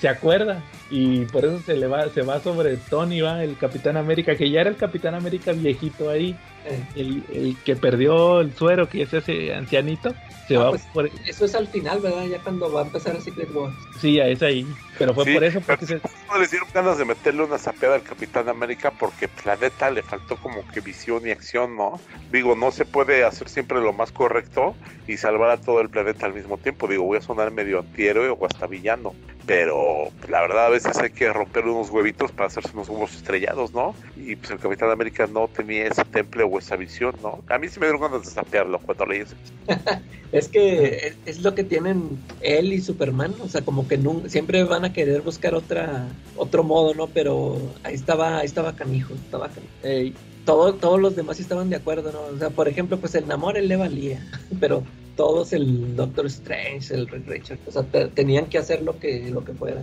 se acuerda. Y por eso se le va, se va sobre Tony, va, el Capitán América, que ya era el Capitán América viejito ahí. Eh. El, el, que perdió el suero, que es ese ancianito, se ah, va pues, por... Eso es al final, ¿verdad? Ya cuando va a empezar a Secret Wars. Sí, es ahí. Pero fue sí, por eso. Porque se... No le dieron ganas de meterle una sapeada al Capitán América porque pues, la neta le faltó como que visión y acción, ¿no? Digo, no se puede hacer siempre lo más correcto y salvar a todo el planeta al mismo tiempo. Digo, voy a sonar medio antihéroe o hasta villano. Pero pues, la verdad a veces hay que romper unos huevitos para hacerse unos huevos estrellados, ¿no? Y pues el Capitán América no tenía ese temple o esa visión, ¿no? A mí sí me dieron ganas de sapearlo cuando leí eso. es que es, es, lo que tienen él y Superman, o sea, como que no, siempre van a querer buscar otra otro modo, ¿no? Pero ahí estaba, ahí estaba canijo, estaba canijo. Ey. Todo, todos los demás estaban de acuerdo, ¿no? O sea, por ejemplo, pues el Namor él le valía, pero todos el Doctor Strange, el Richard, o sea, te, tenían que hacer lo que, lo que fuera.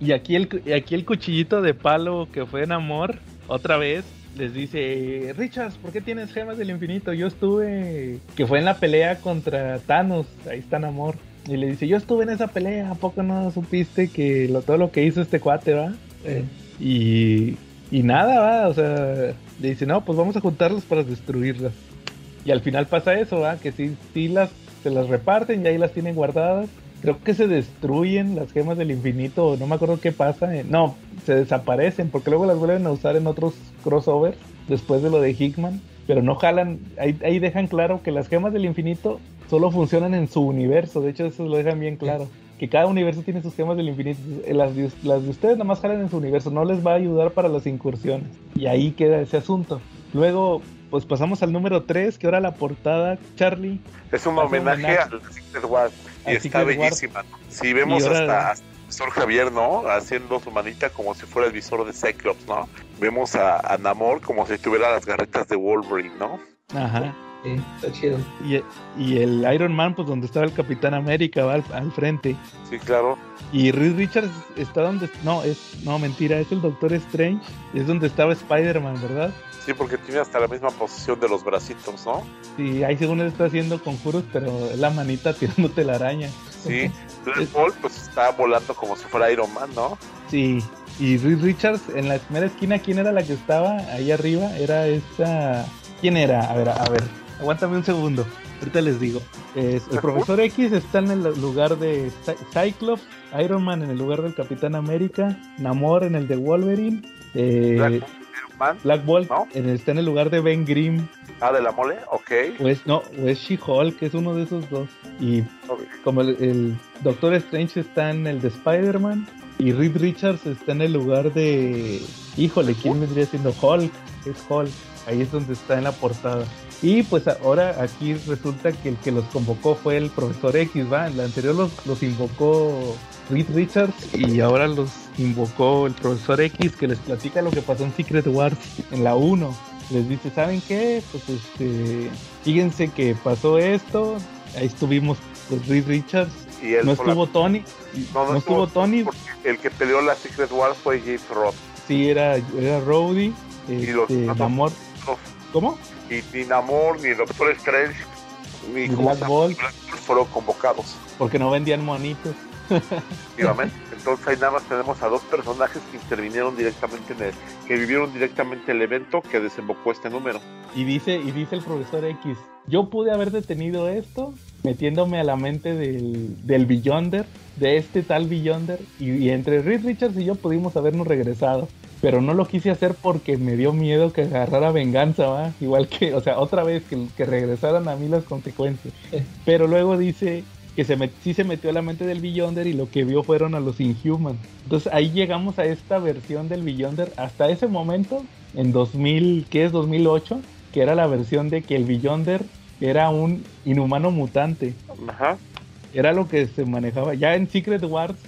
Y aquí el, y aquí el cuchillito de palo que fue Namor, otra vez, les dice, Richards, ¿por qué tienes gemas del infinito? Yo estuve, que fue en la pelea contra Thanos, ahí está Namor. Y le dice, yo estuve en esa pelea, ¿a poco no supiste que lo, todo lo que hizo este cuate, va? Eh. Y, y nada, va, o sea, le dice, no, pues vamos a juntarlos para destruirlas. Y al final pasa eso, va, que sí, sí las, se las reparten y ahí las tienen guardadas. Creo que se destruyen las gemas del infinito, no me acuerdo qué pasa. eh, No, se desaparecen porque luego las vuelven a usar en otros crossovers después de lo de Hickman. Pero no jalan, ahí, ahí dejan claro que las gemas del infinito solo funcionan en su universo. De hecho, eso lo dejan bien claro. Que cada universo tiene sus gemas del infinito. Las de, las de ustedes nada más jalan en su universo. No les va a ayudar para las incursiones. Y ahí queda ese asunto. Luego, pues pasamos al número 3, que ahora la portada, Charlie. Es un homenaje, homenaje al Secret Wars. Y al está Secret bellísima. Si vemos hasta el visor Javier, ¿no? Haciendo su manita como si fuera el visor de Cyclops, ¿no? Vemos a, a Namor como si tuviera las garretas de Wolverine, ¿no? Ajá. Sí, está chido. Y, y el Iron Man, pues donde estaba el Capitán América, va al, al frente. Sí, claro. Y Reed Richards está donde. No, es. No, mentira, es el Doctor Strange. Es donde estaba Spider-Man, ¿verdad? Sí, porque tiene hasta la misma posición de los bracitos, ¿no? Sí, ahí según él está haciendo conjuros, pero es la manita tirándote la araña. Sí. Entonces Paul pues está volando como si fuera Iron Man, ¿no? Sí. Y Reed Richards, en la primera esquina, ¿quién era la que estaba ahí arriba? Era esta. ¿Quién era? A ver, a ver. Aguántame un segundo. Ahorita les digo. Es- el profesor X está en el lugar de Cy- Cyclops, Iron Man en el lugar del Capitán América, Namor en el de Wolverine, eh, Black Man. Bolt ¿No? en el- está en el lugar de Ben Grimm, Ah, de la mole, ok. o es, no, o es She-Hulk, que es uno de esos dos. Y como el, el Doctor Strange está en el de Spider-Man y Reed Richards está en el lugar de. Híjole, ¿quién vendría siendo Hulk? Es Hulk. Ahí es donde está en la portada. Y pues ahora aquí resulta que el que los convocó fue el profesor X, ¿va? En la anterior los, los invocó Reed Richards y ahora los invocó el profesor X que les platica lo que pasó en Secret Wars en la 1. Les dice, ¿saben qué? Pues este, fíjense que pasó esto, ahí estuvimos pues Reed Richards, Y no la- estuvo Tony, No, no, estuvo Tony, el que peleó la Secret Wars fue James Roth. sí era, era Rhodey, Y los este, Namor, No, ¿cómo? Y ni Namor, ni Doctor Strange, ni Ni ¿cómo Black? Bolt. Black Bolt fueron convocados. Porque no vendían monitos. efectivamente. Entonces ahí nada más tenemos a dos personajes que intervinieron directamente en el, que vivieron directamente el evento que desembocó este número. Y dice, y dice el profesor X, yo pude haber detenido esto metiéndome a la mente del, del Beyonder, de este tal Beyonder, y, y entre Reed Richards y yo pudimos habernos regresado. Pero no lo quise hacer porque me dio miedo que agarrara venganza, ¿va? Igual que, o sea, otra vez que, que regresaran a mí las consecuencias. Pero luego dice que se met- sí se metió a la mente del Beyonder y lo que vio fueron a los Inhumans. Entonces ahí llegamos a esta versión del Beyonder. Hasta ese momento, en 2000, ¿qué es? 2008, que era la versión de que el Beyonder era un inhumano mutante. Ajá. Era lo que se manejaba. Ya en Secret Wars,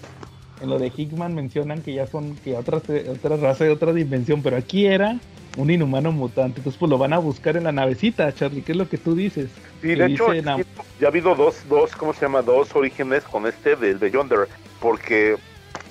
en lo de Hickman mencionan que ya son que otra, otra raza de otra dimensión, pero aquí era un inhumano mutante. Entonces, pues lo van a buscar en la navecita, Charlie. ¿Qué es lo que tú dices? Sí, de hecho, ya ha habido dos, dos, ¿cómo se llama? Dos orígenes con este del Beyonder, porque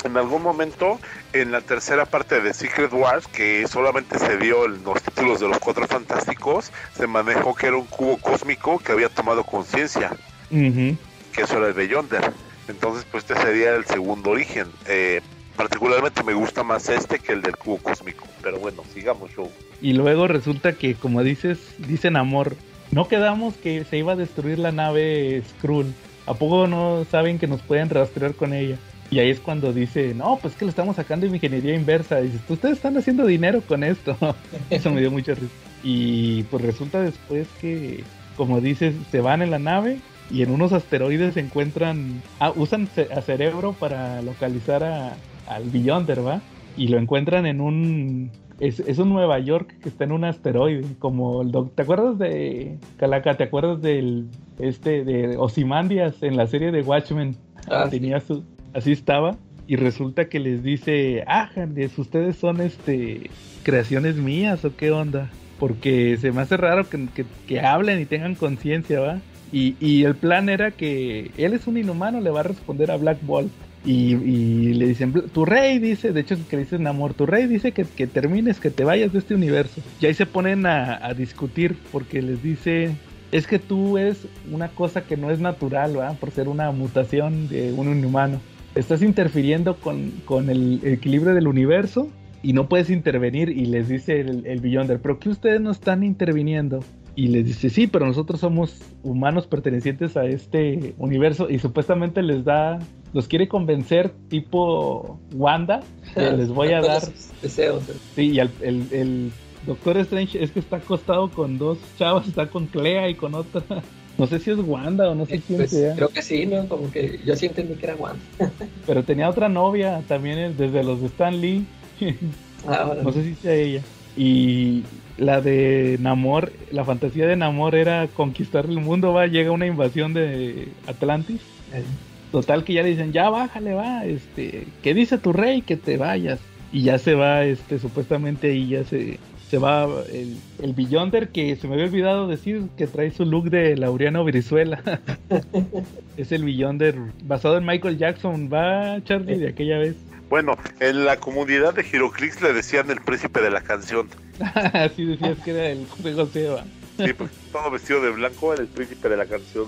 en algún momento en la tercera parte de Secret Wars, que solamente se dio en los títulos de los Cuatro Fantásticos, se manejó que era un cubo cósmico que había tomado conciencia, que eso era el Beyonder. Entonces, pues este sería el segundo origen. Eh, particularmente me gusta más este que el del cubo cósmico, pero bueno, sigamos, show. Y luego resulta que, como dices, dicen amor, no quedamos que se iba a destruir la nave Skrull. ¿A poco no saben que nos pueden rastrear con ella? Y ahí es cuando dice, no, pues que lo estamos sacando en ingeniería inversa. Y dices, ustedes están haciendo dinero con esto. Eso me dio mucha risa. Y pues resulta después que, como dices, se van en la nave y en unos asteroides se encuentran, ah, usan a cerebro para localizar a, al Beyonder, ¿va? Y lo encuentran en un, es, es un Nueva York que está en un asteroide, como el doc- ¿te acuerdas de Calaca? ¿Te acuerdas del este de Ozymandias en la serie de Watchmen? Ah. Tenía su, así estaba y resulta que les dice, ah, ustedes son este creaciones mías o qué onda, porque se me hace raro que, que- que hablen y tengan conciencia, ¿va? Y, y el plan era que él es un inhumano, le va a responder a Black Bolt. Y, y le dicen, "Bl- tu rey dice, de hecho que dicen amor, tu rey dice que, que termines, que te vayas de este universo. Y ahí se ponen a, a discutir porque les dice, es que tú es una cosa que no es natural, ¿va? Por ser una mutación de un inhumano. Estás interfiriendo con, con el equilibrio del universo y no puedes intervenir. Y les dice el, el Beyonder, pero que ustedes no están interviniendo. Y les dice, sí, pero nosotros somos humanos pertenecientes a este universo y supuestamente les da, los quiere convencer tipo Wanda, que les voy a dar, deseos. sí, y al- el, el Doctor Strange es que está acostado con dos chavas, está con Clea y con otra, no sé si es Wanda o no sé quién Pues, sea, creo que sí, ¿no? Como que yo sí entendí que era Wanda. pero tenía otra novia también eh, desde los de Stan Lee, Ahora, no sé si sea ella, y la de Namor, la fantasía de Namor era conquistar el mundo, va, llega una invasión de Atlantis. eh, Total que ya le dicen, ya bájale, va, este, ¿qué dice tu rey? Que te vayas. Y ya se va, este, supuestamente ahí ya se, se va el, el Beyonder que se me había olvidado decir que trae su look de Laureano Brizuela. es el Beyonder basado en Michael Jackson, va Charlie de aquella vez. Bueno, en la comunidad de Giroclix le decían el príncipe de la canción. Así decías que era el José, va. Sí, pues todo vestido de blanco era el príncipe de la canción.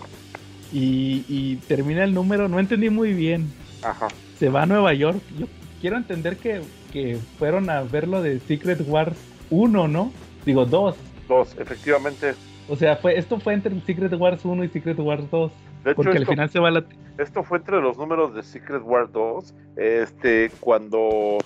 Y, y termina el número, no entendí muy bien. Ajá. se va a Nueva York. Yo quiero entender que, que fueron a ver lo de Secret Wars 1, ¿no? Digo, 2. Dos, efectivamente. O sea, fue esto fue entre Secret Wars 1 y Secret Wars 2. De hecho, Porque al esto, final se va la... esto fue entre los números de Secret War 2. Este, cuando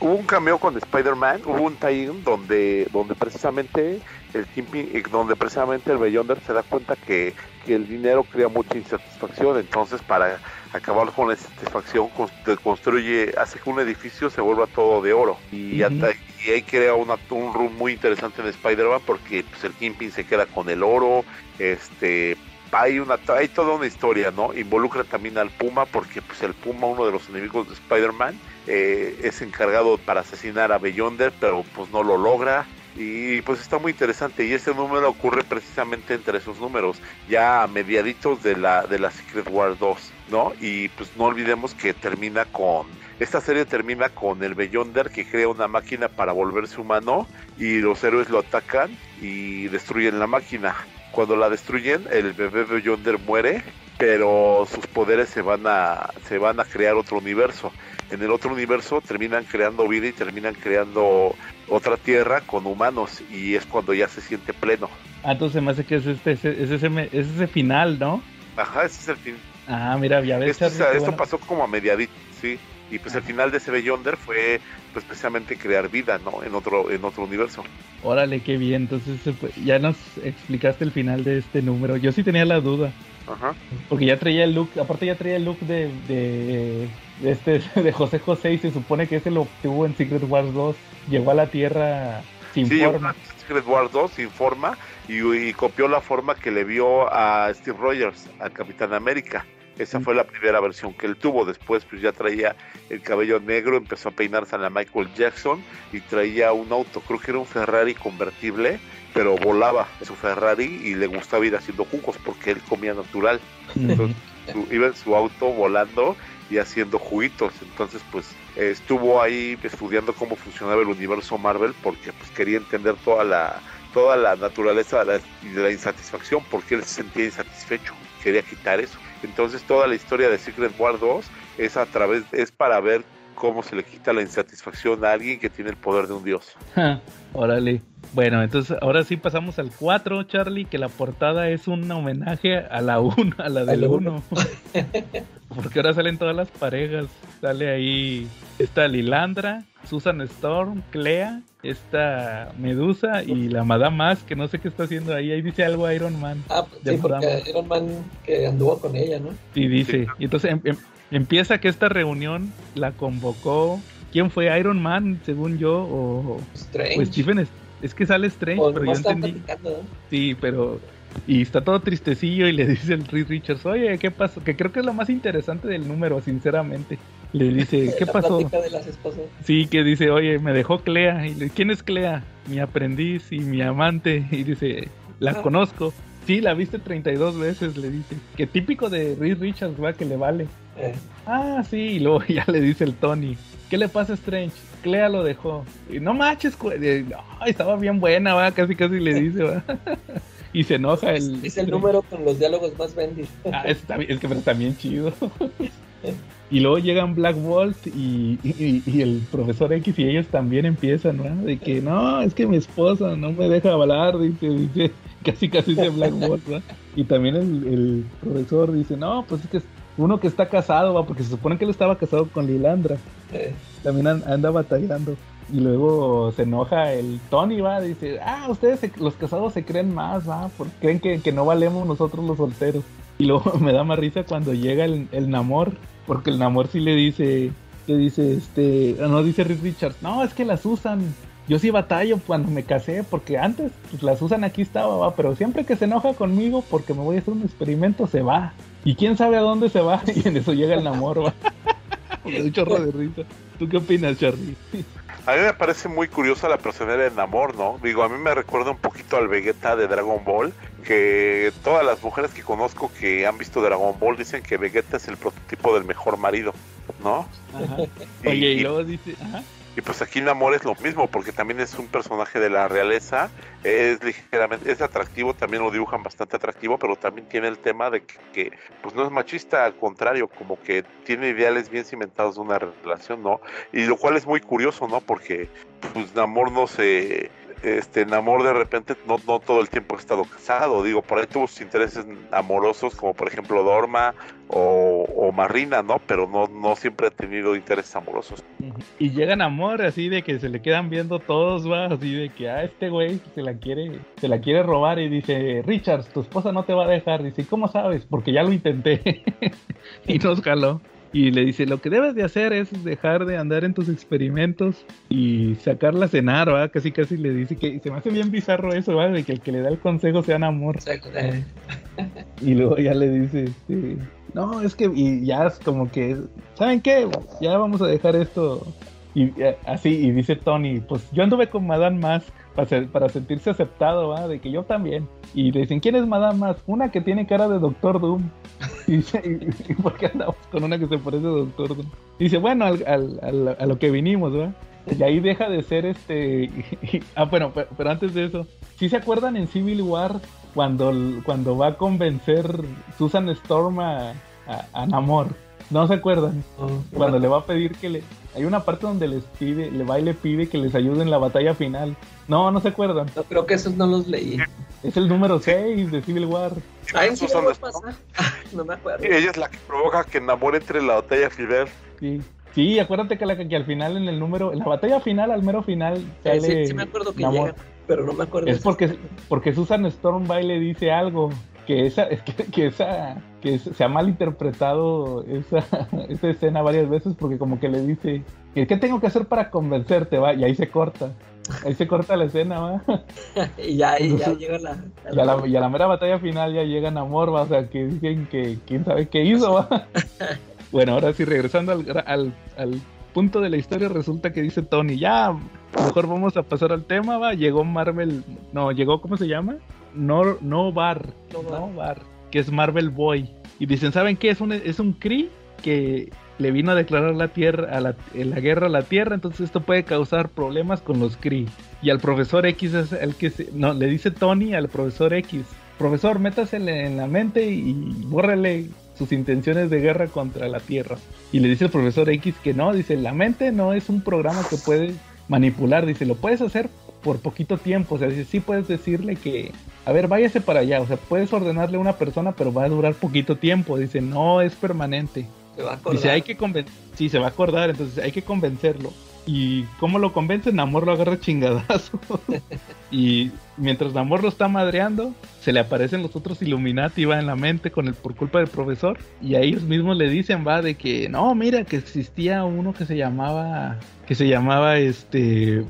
hubo un cameo con Spider-Man, hubo un tie-in donde, donde precisamente el Kingpin, eh, donde precisamente el Beyonder se da cuenta que, que el dinero crea mucha insatisfacción. Entonces, para acabar con la insatisfacción, cons- construye, hace que un edificio se vuelva todo de oro. Y, ata- y ahí crea una, un room muy interesante en Spider-Man porque pues, el Kingpin se queda con el oro. Este, hay una hay toda una historia, ¿no? Involucra también al Puma porque pues el Puma, uno de los enemigos de Spider-Man, eh, es encargado para asesinar a Beyonder, pero pues no lo logra. Y pues está muy interesante y este número ocurre precisamente entre esos números, ya a mediaditos de la, de la Secret War 2, ¿no? Y pues no olvidemos que termina con, esta serie termina con el Beyonder que crea una máquina para volverse humano y los héroes lo atacan y destruyen la máquina. Cuando la destruyen, el bebé Beyonder muere, pero sus poderes se van a se van a crear otro universo. En el otro universo terminan creando vida y terminan creando otra tierra con humanos y es cuando ya se siente pleno. Ah, entonces me hace que es, este, ese, es, ese, es ese final, ¿no? Ajá, ese es el fin. Ah, mira, ya ves, Esto, o sea, esto bueno. pasó como a mediadito, sí. Y pues el final de ese Beyonder fue pues precisamente crear vida, ¿no? En otro en otro universo. Órale, qué bien. Entonces ya nos explicaste el final de este número. Yo sí tenía la duda. Ajá. Porque ya traía el look, aparte ya traía el look de, de, de este de José José y se supone que ese lo obtuvo en Secret Wars 2. Llegó a la Tierra Sin Sí, forma. Secret War 2 sin forma y, y copió la forma que le vio a Steve Rogers, al Capitán América. Esa fue la primera versión que él tuvo. Después, pues ya traía el cabello negro, empezó a peinarse a la Michael Jackson y traía un auto. Creo que era un Ferrari convertible, pero volaba su Ferrari y le gustaba ir haciendo jugos porque él comía natural. Entonces, su- iba en su auto volando y haciendo juguitos. Entonces, pues eh, estuvo ahí estudiando cómo funcionaba el universo Marvel porque pues quería entender toda la toda la naturaleza de la, de la insatisfacción porque él se sentía insatisfecho, quería quitar eso. Entonces, toda la historia de Secret War 2 es a través es para ver cómo se le quita la insatisfacción a alguien que tiene el poder de un dios. Órale. Bueno, entonces ahora sí pasamos al 4, Charlie, que la portada es un homenaje a la 1, a la del la 1. Porque ahora salen todas las parejas. Sale ahí esta Lilandra, Susan Storm, Clea, esta Medusa y la Madame Mask, que no sé qué está haciendo ahí. Ahí dice algo Iron Man. Ah, de sí, porque. Iron Man que anduvo con ella, ¿no? Y dice, y entonces em- em- empieza que esta reunión la convocó. ¿Quién fue Iron Man, según yo? O, Strange. o Stephen. Es, es que sale Strange, O pero yo entendí. Sí, pero. Y está todo tristecillo y le dice el Reed Richards, oye, ¿qué pasó? Que creo que es lo más interesante del número, sinceramente. Le dice, ¿qué La pasó? de las esposas. Sí, que dice, oye, me dejó Clea. Y le, ¿quién es Clea? Mi aprendiz y mi amante. Y dice, la Ah. conozco. Sí, la viste 32 veces, le dice. Que típico de Reed Richards, va, que le vale. Eh, Ah, sí, y luego ya le dice el Tony, ¿qué le pasa a Strange? Clea lo dejó. Y no manches, eh, no, estaba bien buena, va, casi casi le dice, va. y se enoja el... es, es el número con los diálogos más vendidos. Ah, bien- es que pero está bien chido. Y luego llegan Black Bolt y, el profesor X y ellos también empiezan, ¿no? De que no, es que mi esposa no me deja hablar, dice, dice, casi casi dice Black Bolt, ¿va? Y también el, profesor dice, no, pues es que uno que está casado, va, porque se supone que él estaba casado con Lilandra. También an- anda batallando. Y luego se enoja el Tony, va, dice, ah, ustedes se- los casados se creen más, va, porque creen que, que no valemos nosotros los solteros. Y luego me da más risa cuando llega el, el Namor, porque el Namor sí le dice, le dice, este, ah, no dice Reed Richards, no, es que las usan. Yo sí batallo cuando me casé, porque antes pues, las usan aquí estaba, va, pero siempre que se enoja conmigo porque me voy a hacer un experimento, se va. Y quién sabe a dónde se va, y en eso llega el Namor, va. Un chorro de risa. ¿Tú qué opinas, Charlie? A mí me parece muy curiosa la personalidad de Namor, ¿no? Digo, a mí me recuerda un poquito al Vegeta de Dragon Ball, que todas las mujeres que conozco que han visto Dragon Ball dicen que Vegeta es el prototipo del mejor marido, ¿no? Ajá. Y- Oye, y luego dice, ajá, Y pues aquí Namor es lo mismo, porque también es un personaje de la realeza, es ligeramente, es atractivo, también lo dibujan bastante atractivo, pero también tiene el tema de que, que, pues no es machista, al contrario, como que tiene ideales bien cimentados de una relación, ¿no? Y lo cual es muy curioso, ¿no? Porque pues Namor no se... Este Namor de repente no, no todo el tiempo ha estado casado, digo, por ahí tuvo sus intereses amorosos, como por ejemplo Dorma o, o Marina, ¿no? Pero no, no siempre ha tenido intereses amorosos. y llegan amor así de que se le quedan viendo todos, va, así de que a este güey se la quiere, se la quiere robar y dice, Richards, tu esposa no te va a dejar, dice, ¿cómo sabes? Porque ya lo intenté y nos jaló. Y le dice, lo que debes de hacer es dejar de andar en tus experimentos y sacarla a cenar, ¿va? Casi casi le dice que y se me hace bien bizarro eso, ¿va? De que el que le da el consejo sea amor. sea, eh, Y luego ya le dice, este, no, es que, y ya es como que, ¿saben qué? Ya vamos a dejar esto. Y eh, así, y dice Tony, pues yo anduve con Madame Mask para, sentirse aceptado, ¿va? De que yo también. Y dicen, ¿quién es Madame Mask? Una que tiene cara de Doctor Doom. Y dice, ¿y, y por qué andamos con una que se parece a Doctor Doom? Dice, bueno, al, a lo que vinimos, ¿va? Y ahí deja de ser este. ah, bueno, pero, pero antes de eso, ¿sí se acuerdan en Civil War cuando, cuando va a convencer Susan Storm a, a, a Namor? ¿No se acuerdan? no, Cuando le va a pedir que le. Hay una parte donde les pide, le va y le pide que les ayude en la batalla final. No, no se acuerdan. no, creo que esos no los leí. Es el número 6 de Civil War. Ah, ¿en Susan serio Storm. pasa? No me acuerdo. Ella es la que provoca que Namor entre en la batalla Fiber. Sí. Sí, acuérdate que, la, que al final en el número, en la batalla final, al mero final, sale sí, sí me acuerdo que llegan, pero no me acuerdo. Es porque, porque Susan Storm va y le dice algo. Que esa, es que, que esa, que es- se ha malinterpretado esa, esa escena varias veces porque como que le dice, ¿qué tengo que hacer para convencerte? Va? Y ahí se corta. Ahí se corta la escena, va. y ya, y ya llega la, a Y a la, y a la mera batalla final ya llegan a Morva, o sea, que dicen que quién sabe qué hizo, va. bueno, ahora sí, regresando al, al, al punto de la historia, resulta que dice Tony, ya, mejor vamos a pasar al tema, va. Llegó Marvel, no, llegó, ¿cómo se llama? No, no Bar, no Bar, que es Marvel Boy. Y dicen, ¿saben qué? Es un, es un Kree que le vino a declarar la tierra a la, la guerra a la tierra, entonces esto puede causar problemas con los Kree. Y al profesor X es el que se, no, le dice Tony al profesor X, profesor, métasele en la mente y bórrele sus intenciones de guerra contra la tierra. Y le dice el profesor X que no, dice, la mente no es un programa que puede manipular, dice, lo puedes hacer por poquito tiempo, o sea, dice, sí puedes decirle que, a ver, váyase para allá, o sea, puedes ordenarle a una persona, pero va a durar poquito tiempo, dice, no es permanente. Se va a acordar. Dice, hay que convencer. Sí, se va a acordar, entonces hay que convencerlo. ¿Y cómo lo convencen? Namor lo agarra chingadazo. y mientras Namor lo está madreando, se le aparecen los otros Illuminati, va en la mente con el por culpa del profesor. Y a ellos mismos le dicen, va, de que no, mira, que existía uno que se llamaba. Que se llamaba este.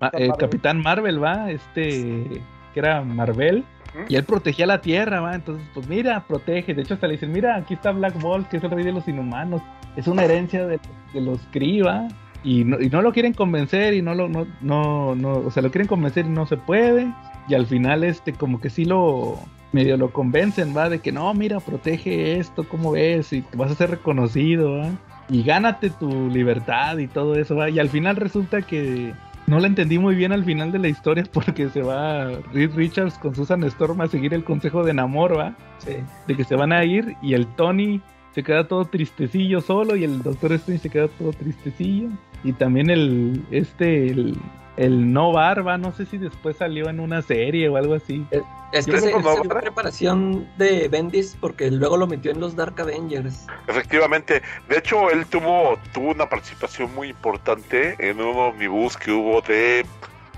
Ma- eh, Capitán Marvel, va, este. Que era Marvel. Y él protegía la tierra, va. Entonces, pues mira, protege. De hecho, hasta le dicen, mira, aquí está Black Bolt, que es el rey de los inhumanos. Es una herencia de, de los Kree, va. Y no, y no lo quieren convencer y no lo, no, no, no, o sea, lo quieren convencer y no se puede. Y al final, este, como que sí lo, medio lo convencen, va, de que no, mira, protege esto, ¿cómo ves? Y vas a ser reconocido, va. Y gánate tu libertad y todo eso, va. Y al final resulta que no la entendí muy bien al final de la historia porque se va Reed Richards con Susan Storm a seguir el consejo de Namor, va. Sí. De que se van a ir y el Tony se queda todo tristecillo solo y el Doctor Strange se queda todo tristecillo. Y también el, este, el, el No Barba, no sé si después salió en una serie o algo así. Es Yo que preparación de Bendis porque luego lo metió en los Dark Avengers. Efectivamente, de hecho él tuvo tuvo una participación muy importante en un omnibus que hubo de,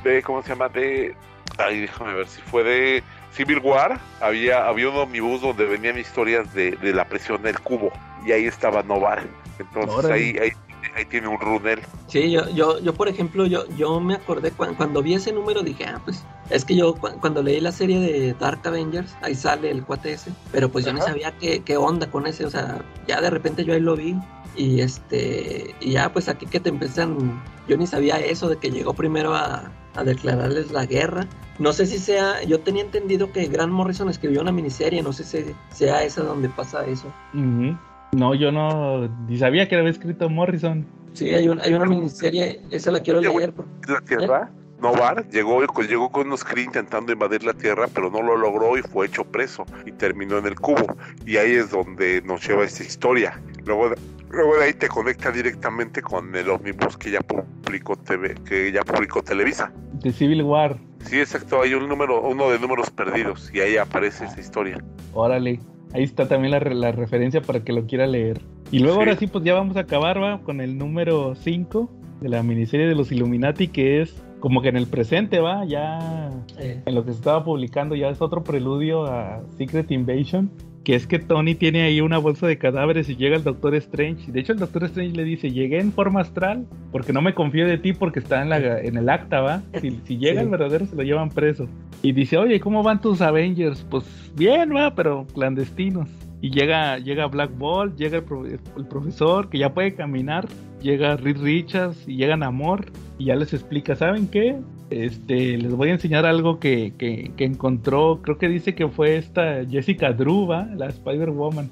de ¿cómo se llama? De, ay, déjame ver si fue de Civil War. Había había un omnibus donde venían historias de, de la presión del cubo y ahí estaba Novar. Entonces Órale. ahí, ahí ahí tiene un runel. Sí, yo, yo, yo por ejemplo, yo, yo me acordé cuan- cuando vi ese número dije, ah, pues es que yo cu- cuando leí la serie de Dark Avengers, ahí sale el cuate ese, pero pues yo ni Ajá. sabía qué, qué onda con ese, o sea, ya de repente yo ahí lo vi y este, y ya pues aquí que te empiezan, yo ni sabía eso de que llegó primero a, a declararles la guerra. No sé si sea, yo tenía entendido que Grant Morrison escribió una miniserie, no sé si sea esa donde pasa eso. Ujú. No, yo no, ni sabía que había escrito Morrison. Sí, hay, un, hay una miniserie, esa la quiero leer. La Tierra, Novar llegó, llegó con unos Kree intentando invadir la Tierra, pero no lo logró y fue hecho preso y terminó en el cubo. Y ahí es donde nos lleva esta historia. Luego de, luego de ahí te conecta directamente con el Omnibus que ya publicó TV, que ya publicó Televisa. De Civil War. Sí, exacto, hay un número, uno de números perdidos y ahí aparece esa historia. Órale. Ahí está también la, re- la referencia para que lo quiera leer. Y luego Sí. ahora sí, pues ya vamos a acabar, va, con el número 5 de la miniserie de los Illuminati, que es como que en el presente, va, ya eh, en lo que se estaba publicando ya es otro preludio a Secret Invasion, que es que Tony tiene ahí una bolsa de cadáveres y llega el Doctor Strange. De hecho el Doctor Strange le dice, llegué en forma astral porque no me confío de ti porque está en, la, en el acta, va. Si, si llega Sí. el verdadero se lo llevan preso. Y dice, oye, ¿cómo van tus Avengers? Pues bien, va, pero clandestinos. Y llega, llega Black Bolt, llega el, pro- el profesor que ya puede caminar, llega Reed Richards y llega Namor y ya les explica, ¿saben qué? Este, les voy a enseñar algo que, que, que encontró, creo que dice que fue esta Jessica Drew, ¿va? La Spider-Woman.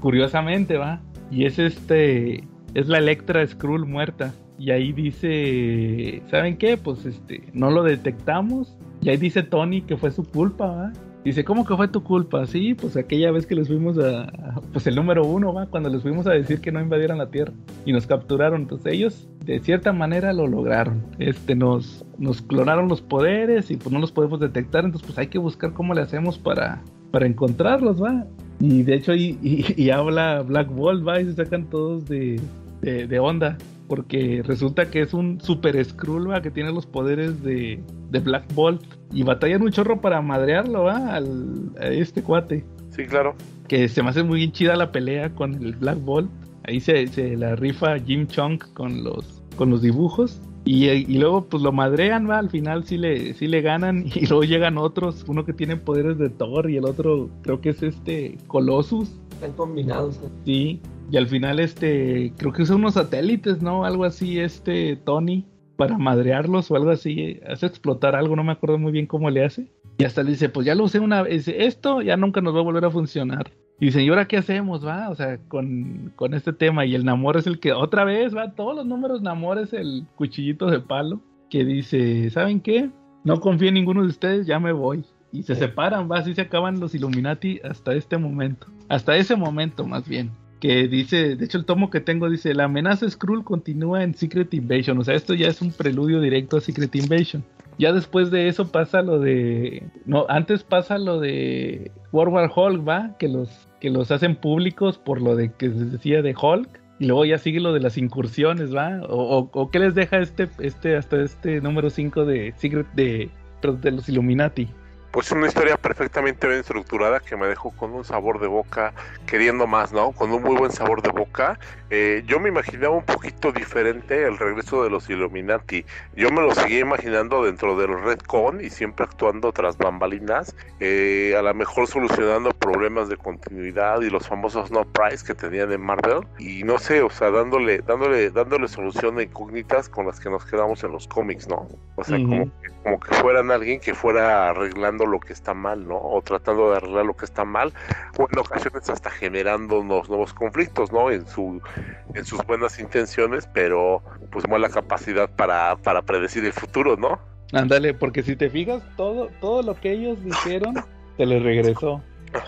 Curiosamente, ¿va? Y es este, es la Electra Skrull muerta. Y ahí dice, ¿saben qué? Pues este, no lo detectamos. Y ahí dice Tony que fue su culpa, ¿va? Dice, ¿cómo que fue tu culpa? Sí, pues aquella vez que les fuimos a, pues el número uno, ¿va? Cuando les fuimos a decir que no invadieran la Tierra y nos capturaron. Entonces ellos, de cierta manera, lo lograron. Este, nos, nos clonaron los poderes y pues no los podemos detectar. Entonces, pues hay que buscar cómo le hacemos para, para encontrarlos, ¿va? Y de hecho, y, y- y habla Black Bolt, ¿va? Y se sacan todos de, de, de onda. Porque resulta que es un super Skrull, ¿va? Que tiene los poderes de, de Black Bolt. Y batallan un chorro para madrearlo, ¿va? Al, a este cuate. Sí, claro. Que se me hace muy chida la pelea con el Black Bolt. Ahí se, se la rifa Jim Chong con los, con los dibujos. Y, y luego pues lo madrean, va, al final sí le, sí le ganan y luego llegan otros, uno que tiene poderes de Thor y el otro creo que es este Colossus. Están combinados. Sí, y al final este, creo que son unos satélites, ¿no? Algo así, este Tony, para madrearlos o algo así, hace explotar algo, no me acuerdo muy bien cómo le hace. Y hasta le dice, pues ya lo usé una vez, esto ya nunca nos va a volver a funcionar. Y dice, ¿y ahora qué hacemos, va? O sea, con, con este tema. Y el Namor es el que, otra vez, va, todos los números Namor es el cuchillito de palo, que dice, ¿saben qué? No confío en ninguno de ustedes, ya me voy. Y se separan, va, así se acaban los Illuminati hasta este momento. Hasta ese momento, más bien que dice, de hecho el tomo que tengo dice, la amenaza Skrull continúa en Secret Invasion, o sea, esto ya es un preludio directo a Secret Invasion. Ya después de eso pasa lo de, no, antes pasa lo de World War Hulk, ¿va? Que los, que los hacen públicos por lo de que se decía de Hulk. Y luego ya sigue lo de las incursiones, ¿va? O, o, o qué les deja este, este, hasta este número 5 de Secret de, de los Illuminati. Pues una historia perfectamente bien estructurada que me dejó con un sabor de boca, queriendo más, ¿no? Con un muy buen sabor de boca. Eh, yo me imaginaba un poquito diferente el regreso de los Illuminati. Yo me lo seguía imaginando dentro del Redcon y siempre actuando tras bambalinas, eh, a lo mejor solucionando problemas de continuidad y los famosos no price que tenían en Marvel. Y no sé, o sea, dándole, dándole, dándole solución a incógnitas con las que nos quedamos en los cómics, ¿no? O sea, como, como que fueran alguien que fuera arreglando lo que está mal, ¿no? O tratando de arreglar lo que está mal, o en ocasiones hasta generando unos nuevos conflictos, ¿no? En su en sus buenas intenciones, pero pues mala capacidad para, para predecir el futuro, ¿no? Ándale, porque si te fijas, todo, todo lo que ellos dijeron se les regresó.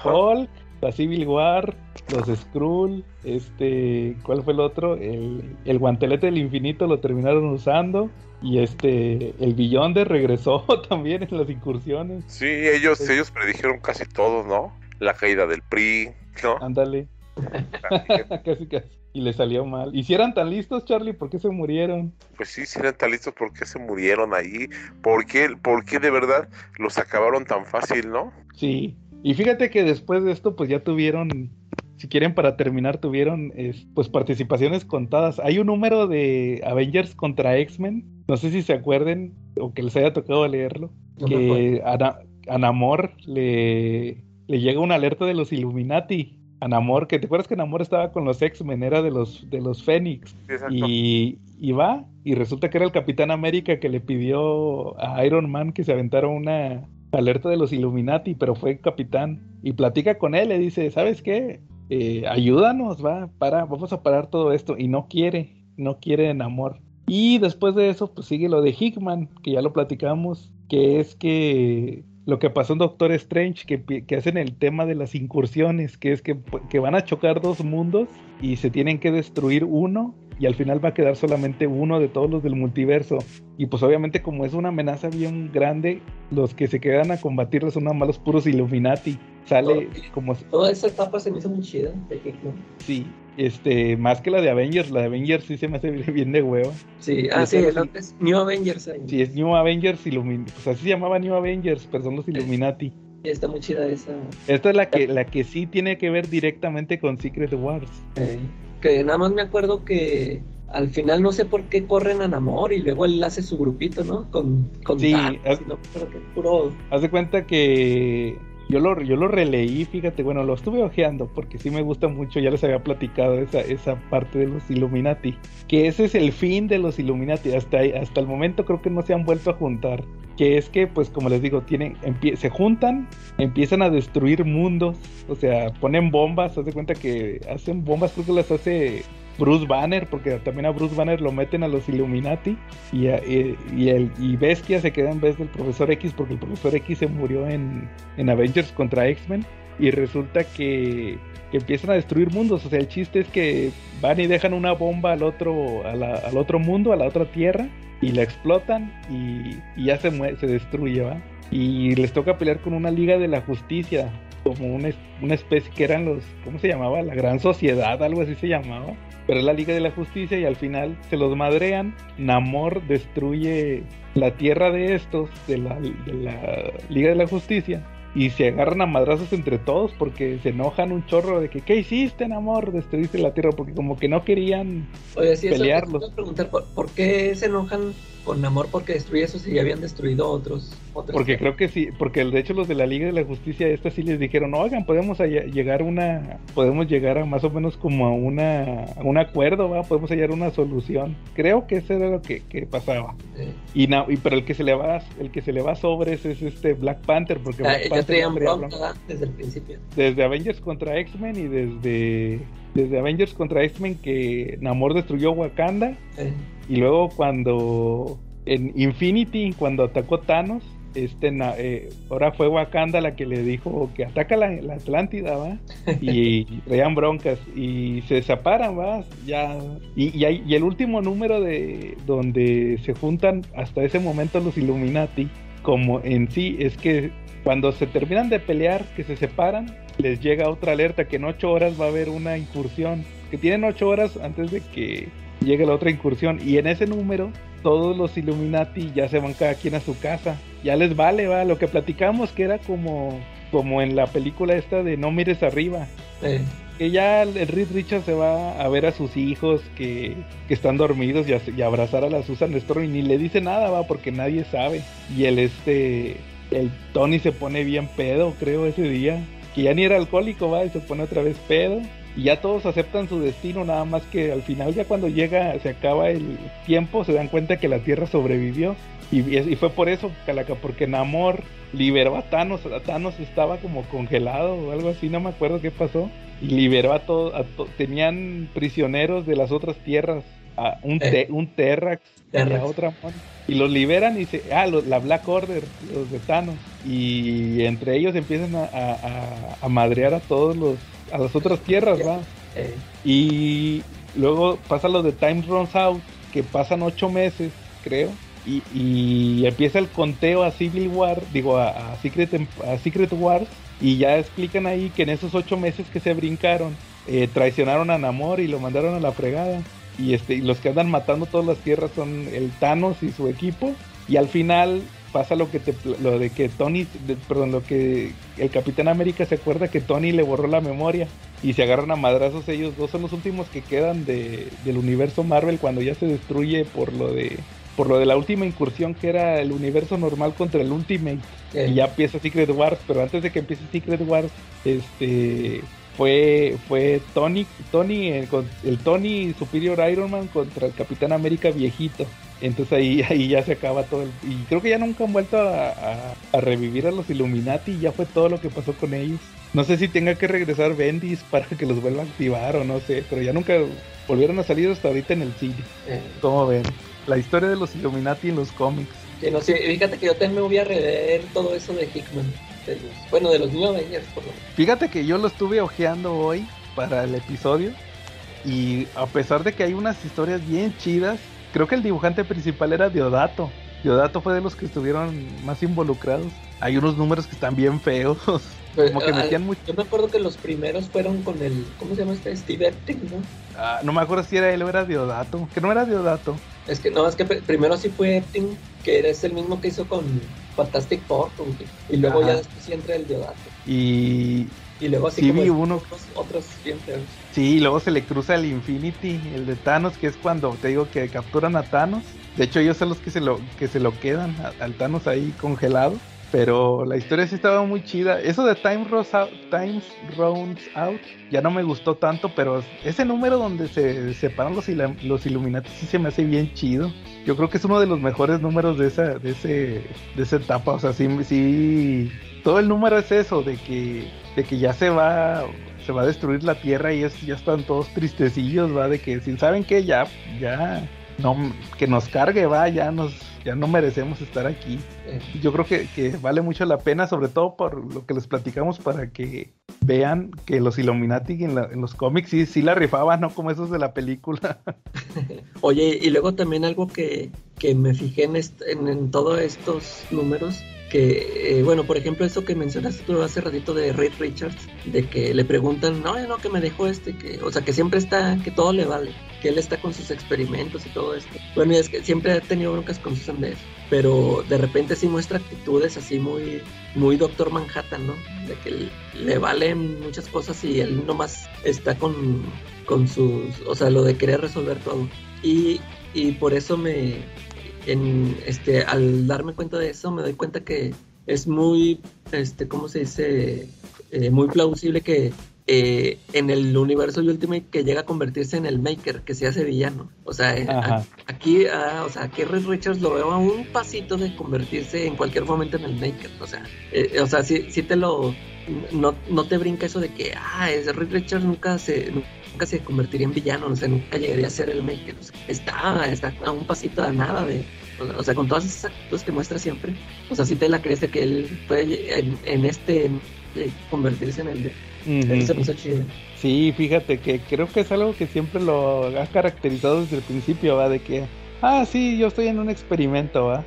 Hulk, la Civil War, los Skrull, este, ¿cuál fue el otro? El, el guantelete del infinito lo terminaron usando. Y este, el Beyonder regresó también en las incursiones. Sí, ellos, ellos predijeron casi todo, ¿no? La caída del PRI, ¿no? Ándale. casi, casi. Y le salió mal. Y si eran tan listos, Charlie, ¿por qué se murieron? Pues sí, si eran tan listos, ¿por qué se murieron ahí? ¿Por qué, por qué de verdad los acabaron tan fácil, no? Sí. Y fíjate que después de esto, pues ya tuvieron, si quieren para terminar, tuvieron es, pues participaciones contadas. Hay un número de Avengers contra X-Men, no sé si se acuerden o que les haya tocado leerlo, No que a, Na- a Namor le, le llega una alerta de los Illuminati. A Namor, que te acuerdas que Namor estaba con los X-Men, era de los, de los Fénix. Y, y va, y resulta que era el Capitán América que le pidió a Iron Man que se aventara una alerta de los Illuminati, pero fue el capitán. Y platica con él, le dice, ¿sabes qué? Eh, ayúdanos, va, para, vamos a parar todo esto. Y no quiere, no quiere en amor. Y después de eso, pues sigue lo de Hickman, que ya lo platicamos, que es que lo que pasó en Doctor Strange, que, que hacen el tema de las incursiones, que es que, que van a chocar dos mundos y se tienen que destruir uno y al final va a quedar solamente uno de todos los del multiverso. Y pues obviamente como es una amenaza bien grande, los que se quedan a combatirlo son nada más los puros Illuminati. Sale como Toda esa etapa se me hizo muy chida de Hickman. sí, este, más que la de Avengers, la de Avengers sí se me hace bien de hueva. Sí, ah, sí, otro es New Avengers. ahí. Sí, es New Avengers Illuminati, pues así se llamaba New Avengers, pero son los Illuminati. Está muy chida esa. Esta es la que, la que sí tiene que ver directamente con Secret Wars. eh, que nada más me acuerdo que al final no sé por qué corren a Namor y luego él hace su grupito, ¿no? Con, con Sí, Thanos, es- no, pero que puro. Haz de cuenta que yo lo, yo lo releí, fíjate, bueno, lo estuve ojeando porque sí me gusta mucho, ya les había platicado esa, esa parte de los Illuminati, que ese es el fin de los Illuminati, hasta, hasta el momento creo que no se han vuelto a juntar, que es que, pues como les digo, tienen, se juntan, empiezan a destruir mundos, o sea, ponen bombas, haz de cuenta que hacen bombas, creo que las hace Bruce Banner, porque también a Bruce Banner lo meten a los Illuminati y, y, el, Bestia se queda en vez del Profesor X porque el Profesor X se murió en, en Avengers contra X-Men y resulta que, que empiezan a destruir mundos, o sea, el chiste es que van y dejan una bomba al otro, al otro mundo, a la otra tierra y la explotan y, ya se, se destruye. Y les toca pelear con una Liga de la Justicia, como una, una especie que eran los, ¿cómo se llamaba? La Gran Sociedad, algo así se llamaba. Pero es la Liga de la Justicia y al final se los madrean. Namor destruye la tierra de estos, de la, de la Liga de la Justicia. y se agarran a madrazos entre todos porque se enojan un chorro de que ¿qué hiciste, amor? Destruiste la tierra porque como que no querían Oye, sí, pelearlos. eso te preguntar, ¿por, por qué se enojan con Namor porque destruye eso si ya habían destruido otros? otros Porque creo que sí, porque de hecho los de la Liga de la Justicia esta sí les dijeron, oigan, podemos llegar a una, podemos llegar a más o menos como a una, a un acuerdo, va, podemos hallar una solución. Creo que eso era lo que, que pasaba. Y, na- y pero el que se le va, el que se le va sobres es este Black Panther, porque ah, Black Panther bronca desde el principio. desde Avengers contra X-Men y desde desde Avengers contra X-Men que Namor destruyó Wakanda Eh, y luego cuando en Infinity, cuando atacó Thanos, este eh, ahora fue Wakanda la que le dijo que ataca la, la Atlántida, ¿va? Y traían broncas y se separan, ¿va? Ya, y, y, hay- y el último número de donde se juntan hasta ese momento los Illuminati, como en sí, es que cuando se terminan de pelear, que se separan, les llega otra alerta que en ocho horas va a haber una incursión, que tienen ocho horas antes de que llegue la otra incursión. Y en ese número todos los Illuminati ya se van cada quien a su casa, ya les vale, va, lo que platicamos que era como como en la película esta de No mires arriba, eh, que ya el Reed Richards se va a ver a sus hijos que, que están dormidos y a, y abrazar a la Susan Storm y ni le dice nada, va, porque nadie sabe. Y el este, el Tony se pone bien pedo, creo, ese día, que ya ni era alcohólico, va, y se pone otra vez pedo. Y ya todos aceptan su destino, nada más que al final ya cuando llega, se acaba el tiempo, se dan cuenta que la Tierra sobrevivió. Y, y fue por eso, Calaca, porque Namor liberó a Thanos, a Thanos estaba como congelado o algo así, no me acuerdo qué pasó. Y liberó a todos, tenían prisioneros de las otras tierras, a un, Eh. te- un Terrax, y a Terrax. otra mon- y los liberan y se, ah, los- la Black Order, los de Thanos, y entre ellos empiezan a, a, a- a madrear a todos los, a las otras tierras, va. eh, Y luego pasa lo de Time Runs Out, que pasan ocho meses, creo. Y, y empieza el conteo a Civil War, digo, a, a Secret, Em- a Secret Wars. Y ya explican ahí que en esos ocho meses que se brincaron, eh, traicionaron a Namor y lo mandaron a la fregada. Y, este, y los que andan matando todas las tierras son el Thanos y su equipo. Y al final pasa lo que te, lo de que Tony, de- perdón, lo que el Capitán América se acuerda que Tony le borró la memoria y se agarran a madrazos ellos dos. Son los últimos que quedan de, del universo Marvel cuando ya se destruye por lo de por lo de la última incursión que era el universo normal contra el Ultimate. Y ya empieza Secret Wars, pero antes de que empiece Secret Wars, este fue fue Tony Tony el, el Tony Superior Iron Man contra el Capitán América viejito. Entonces ahí, ahí ya se acaba todo el, y creo que ya nunca han vuelto a, a- a revivir a los Illuminati y ya fue todo lo que pasó con ellos. No sé si tenga que regresar Bendis para que los vuelva a activar o no sé, pero ya nunca volvieron a salir hasta ahorita en el cine. eh. ¿Cómo ven? La historia de los Illuminati en los cómics. No, sí, fíjate que yo también me voy a rever todo eso de Hickman. De los- bueno, de los New Avengers, por lo menos. Fíjate que yo lo estuve ojeando hoy para el episodio y a pesar de que hay unas historias bien chidas, creo que el dibujante principal era Diodato. Diodato fue de los que estuvieron más involucrados. Hay unos números que están bien feos, Pues, como que ah, metían mucho. Yo me acuerdo que los primeros fueron con el. ¿Cómo se llama este? Steve Epting, ¿no? Ah, no me acuerdo si era él o era Diodato, que no era Diodato. Es que no, es que pr- primero sí fue Epting, que es el mismo que hizo con Fantastic Four, y luego Ajá. ya después sí entra el Diodato. Y Y luego así Sí, como vi uno. otros, otros feos. Sí, luego se le cruza el Infinity, el de Thanos, que es cuando te digo que capturan a Thanos. De hecho, ellos son los que se lo, que se lo quedan al Thanos ahí congelado. Pero la historia sí estaba muy chida. Eso de Time Runs Out, Times Runs Out ya no me gustó tanto, pero ese número donde se separan los, los Illuminati sí se me hace bien chido. Yo creo que es uno de los mejores números de esa, de ese, de esa etapa. O sea, sí, sí, todo el número es eso, de que, de que ya se va, se va a destruir la tierra y es, ya están todos tristecillos, va, de que si saben que ya, ya, no, que nos cargue, va, ya nos, ya no merecemos estar aquí. Eh, Yo creo que, que vale mucho la pena, sobre todo por lo que les platicamos, para que vean que los Illuminati en, la- en los cómics sí, sí la rifaban, no como esos de la película. Oye, y luego también algo que, que me fijé en, est- en, en todos estos números, que, eh, bueno, por ejemplo, eso que mencionaste tú hace ratito de Reed Richards, de que le preguntan, no, no, que me dejó este, que, o sea, que siempre está, que todo le vale, que él está con sus experimentos y todo esto. Bueno, y es que siempre ha tenido broncas con Susan Beth, pero de repente sí muestra actitudes así muy, muy Doctor Manhattan, ¿no? De que le valen muchas cosas y él nomás está con, con sus, o sea, lo de querer resolver todo. Y, y por eso me, en, este, al darme cuenta de eso, me doy cuenta que es muy, este, ¿cómo se dice? Eh, muy plausible que eh, en el universo Ultimate que llega a convertirse en el Maker, que se hace villano. O sea, eh, aquí, ah, o sea, aquí Red Richards lo veo a un pasito de convertirse en cualquier momento en el Maker. O sea, eh, o sea, si, si te lo, no, no te brinca eso de que, ah, Red Richards nunca se, nunca se convertiría en villano, o sea, nunca llegaría a ser el Maker. está, está a un pasito de nada de, o sea, con todas esas actitudes que muestra siempre, o sea, si te la crees de que él puede en, en este convertirse en el Sí, fíjate que creo que es algo que siempre lo ha caracterizado desde el principio, va, de que, ah, sí, yo estoy en un experimento, va,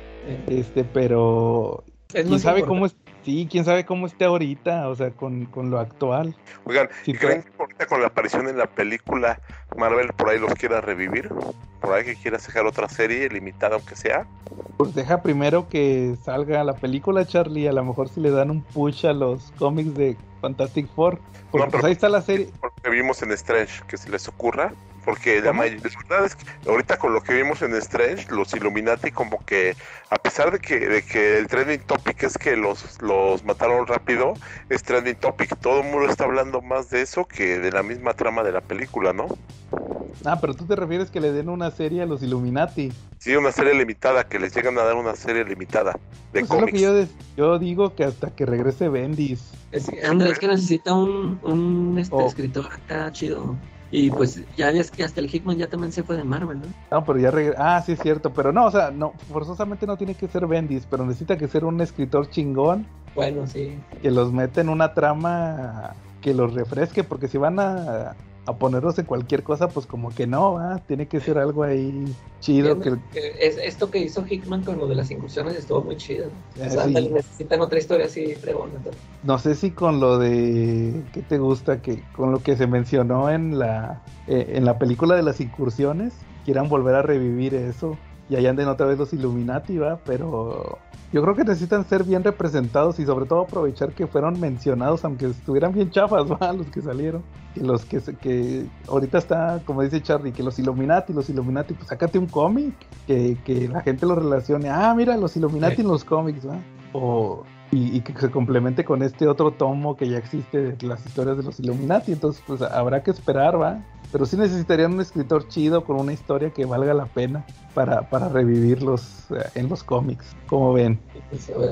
este, pero quién sabe cómo es, sí, quién sabe cómo esté ahorita, o sea, con, con lo actual. Oigan, ¿y creen que ahorita con la aparición en la película Marvel por ahí los quiera revivir? ¿Por ahí que quiera sacar otra serie limitada aunque sea? Pues deja primero que salga la película, Charlie, a lo mejor si le dan un push a los cómics de Fantastic Four. Porque pues ahí está la serie. Porque vimos en Strange, que se les ocurra. Porque la, verdad es que ahorita con lo que vimos en Strange, los Illuminati como que, a pesar de que, de que el trending topic es que los, los mataron rápido, es trending topic. Todo el mundo está hablando más de eso que de la misma trama de la película, ¿no? Ah, pero tú te refieres que le den una serie a los Illuminati. Sí, una serie limitada, que les llegan a dar una serie limitada de pues Es lo que yo, yo, digo que hasta que regrese Bendis. Es que, Andrés, que necesita un, un este, oh. escritor acá chido. Y pues ya es que hasta el Hickman ya también se fue de Marvel, ¿no? No, pero ya regresa. Ah, sí es cierto, pero no, o sea, no, forzosamente no tiene que ser Bendis, pero necesita que ser un escritor chingón. Bueno, sí. Que los mete en una trama que los refresque, porque si van a a ponerlos en cualquier cosa, pues como que no, tiene que ser algo ahí chido. Que... Es, esto que hizo Hickman con lo de las incursiones estuvo muy chido. Eh, necesitan otra historia así No sé si con lo de, ¿qué te gusta? que Con lo que se mencionó en la, eh, en la película de las incursiones, quieran volver a revivir eso y ahí anden otra vez los Illuminati, va, pero yo creo que necesitan ser bien representados y sobre todo aprovechar que fueron mencionados, aunque estuvieran bien chafas, va, los que salieron. Y los que, que ahorita está, como dice Charlie, que los Illuminati, los Illuminati, pues sácate un cómic, que, que la gente lo relacione, ah, mira, los Illuminati en los cómics, va. O y, que se complemente con este otro tomo que ya existe de las historias de los Illuminati. Entonces, pues habrá que esperar, ¿va? Pero sí necesitarían un escritor chido con una historia que valga la pena para, para revivirlos eh, en los cómics. ¿Cómo ven?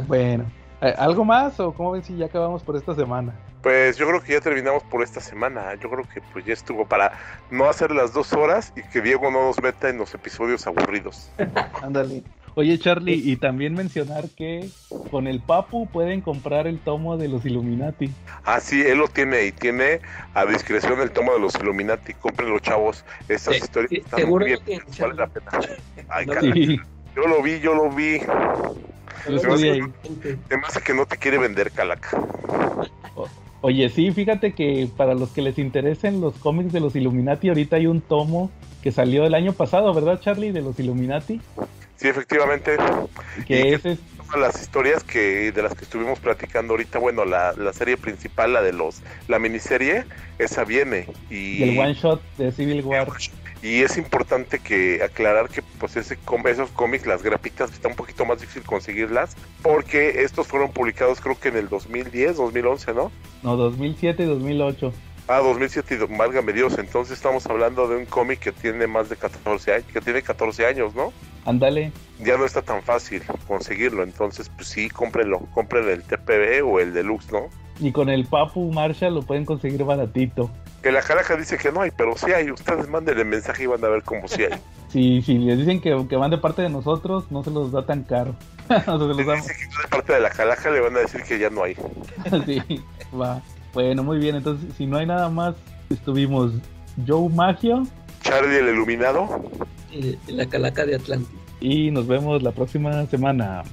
Bueno, eh, ¿algo más o cómo ven si ya acabamos por esta semana? Pues yo creo que ya terminamos por esta semana. Yo creo que pues ya estuvo para no hacer las dos horas y que Diego no nos meta en los episodios aburridos. Ándale. Oye, Charlie, y también mencionar que con el Papu pueden comprar el tomo de los Illuminati. Ah, sí, él lo tiene y tiene a discreción el tomo de los Illuminati. Compren los chavos. Estas historias están muy bien. Vale la pena. Ay, Yo lo vi, yo lo vi. Además que no te quiere vender Calaca. Oye, sí, fíjate que para los que les interesen los cómics de los Illuminati, ahorita hay un tomo que salió el año pasado, ¿verdad, Charlie? De los Illuminati. Sí, efectivamente. ¿Qué es? las historias que de las que estuvimos platicando ahorita, bueno, la, la serie principal, la de los, la miniserie, esa viene. Y, el one shot de Civil War. Y es importante que aclarar que pues ese esos cómics, las grapitas, está un poquito más difícil conseguirlas, porque estos fueron publicados creo que en el 2010, 2011, ¿no? No, 2007 y 2008. Ah, 2007 y válgame Dios, entonces estamos hablando de un cómic que tiene más de 14 años, que tiene 14 años, ¿no? Ándale. Ya no está tan fácil conseguirlo, entonces pues sí, cómprenlo, compren el TPB o el Deluxe, ¿no? Y con el Papu Marshall lo pueden conseguir baratito. Que la caraja dice que no hay, pero sí hay, ustedes manden el mensaje y van a ver cómo sí hay. sí, sí, les dicen que, que, van de parte de nosotros, no se los da tan caro. no se los Dicen que de parte de la calaja le van a decir que ya no hay. sí, va. Bueno, muy bien, entonces si no hay nada más, estuvimos Joe Magio. Charlie el Iluminado la calaca de Atlantis. Y nos vemos la próxima semana.